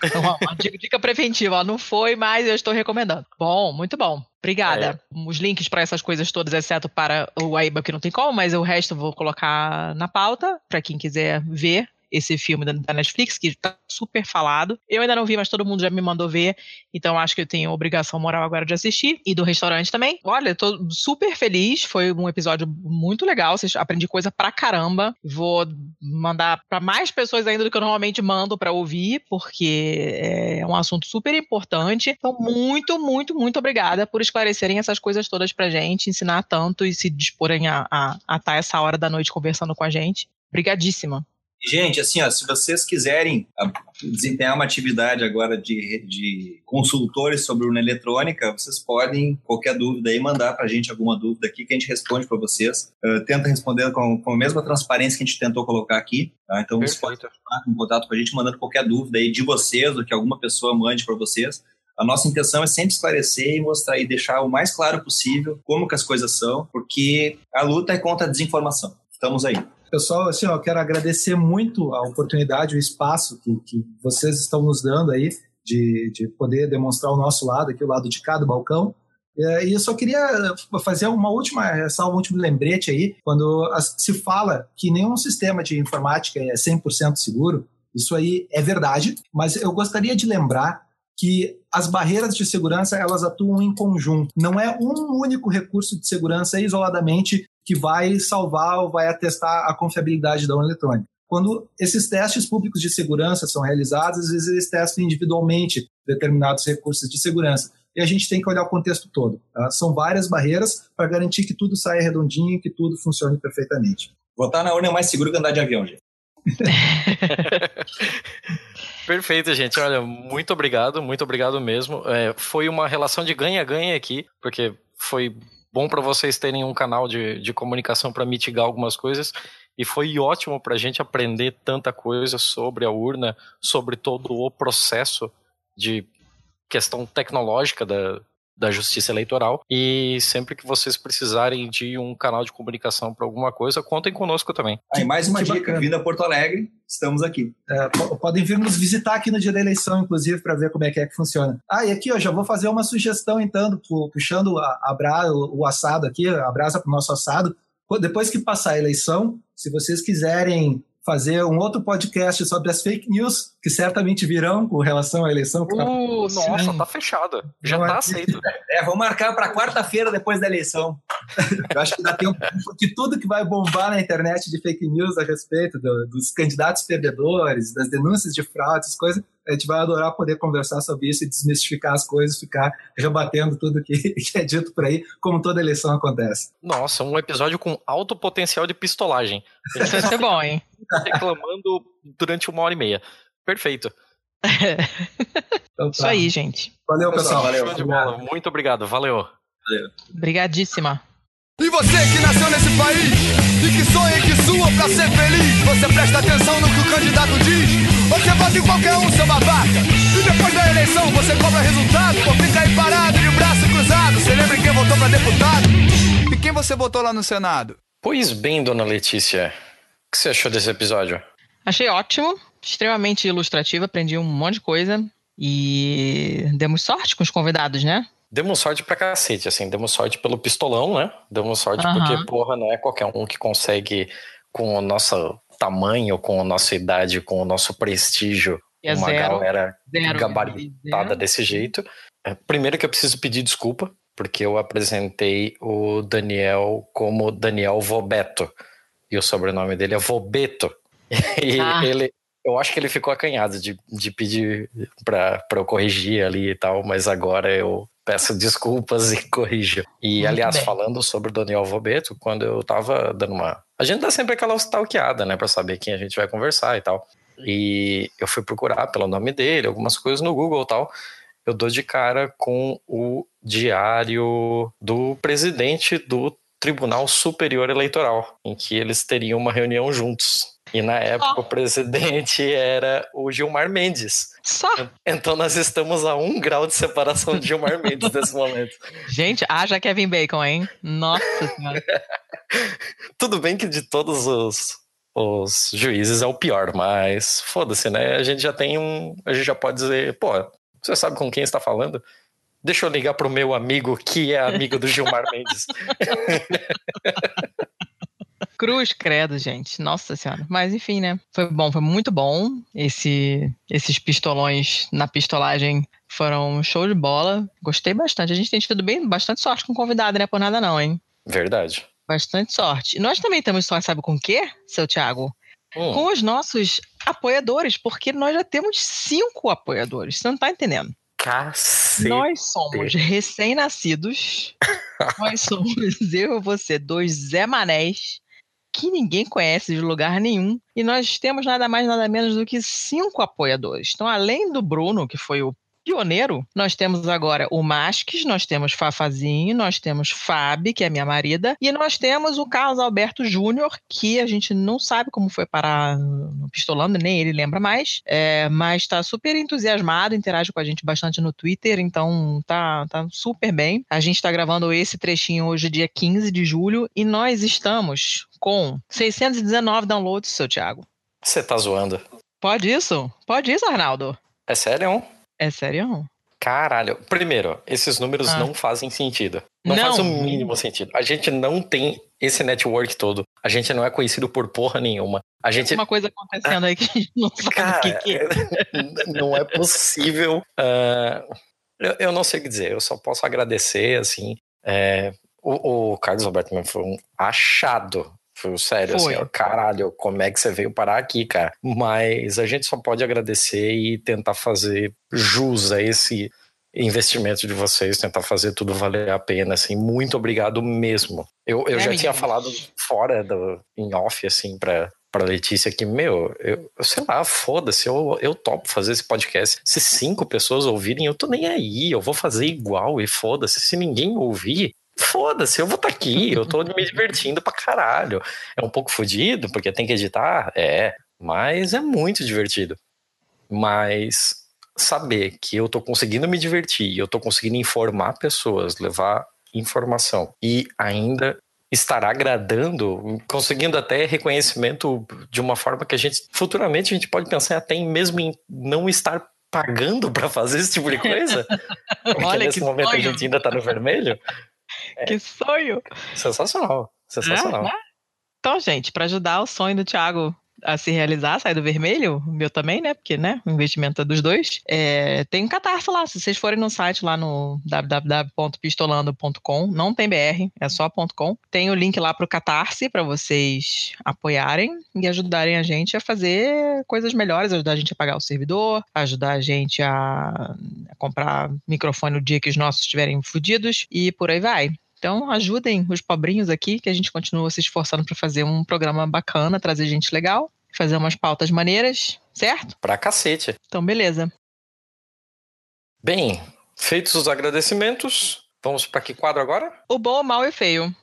Speaker 3: Então, ó, uma dica, dica preventiva, ó, não foi, mas eu estou recomendando. Bom, muito bom. Obrigada. Os links para essas coisas todas, exceto para o Aiba, que não tem como, mas o resto eu vou colocar na pauta, para quem quiser ver esse filme da, Netflix, que tá super falado. Eu ainda não vi, mas todo mundo já me mandou ver, então acho que eu tenho obrigação moral agora de assistir. E do restaurante também. Olha, tô super feliz, foi um episódio muito legal, aprendi coisa pra caramba. Vou mandar para mais pessoas ainda do que eu normalmente mando para ouvir, porque é um assunto super importante. Então, muito, muito, muito obrigada por esclarecerem essas coisas todas pra gente, ensinar tanto e se disporem a estar a, tá essa hora da noite conversando com a gente. Obrigadíssima.
Speaker 6: Gente, assim, ó, se vocês quiserem ah, desempenhar uma atividade agora de, de consultores sobre urna eletrônica, vocês podem, qualquer dúvida aí, mandar para a gente alguma dúvida aqui que a gente responde para vocês. Uh, tenta responder com, com a mesma transparência que a gente tentou colocar aqui. Tá? Então, vocês podem entrar em contato com a gente mandando qualquer dúvida aí de vocês ou que alguma pessoa mande para vocês. A nossa intenção é sempre esclarecer e mostrar e deixar o mais claro possível como que as coisas são, porque a luta é contra a desinformação. Estamos aí.
Speaker 5: Pessoal, assim, eu quero agradecer muito a oportunidade, o espaço que, que vocês estão nos dando aí de, de poder demonstrar o nosso lado, aqui o lado de cá do balcão. É, E eu só queria fazer uma última ressalva, um último lembrete aí, quando se fala que nenhum sistema de informática é 100% seguro, isso aí é verdade, mas eu gostaria de lembrar que as barreiras de segurança elas atuam em conjunto. Não é um único recurso de segurança isoladamente que vai salvar ou vai atestar a confiabilidade da urna eletrônica. Quando esses testes públicos de segurança são realizados, às vezes eles testam individualmente determinados recursos de segurança. E a gente tem que olhar o contexto todo. tá? São várias barreiras para garantir que tudo saia redondinho e que tudo funcione perfeitamente.
Speaker 6: Votar na urna é mais seguro que andar de avião, gente.
Speaker 2: Perfeito, gente. Olha, muito obrigado, muito obrigado mesmo. É, foi uma relação de ganha-ganha aqui, porque foi bom para vocês terem um canal de, de comunicação para mitigar algumas coisas. E foi ótimo para a gente aprender tanta coisa sobre a urna, sobre todo o processo de questão tecnológica da, da justiça eleitoral. E sempre que vocês precisarem de um canal de comunicação para alguma coisa, contem conosco também.
Speaker 6: Aí, mais uma
Speaker 5: Que
Speaker 6: dica.
Speaker 5: bacana.
Speaker 6: Vindo a Porto Alegre, estamos aqui.
Speaker 5: É, po- podem vir nos visitar aqui no dia da eleição, inclusive, para ver como é que é que funciona. Ah, e aqui eu já vou fazer uma sugestão, então, pu- puxando a, a bra- o, o assado aqui, a brasa para o nosso assado. Depois que passar a eleição, se vocês quiserem fazer um outro podcast sobre as fake news, que certamente virão com relação à eleição. que tá-
Speaker 2: Uh, nossa,
Speaker 5: sim.
Speaker 2: tá fechada. Já
Speaker 5: é-
Speaker 2: tá aceito.
Speaker 6: É, vamos marcar para quarta-feira depois da eleição.
Speaker 5: Eu acho que dá tempo de tudo que vai bombar na internet de fake news a respeito do- dos candidatos perdedores, das denúncias de fraude, essas coisas. A gente vai adorar poder conversar sobre isso e desmistificar as coisas, ficar rebatendo tudo que, que é dito por aí, como toda eleição acontece.
Speaker 2: Nossa, um episódio com alto potencial de pistolagem.
Speaker 3: Isso vai ser bom, hein?
Speaker 2: Tá reclamando durante uma hora e meia. Perfeito.
Speaker 5: Então,
Speaker 3: Isso
Speaker 5: tá.
Speaker 3: aí, gente.
Speaker 5: Valeu, pessoal.
Speaker 6: Valeu.
Speaker 2: Show de bola. Muito obrigado. Valeu.
Speaker 3: Obrigadíssima.
Speaker 11: E você que nasceu nesse país e que sonha e que sua pra ser feliz, você presta atenção no que o candidato diz. Você vota em qualquer um, seu babaca. E depois da eleição você cobra resultado, ou fica aí parado de braço cruzado. Você lembra em quem votou pra deputado? E quem você votou lá no Senado?
Speaker 2: Pois bem, dona Letícia. O que você achou desse episódio?
Speaker 3: Achei ótimo, extremamente ilustrativo, aprendi um monte de coisa. E demos sorte com os convidados, né?
Speaker 2: Demos sorte pra cacete, assim. Demos sorte pelo pistolão, né? Demos sorte
Speaker 3: Aham.
Speaker 2: porque, porra, não é qualquer um que consegue, com o nosso tamanho, com a nossa idade, com o nosso prestígio,
Speaker 3: é
Speaker 2: uma
Speaker 3: zero,
Speaker 2: galera
Speaker 3: zero,
Speaker 2: gabaritada
Speaker 3: zero.
Speaker 2: desse jeito. É, Primeiro que eu preciso pedir desculpa, porque eu apresentei o Daniel como Daniel Vobeto. E o sobrenome dele é Vobeto. E
Speaker 3: Ah.
Speaker 2: ele, eu acho que ele ficou acanhado de, de pedir pra eu corrigir ali e tal, mas agora eu peço desculpas e corrijo. E,
Speaker 3: Muito
Speaker 2: aliás,
Speaker 3: bem.
Speaker 2: falando sobre o Daniel Vobeto, quando eu tava dando uma. A gente dá sempre aquela stalkeada, né, pra saber quem a gente vai conversar e tal. E eu fui procurar pelo nome dele, algumas coisas no Google e tal. Eu dou de cara com o diário do presidente do Tribunal Superior Eleitoral, em que eles teriam uma reunião juntos. E na época o presidente era o Gilmar Mendes.
Speaker 3: Só.
Speaker 2: Então nós estamos a um grau de separação de Gilmar Mendes nesse momento.
Speaker 3: Gente, haja Kevin Bacon, hein? Nossa senhora.
Speaker 2: Tudo bem que de todos os, os juízes é o pior, mas foda-se, né? A gente já tem um. A gente já pode dizer, pô, você sabe com quem está falando? Deixa eu ligar pro meu amigo que é amigo do Gilmar Mendes.
Speaker 3: Cruz, credo, gente. Nossa senhora. Mas enfim, né? Foi bom, foi muito bom. Esse, esses pistolões na pistolagem foram show de bola. Gostei bastante. A gente tem tido bem, bastante sorte com o convidado, né? Por nada não, hein?
Speaker 2: Verdade.
Speaker 3: Bastante sorte. Nós também temos sorte, sabe com o quê, seu Thiago?
Speaker 2: Hum.
Speaker 3: Com os nossos apoiadores, porque nós já temos cinco apoiadores. Você não tá entendendo?
Speaker 2: Cacete.
Speaker 3: Nós somos recém-nascidos. nós somos eu e você, dois Zé Manés, que ninguém conhece de lugar nenhum. E nós temos nada mais, nada menos do que cinco apoiadores. Então, além do Bruno, que foi o pioneiro, nós temos agora o Masques, nós temos Fafazinho, nós temos Fábio, que é minha marida, e nós temos o Carlos Alberto Júnior, que a gente não sabe como foi parar no Pistolando, nem ele lembra mais, é, mas tá super entusiasmado, interage com a gente bastante no Twitter, então tá, tá super bem. A gente tá gravando esse trechinho hoje, dia 15 de julho, e nós estamos com 619 downloads, seu Thiago.
Speaker 2: Você tá zoando.
Speaker 3: Pode isso? Pode isso, Arnaldo?
Speaker 2: É sério?
Speaker 3: É sério?
Speaker 2: Caralho. Primeiro, esses números
Speaker 3: Ah.
Speaker 2: não fazem sentido. Não,
Speaker 3: Não.
Speaker 2: faz o mínimo sentido. A gente não tem esse network todo. A gente não é conhecido por porra nenhuma. A gente.
Speaker 3: Uma coisa acontecendo aí que a gente não sabe o
Speaker 2: Cara,
Speaker 3: que, que é.
Speaker 2: não é possível. ah, eu, eu não sei o que dizer. Eu só posso agradecer, assim. é, o, o Carlos Alberto foi um achado. Foi sério,
Speaker 3: Foi.
Speaker 2: assim, ó, caralho, como é que você veio parar aqui, cara? Mas a gente só pode agradecer e tentar fazer jus a esse investimento de vocês, tentar fazer tudo valer a pena, assim, muito obrigado mesmo. Eu, eu
Speaker 3: É,
Speaker 2: já tinha falado fora do, em off, assim, pra, pra Letícia que, meu, eu, eu sei lá, foda-se, eu, eu topo fazer esse podcast. Se cinco pessoas ouvirem, eu tô nem aí, eu vou fazer igual e foda-se. Se ninguém ouvir, foda-se, eu vou estar aqui, eu tô me divertindo pra caralho. É um pouco fodido, porque tem que editar, é, mas é muito divertido. Mas saber que eu tô conseguindo me divertir, eu tô conseguindo informar pessoas, levar informação e ainda estar agradando, conseguindo até reconhecimento de uma forma que a gente futuramente a gente pode pensar até em mesmo em não estar pagando para fazer esse tipo de coisa. Porque
Speaker 3: Olha
Speaker 2: nesse
Speaker 3: que
Speaker 2: momento a gente ainda tá no vermelho.
Speaker 3: Que sonho!
Speaker 2: Sensacional, sensacional.
Speaker 3: É, né? Então, gente, para ajudar o sonho do Thiago a se realizar, sair do vermelho, o meu também, né? Porque, né? O investimento é dos dois. É, tem um catarse lá. Se vocês forem no site lá no www.pistolando.com, não tem BR, é só .com. Tem o link lá pro Catarse para vocês apoiarem e ajudarem a gente a fazer coisas melhores, ajudar a gente a pagar o servidor, ajudar a gente a, comprar microfone no dia que os nossos estiverem fodidos e por aí vai. Então, ajudem os pobrinhos aqui, que a gente continua se esforçando para fazer um programa bacana, trazer gente legal, fazer umas pautas maneiras, certo?
Speaker 2: Pra cacete.
Speaker 3: Então, beleza.
Speaker 2: Bem, feitos os agradecimentos, vamos para que quadro agora?
Speaker 3: O bom, o mal e o feio.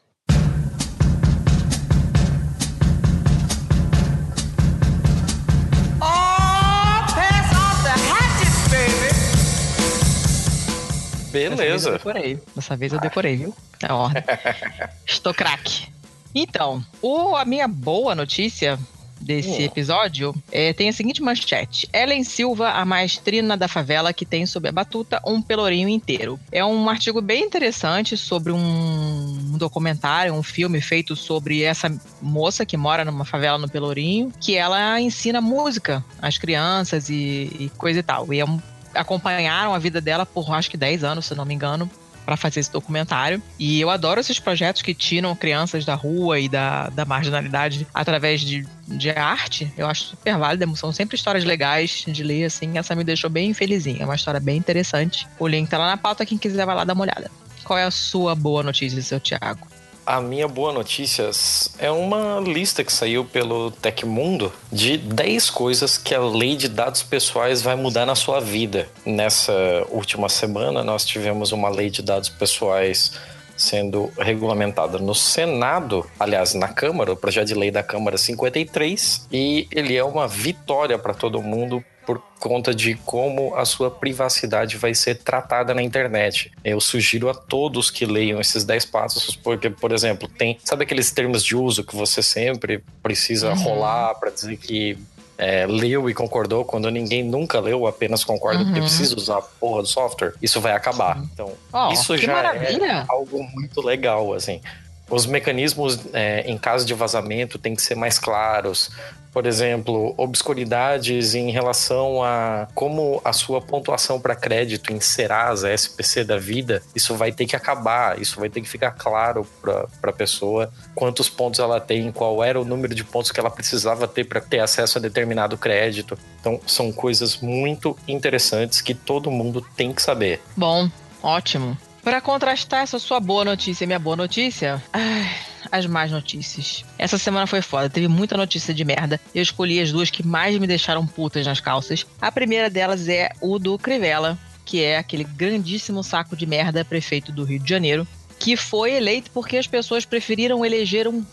Speaker 3: Dessa vez eu
Speaker 2: Beleza.
Speaker 3: decorei. Dessa vez eu decorei, viu? É ordem. Estou craque. Então, o, a minha boa notícia desse
Speaker 2: Hum.
Speaker 3: episódio é, tem a seguinte manchete. Ellen Silva, a maestrina da favela que tem sob a batuta um pelourinho inteiro. É um artigo bem interessante sobre um documentário, um filme feito sobre essa moça que mora numa favela no Pelourinho, que ela ensina música às crianças e, e coisa e tal. E é um acompanharam a vida dela por acho que 10 anos, se não me engano, para fazer esse documentário. E eu adoro esses projetos que tiram crianças da rua e da, da marginalidade através de, de arte. Eu acho super válido. São sempre histórias legais de ler, assim. Essa me deixou bem felizinha. É uma história bem interessante. O link tá lá na pauta. Quem quiser vai lá dar uma olhada. Qual é a sua boa notícia, seu Thiago?
Speaker 2: A minha boa notícia é uma lista que saiu pelo Tecmundo de 10 coisas que a lei de dados pessoais vai mudar na sua vida. Nessa última semana, nós tivemos uma lei de dados pessoais sendo regulamentada no Senado, aliás, na Câmara, o projeto de lei da Câmara 53, e ele é uma vitória para todo mundo por conta de como a sua privacidade vai ser tratada na internet. Eu sugiro a todos que leiam esses 10 passos, porque, por exemplo, tem. Sabe aqueles termos de uso que você sempre precisa uhum. rolar para dizer que é, leu e concordou quando ninguém nunca leu, apenas concorda uhum. porque precisa usar a porra do software, isso vai acabar. Então, oh, isso já maravilha. é algo muito legal, assim. Os mecanismos é, em caso de vazamento têm que ser mais claros por exemplo, obscuridades em relação a como a sua pontuação para crédito em Serasa, SPC da vida, isso vai ter que acabar, isso vai ter que ficar claro para a pessoa quantos pontos ela tem, qual era o número de pontos que ela precisava ter para ter acesso a determinado crédito. Então, são coisas muito interessantes que todo mundo tem que saber.
Speaker 3: Bom, ótimo. Para contrastar essa sua boa notícia e minha boa notícia, ai, as más notícias. Essa semana foi foda, teve muita notícia de merda. Eu escolhi as duas que mais me deixaram putas nas calças. A primeira delas é o do Crivella, que é aquele grandíssimo saco de merda prefeito do Rio de Janeiro, que foi eleito porque as pessoas preferiram eleger um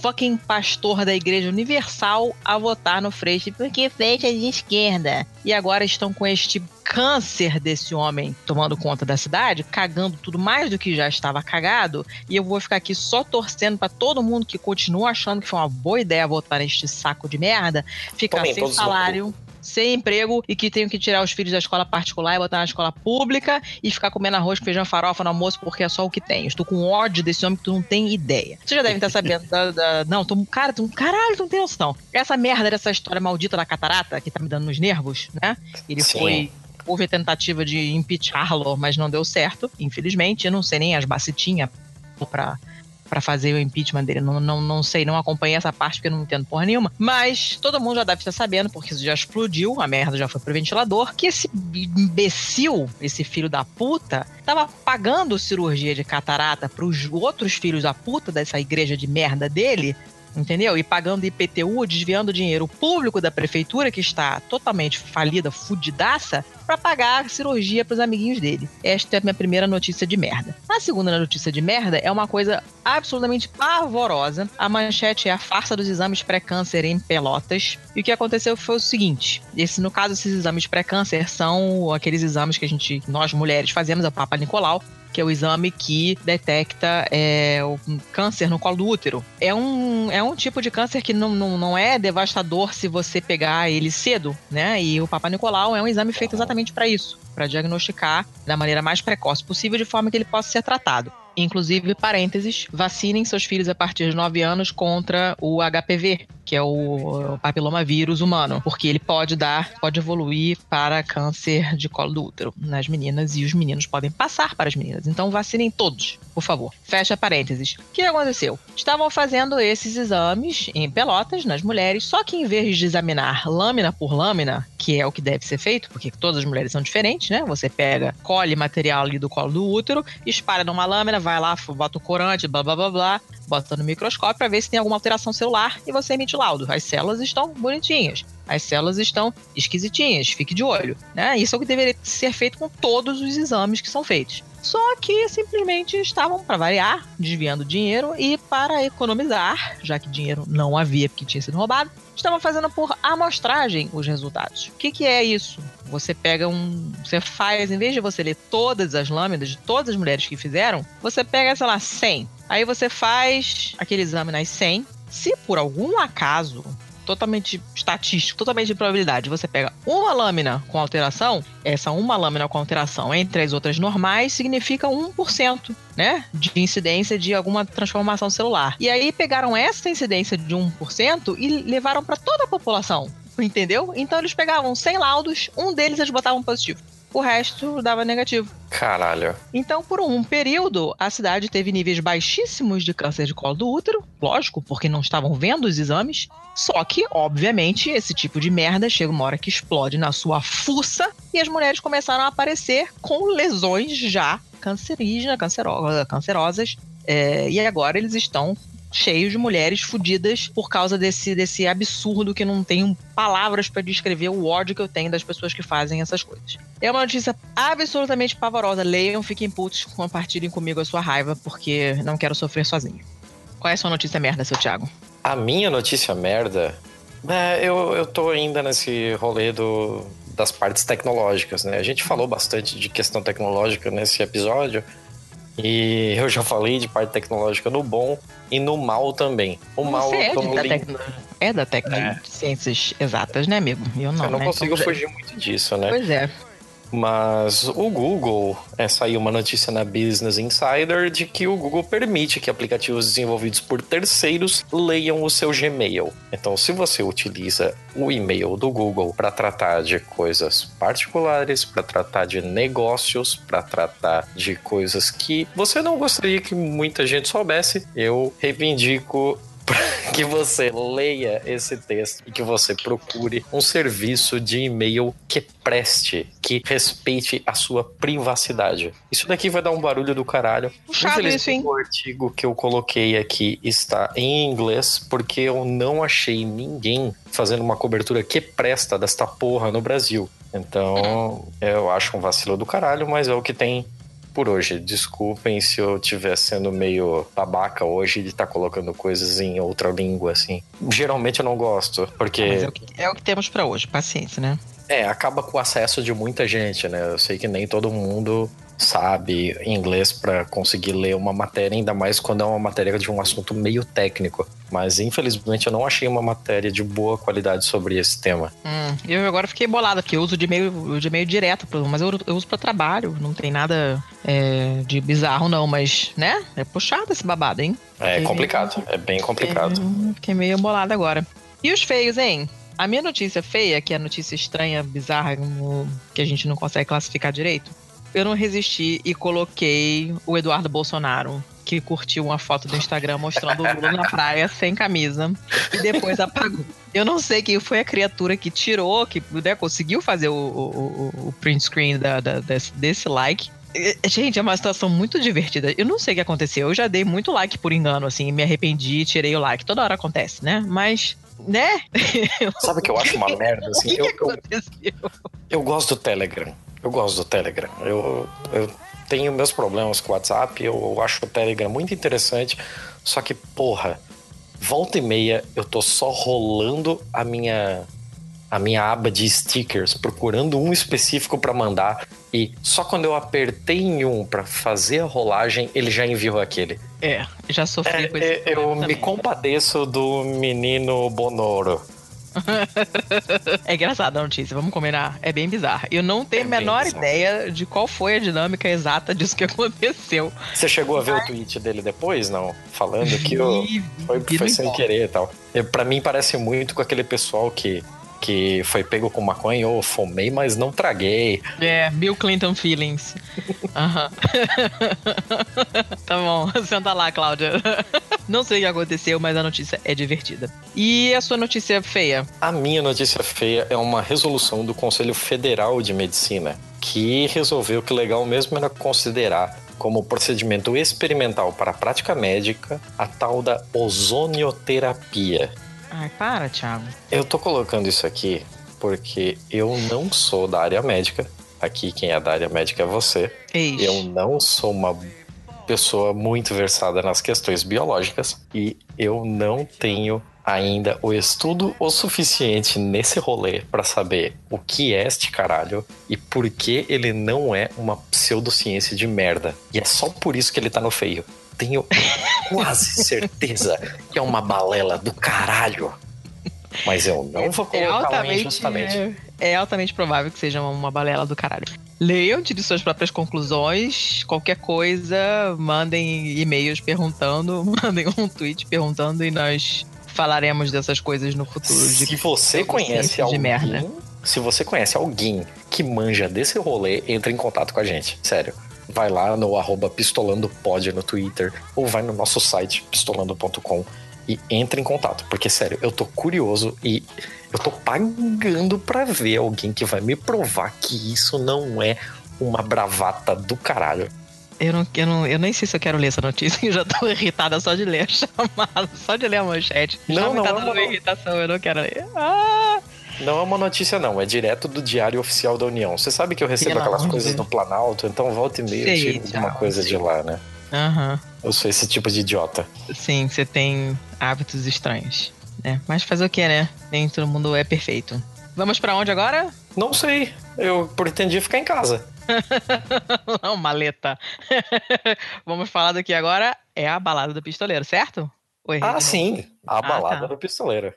Speaker 3: fucking pastor da Igreja Universal a votar no Freixo, porque Freixo é de esquerda. E agora estão com este câncer desse homem tomando conta da cidade, cagando tudo mais do que já estava cagado. E eu vou ficar aqui só torcendo para todo mundo que continua achando que foi uma boa ideia votar neste saco de merda, ficar Também, sem salário sem emprego e que tenho que tirar os filhos da escola particular e botar na escola pública e ficar comendo arroz com feijão farofa no almoço porque é só o que tem. Estou com ódio desse homem que tu não tem ideia. Você já deve estar sabendo da, da, Não, tô, cara, tu, caralho, tu não tem noção. Essa merda dessa história maldita da catarata que tá me dando nos nervos, né? Ele Sim. foi houve a tentativa de impeachá-lo, mas não deu certo, infelizmente. Eu não sei nem as bacitinhas para para fazer o impeachment dele. Não, não, não sei, não acompanhei essa parte porque eu não entendo porra nenhuma. Mas todo mundo já deve estar sabendo, porque isso já explodiu, a merda já foi pro ventilador, que esse imbecil, esse filho da puta, tava pagando cirurgia de catarata pros outros filhos da puta dessa igreja de merda dele entendeu? E pagando IPTU, desviando dinheiro público da prefeitura, que está totalmente falida, fudidaça, para pagar cirurgia para os amiguinhos dele. Esta é a minha primeira notícia de merda. A segunda notícia de merda é uma coisa absolutamente pavorosa. A manchete é a farsa dos exames pré-câncer em Pelotas. E o que aconteceu foi o seguinte: esse, no caso, esses exames pré-câncer são aqueles exames que a gente, nós mulheres, fazemos a Papa Nicolau, que é o exame que detecta é, o câncer no colo do útero. É um, é um tipo de câncer que não, não, não é devastador se você pegar ele cedo, né? E o Papa Nicolau é um exame feito exatamente para isso, para diagnosticar da maneira mais precoce possível, de forma que ele possa ser tratado. Inclusive, parênteses, vacinem seus filhos a partir de 9 anos contra o HPV, que é o papilomavírus humano, porque ele pode dar, pode evoluir para câncer de colo do útero nas meninas e os meninos podem passar para as meninas. Então vacinem todos, por favor. Fecha parênteses. O que aconteceu? Estavam fazendo esses exames em pelotas nas mulheres, só que em vez de examinar lâmina por lâmina, que é o que deve ser feito, porque todas as mulheres são diferentes, né? Você pega, colhe material ali do colo do útero, espalha numa lâmina, vai lá, bota o corante, blá blá blá blá, bota no microscópio para ver se tem alguma alteração celular e você emite laudo. As células estão bonitinhas, as células estão esquisitinhas, fique de olho. Né? Isso é o que deveria ser feito com todos os exames que são feitos. Só que simplesmente estavam, para variar, desviando dinheiro e para economizar, já que dinheiro não havia porque tinha sido roubado, estavam fazendo por amostragem os resultados. O que, que é isso? Você pega um. Você faz, em vez de você ler todas as lâminas de todas as mulheres que fizeram, você pega, sei lá, 100. Aí você faz aquele exame nas 100. Se por algum acaso totalmente estatístico, totalmente de probabilidade. Você pega uma lâmina com alteração, essa uma lâmina com alteração entre as outras normais significa 1%, né? De incidência de alguma transformação celular. E aí pegaram essa incidência de 1% e levaram para toda a população. Entendeu? Então eles pegavam 100 laudos, um deles eles botavam positivo o resto dava negativo.
Speaker 2: Caralho.
Speaker 3: Então, por um período, a cidade teve níveis baixíssimos de câncer de colo do útero, lógico, porque não estavam vendo os exames. Só que, obviamente, esse tipo de merda chega uma hora que explode na sua fuça e as mulheres começaram a aparecer com lesões já cancerígenas, cancerosas. É, e agora eles estão cheio de mulheres fudidas por causa desse, desse absurdo que não tenho palavras pra descrever o ódio que eu tenho das pessoas que fazem essas coisas. É uma notícia absolutamente pavorosa. Leiam, fiquem putos, compartilhem comigo a sua raiva, porque não quero sofrer sozinho. Qual é a sua notícia merda, seu Thiago?
Speaker 2: A minha notícia merda. É, eu, eu tô ainda nesse rolê do, das partes tecnológicas, né? A gente falou bastante de questão tecnológica nesse episódio. E eu já falei de parte tecnológica no bom e no mal também. O mal
Speaker 3: Você é,
Speaker 2: eu tô
Speaker 3: de,
Speaker 2: no
Speaker 3: da tecno... é da tec...
Speaker 2: É.
Speaker 3: de ciências exatas, né, amigo? Eu não,
Speaker 2: eu não
Speaker 3: né?
Speaker 2: consigo
Speaker 3: Então,
Speaker 2: fugir muito disso, né?
Speaker 3: Pois é.
Speaker 2: Mas o Google, é, saiu uma notícia na Business Insider de que o Google permite que aplicativos desenvolvidos por terceiros leiam o seu Gmail. Então, se você utiliza o e-mail do Google para tratar de coisas particulares, para tratar de negócios, para tratar de coisas que você não gostaria que muita gente soubesse, eu reivindico que você leia esse texto e que você procure um serviço de e-mail que preste, que respeite a sua privacidade. Isso daqui vai dar um barulho do caralho.
Speaker 3: Puxado isso, hein?
Speaker 2: o artigo que eu coloquei aqui está em inglês porque eu não achei ninguém fazendo uma cobertura que presta desta porra no Brasil. Então, eu acho um vacilo do caralho, mas é o que tem por hoje. Desculpem se eu estiver sendo meio babaca hoje de estar colocando coisas em outra língua, assim. Geralmente eu não gosto, porque.
Speaker 3: Mas é o que, é o que temos pra hoje, paciência, né?
Speaker 2: É, acaba com o acesso de muita gente, né? Eu sei que nem todo mundo sabe inglês para conseguir ler uma matéria, ainda mais quando é uma matéria de um assunto meio técnico. Mas infelizmente eu não achei uma matéria de boa qualidade sobre esse tema.
Speaker 3: Hum, eu agora fiquei bolada, porque eu uso de e-mail, de e-mail direto, mas eu, eu uso pra trabalho, não tem nada é, de bizarro não, mas, né? É puxado esse babado, hein?
Speaker 2: É
Speaker 3: Fiquei
Speaker 2: complicado, é bem complicado.
Speaker 3: meio- Fiquei meio bolada agora. E os feios, hein? A minha notícia feia, que é a notícia estranha, bizarra, que a gente não consegue classificar direito, eu não resisti e coloquei o Eduardo Bolsonaro, que curtiu uma foto do Instagram mostrando o Lula na praia sem camisa e depois apagou. Eu não sei quem foi a criatura que tirou, que né, conseguiu fazer o, o- o- o print screen da- da- desse, desse like. Gente, é uma situação muito divertida. Eu não sei o que aconteceu. Eu já dei muito like por engano, assim, me arrependi, tirei o like. Toda hora acontece, né? Mas, né?
Speaker 2: Sabe o que eu acho uma merda?
Speaker 3: O
Speaker 2: Assim,
Speaker 3: que,
Speaker 2: eu,
Speaker 3: que
Speaker 2: eu,
Speaker 3: aconteceu?
Speaker 2: eu gosto do Telegram. Eu gosto do Telegram. Eu, eu tenho meus problemas com o WhatsApp. Eu acho o Telegram muito interessante. Só que, porra, volta e meia eu tô só rolando a minha a minha aba de stickers, procurando um específico pra mandar e só quando eu apertei em um pra fazer a rolagem, ele já enviou aquele.
Speaker 3: É, já sofri com esse
Speaker 2: É, eu me compadeço do menino Bonoro.
Speaker 3: É engraçada a notícia, vamos combinar. É bem bizarra. Eu não tenho
Speaker 2: É
Speaker 3: a menor ideia de qual foi a dinâmica exata disso que aconteceu.
Speaker 2: Você chegou a ver o tweet dele depois, não? Falando que eu, foi, foi sem querer e tal. Pra mim parece muito com aquele pessoal que, que foi pego com maconha ou fumei, mas não traguei.
Speaker 3: É, Bill Clinton feelings. Aham. tá bom, senta lá, Cláudia. Não sei o que aconteceu, mas a notícia é divertida. E a sua notícia feia?
Speaker 2: A minha notícia feia é uma resolução do Conselho Federal de Medicina que resolveu que legal mesmo era considerar como procedimento experimental para a prática médica a tal da ozonioterapia.
Speaker 3: Ai, para, Thiago.
Speaker 2: Eu tô colocando isso aqui porque eu não sou da área médica. Aqui quem é da área médica é você.
Speaker 3: Eis.
Speaker 2: Eu não sou uma pessoa muito versada nas questões biológicas e eu não tenho ainda o estudo o suficiente nesse rolê pra saber o que é este caralho e por que ele não é uma pseudociência de merda. E é só por isso que ele tá no feio. Tenho quase certeza que é uma balela do caralho. Mas eu não vou
Speaker 3: É
Speaker 2: colocar lá
Speaker 3: altamente,
Speaker 2: injustamente.
Speaker 3: é, é altamente provável que seja uma, balela do caralho. Leiam, tirem suas próprias conclusões. Qualquer coisa, mandem e-mails perguntando, mandem um tweet perguntando e nós falaremos dessas coisas no futuro. de
Speaker 2: Se você
Speaker 3: pseudociência
Speaker 2: conhece
Speaker 3: de
Speaker 2: alguém,
Speaker 3: merda.
Speaker 2: se você conhece alguém que manja desse rolê, entre em contato com a gente. Sério. Vai lá no arroba pistolandopod no Twitter ou vai no nosso site pistolando.com e entre em contato. Porque, sério, eu tô curioso e eu tô pagando pra ver alguém que vai me provar que isso não é uma bravata do caralho.
Speaker 3: Eu, não, eu, não, eu nem sei se eu quero ler essa notícia, eu já tô irritada só de ler a chamada, só de ler a manchete.
Speaker 2: Não,
Speaker 3: já me
Speaker 2: não,
Speaker 3: tá
Speaker 2: não,
Speaker 3: dando
Speaker 2: não.
Speaker 3: irritação, eu não quero ler. Ah!
Speaker 2: Não é uma notícia, não. É direto do Diário Oficial da União. Você sabe que eu recebo aquelas coisas
Speaker 3: Deus.
Speaker 2: no Planalto, então volta e meia eu
Speaker 3: Sei,
Speaker 2: alguma coisa de lá, né?
Speaker 3: Aham.
Speaker 2: Eu sou esse tipo de idiota.
Speaker 3: Sim, você tem hábitos estranhos. Né? Mas fazer o que, né? Nem todo mundo é perfeito. Vamos pra onde agora?
Speaker 2: Não sei. Eu pretendia ficar em casa.
Speaker 3: Não, maleta. Vamos falar do que agora é a balada do pistoleiro, certo? Oi,
Speaker 2: Ah, sim. A
Speaker 3: Ah,
Speaker 2: balada
Speaker 3: tá.
Speaker 2: do pistoleiro.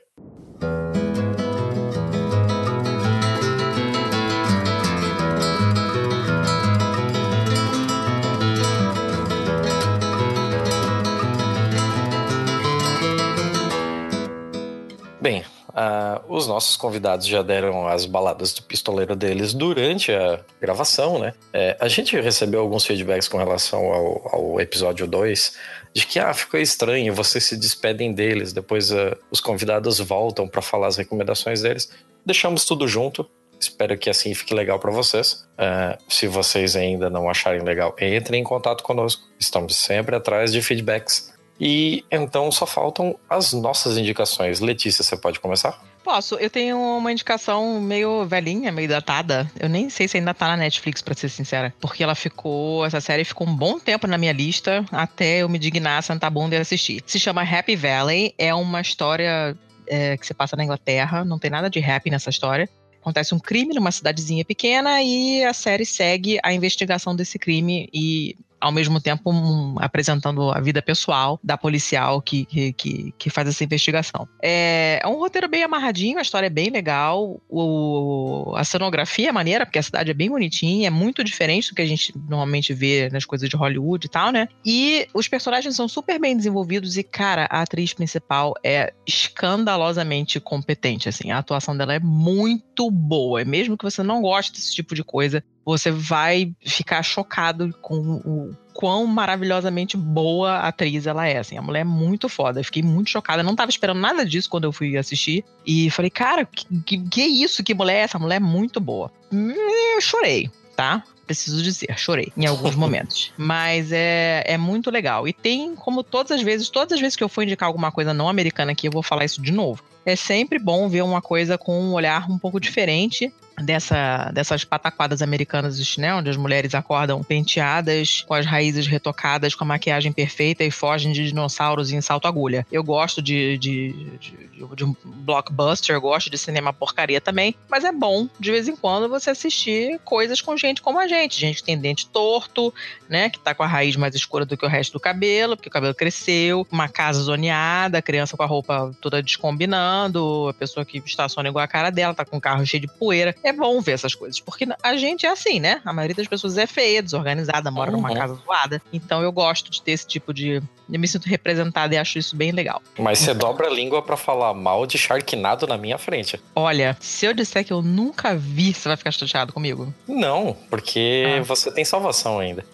Speaker 2: Bem, ah, os nossos convidados já deram as baladas do pistoleiro deles durante a gravação, né? É, a gente recebeu alguns feedbacks com relação ao, ao episódio 2, de que ah, ficou estranho, vocês se despedem deles, depois ah, os convidados voltam para falar as recomendações deles. Deixamos tudo junto. Espero que assim fique legal para vocês. Ah, se vocês ainda não acharem legal, entrem em contato conosco. Estamos sempre atrás de feedbacks. E então só faltam as nossas indicações. Letícia, você pode começar?
Speaker 3: Posso, eu tenho uma indicação meio velhinha, meio datada. Eu nem sei se ainda tá na Netflix, pra ser sincera. Porque ela ficou. Essa série ficou um bom tempo na minha lista até eu me dignar, sentar a bunda e assistir. Se chama Happy Valley. É uma história é, que se passa na Inglaterra. Não tem nada de happy nessa história. Acontece um crime numa cidadezinha pequena e a série segue a investigação desse crime e. Ao mesmo tempo, um, apresentando a vida pessoal da policial que, que, que, faz essa investigação. É, é um roteiro bem amarradinho, a história é bem legal, o, a cenografia é maneira, porque a cidade é bem bonitinha, é muito diferente do que a gente normalmente vê nas coisas de Hollywood e tal, né? E os personagens são super bem desenvolvidos e, cara, a atriz principal é escandalosamente competente, assim. A atuação dela é muito boa. E mesmo que você não goste desse tipo de coisa, você vai ficar chocado com o quão maravilhosamente boa atriz ela é, assim. A mulher é muito foda. Eu fiquei muito chocada. Eu não tava esperando nada disso quando eu fui assistir. E falei, cara, que, que, que isso? Que mulher é essa? A mulher é muito boa. Hum, Eu chorei, tá? Preciso dizer, chorei em alguns momentos. Mas é, é muito legal. E tem, como todas as vezes, todas as vezes que eu for indicar alguma coisa não americana aqui, eu vou falar isso de novo. É sempre bom ver uma coisa com um olhar um pouco diferente dessa, dessas pataquadas americanas, né? Onde as mulheres acordam penteadas, com as raízes retocadas, com a maquiagem perfeita e fogem de dinossauros em salto agulha. Eu gosto de, de, de, de um blockbuster, eu gosto de cinema porcaria também, mas é bom, de vez em quando, você assistir coisas com gente como a gente. Gente que tem dente torto, né? Que tá com a raiz mais escura do que o resto do cabelo, porque o cabelo cresceu, uma casa zoneada, a criança com a roupa toda descombinando, a pessoa que estaciona igual a cara dela, tá com o carro cheio de poeira. É bom ver essas coisas, porque a gente é assim, né? A maioria das pessoas é feia, desorganizada, mora numa
Speaker 2: Uhum.
Speaker 3: casa zoada. Então eu gosto de ter esse tipo de. Eu me sinto representada e acho isso bem legal.
Speaker 2: Mas você dobra a língua pra falar mal de Sharknado na minha frente.
Speaker 3: Olha, se eu disser que eu nunca vi, você vai ficar chateado comigo?
Speaker 2: Não, porque
Speaker 3: Ah.
Speaker 2: você tem salvação ainda.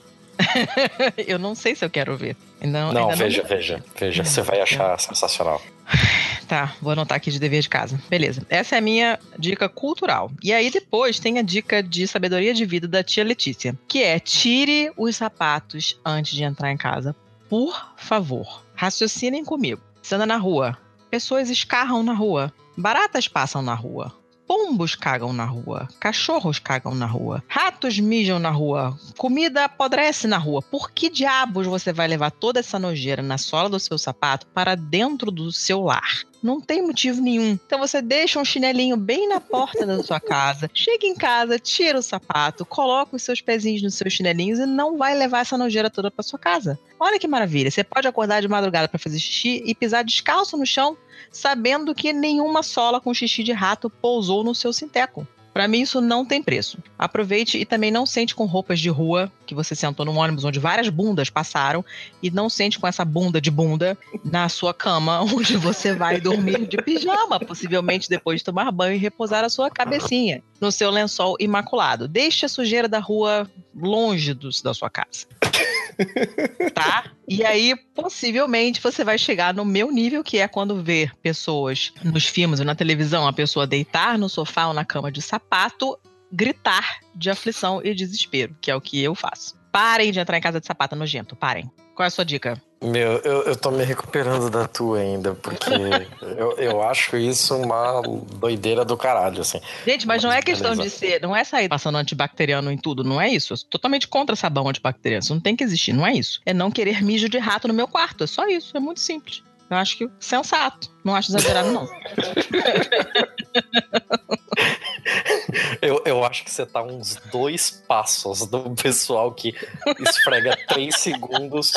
Speaker 3: eu não sei se eu quero ver. Não,
Speaker 2: Não, veja, veja, veja. Você vai achar sensacional.
Speaker 3: Tá, vou anotar aqui de dever de casa. Beleza. Essa é a minha dica cultural. E aí depois tem a dica de sabedoria de vida da tia Letícia, que é tire os sapatos antes de entrar em casa. Por favor. Raciocinem comigo. Você anda na rua, pessoas escarram na rua, baratas passam na rua. Pombos cagam na rua, cachorros cagam na rua, ratos mijam na rua, comida apodrece na rua. Por que diabos você vai levar toda essa nojeira na sola do seu sapato para dentro do seu lar? Não tem motivo nenhum. Então você deixa um chinelinho bem na porta da sua casa, chega em casa, tira o sapato, coloca os seus pezinhos nos seus chinelinhos e não vai levar essa nojeira toda para sua casa. Olha que maravilha. Você pode acordar de madrugada para fazer xixi e pisar descalço no chão, sabendo que nenhuma sola com xixi de rato pousou no seu sinteco. Pra mim, isso não tem preço. Aproveite e também não sente com roupas de rua, que você sentou num ônibus onde várias bundas passaram, e não sente com essa bunda de bunda na sua cama, onde você vai dormir de pijama, possivelmente depois de tomar banho e repousar a sua cabecinha no seu lençol imaculado. Deixe a sujeira da rua longe do, da sua casa. Tá? E aí, possivelmente, você vai chegar no meu nível, que é quando ver pessoas nos filmes ou na televisão, a pessoa deitar no sofá ou na cama de sapato, gritar de aflição e desespero, que é o que eu faço. Parem de entrar em casa de sapata nojento, parem. Qual é a sua dica?
Speaker 2: Meu, eu, eu tô me recuperando da tua ainda, porque eu, eu acho isso uma doideira do caralho, assim.
Speaker 3: Gente, mas não é questão
Speaker 2: Beleza.
Speaker 3: de ser, não é sair passando antibacteriano em tudo, não é isso. Eu sou totalmente contra sabão antibacteriano. Isso não tem que existir, não é isso. É não querer mijo de rato no meu quarto, é só isso, é muito simples. Eu acho que sensato. Não acho exagerado, não.
Speaker 2: Eu, eu acho que você tá uns dois passos do pessoal que esfrega três segundos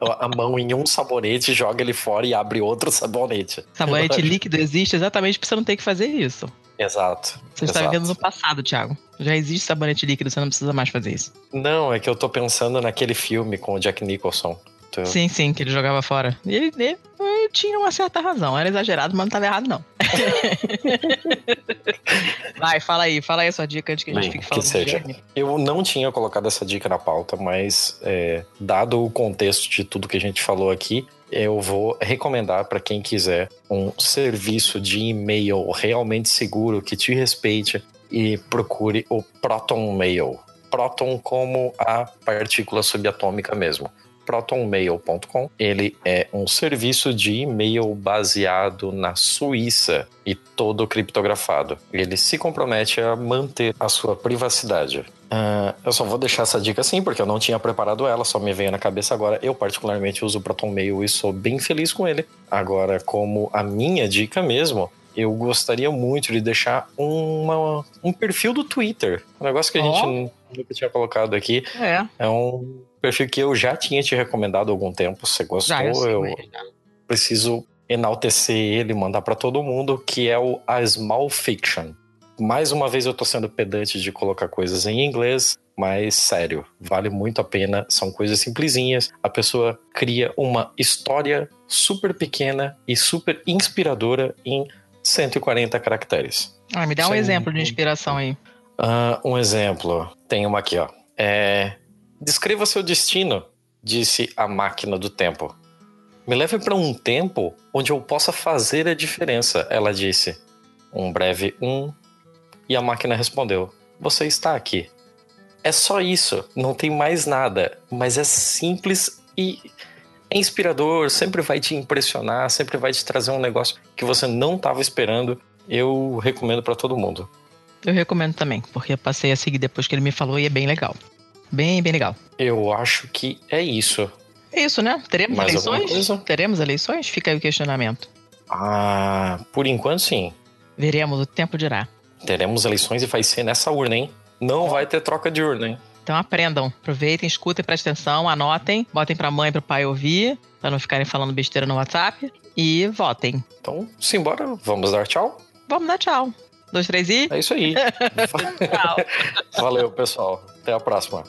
Speaker 2: a mão em um sabonete, joga ele fora e abre outro sabonete.
Speaker 3: Sabonete líquido existe exatamente pra você não ter que fazer isso.
Speaker 2: Exato.
Speaker 3: Você está
Speaker 2: exato.
Speaker 3: vivendo no passado, Thiago. Já existe sabonete líquido, você não precisa mais fazer isso.
Speaker 2: Não, é que eu tô pensando naquele filme com o Jack Nicholson. Tô-
Speaker 3: Sim, sim, que ele jogava fora. E ele, ele- ele tinha uma certa razão. Era exagerado, mas não estava errado, não. Vai, fala aí, fala aí a sua dica antes que a gente
Speaker 2: Bem,
Speaker 3: fique
Speaker 2: que
Speaker 3: falando de
Speaker 2: seja. Eu não tinha colocado essa dica na pauta, mas é, dado o contexto de tudo que a gente falou aqui, eu vou recomendar para quem quiser um serviço de e-mail realmente seguro que te respeite e procure o Proton Mail. Proton como a partícula subatômica mesmo. protonmail.com. Ele é um serviço de e-mail baseado na Suíça e todo criptografado. Ele se compromete a manter a sua privacidade. Ah, eu só vou deixar essa dica assim, porque eu não tinha preparado ela, só me veio na cabeça agora. Eu, particularmente, uso o Proton Mail e sou bem feliz com ele. Agora, como a minha dica mesmo, eu gostaria muito de deixar uma, um perfil do Twitter. Um negócio que a
Speaker 3: Ó.
Speaker 2: gente nu- nunca tinha colocado aqui.
Speaker 3: É,
Speaker 2: É um perfil que eu já tinha te recomendado há algum tempo. Você gostou?
Speaker 3: já, eu
Speaker 2: eu preciso enaltecer ele, mandar pra todo mundo, que é o A Small Fiction. Mais uma vez eu tô sendo pedante de colocar coisas em inglês, mas sério, vale muito a pena. São coisas simplesinhas. A pessoa cria uma história super pequena e super inspiradora em 140 caracteres.
Speaker 3: Ah, me dá um
Speaker 2: Sem-
Speaker 3: exemplo de inspiração aí.
Speaker 2: Ah, um exemplo. Tem uma aqui, ó. É, Descreva seu destino, disse a máquina do tempo. Me leve para um tempo onde eu possa fazer a diferença, ela disse. Um breve um. E a máquina respondeu: Você está aqui. É só isso, não tem mais nada, mas é simples e é inspirador, sempre vai te impressionar, sempre vai te trazer um negócio que você não estava esperando. Eu recomendo para todo mundo.
Speaker 3: Eu recomendo também, porque eu passei a seguir depois que ele me falou e é bem legal. Bem, bem legal.
Speaker 2: Eu acho que é isso.
Speaker 3: É isso, né? Teremos
Speaker 2: Mais
Speaker 3: eleições? Teremos eleições? Fica aí o questionamento.
Speaker 2: Ah, por enquanto sim.
Speaker 3: Veremos, o tempo dirá.
Speaker 2: Teremos eleições e vai ser nessa urna, hein? Não vai ter troca de urna, hein?
Speaker 3: Então aprendam, aproveitem, escutem, prestem atenção, anotem, botem pra mãe e pro pai ouvir, pra não ficarem falando besteira no WhatsApp. E votem.
Speaker 2: Então, simbora, vamos dar tchau?
Speaker 3: Vamos dar tchau. Dois, três e.
Speaker 2: É isso aí. Valeu, pessoal. Até a próxima.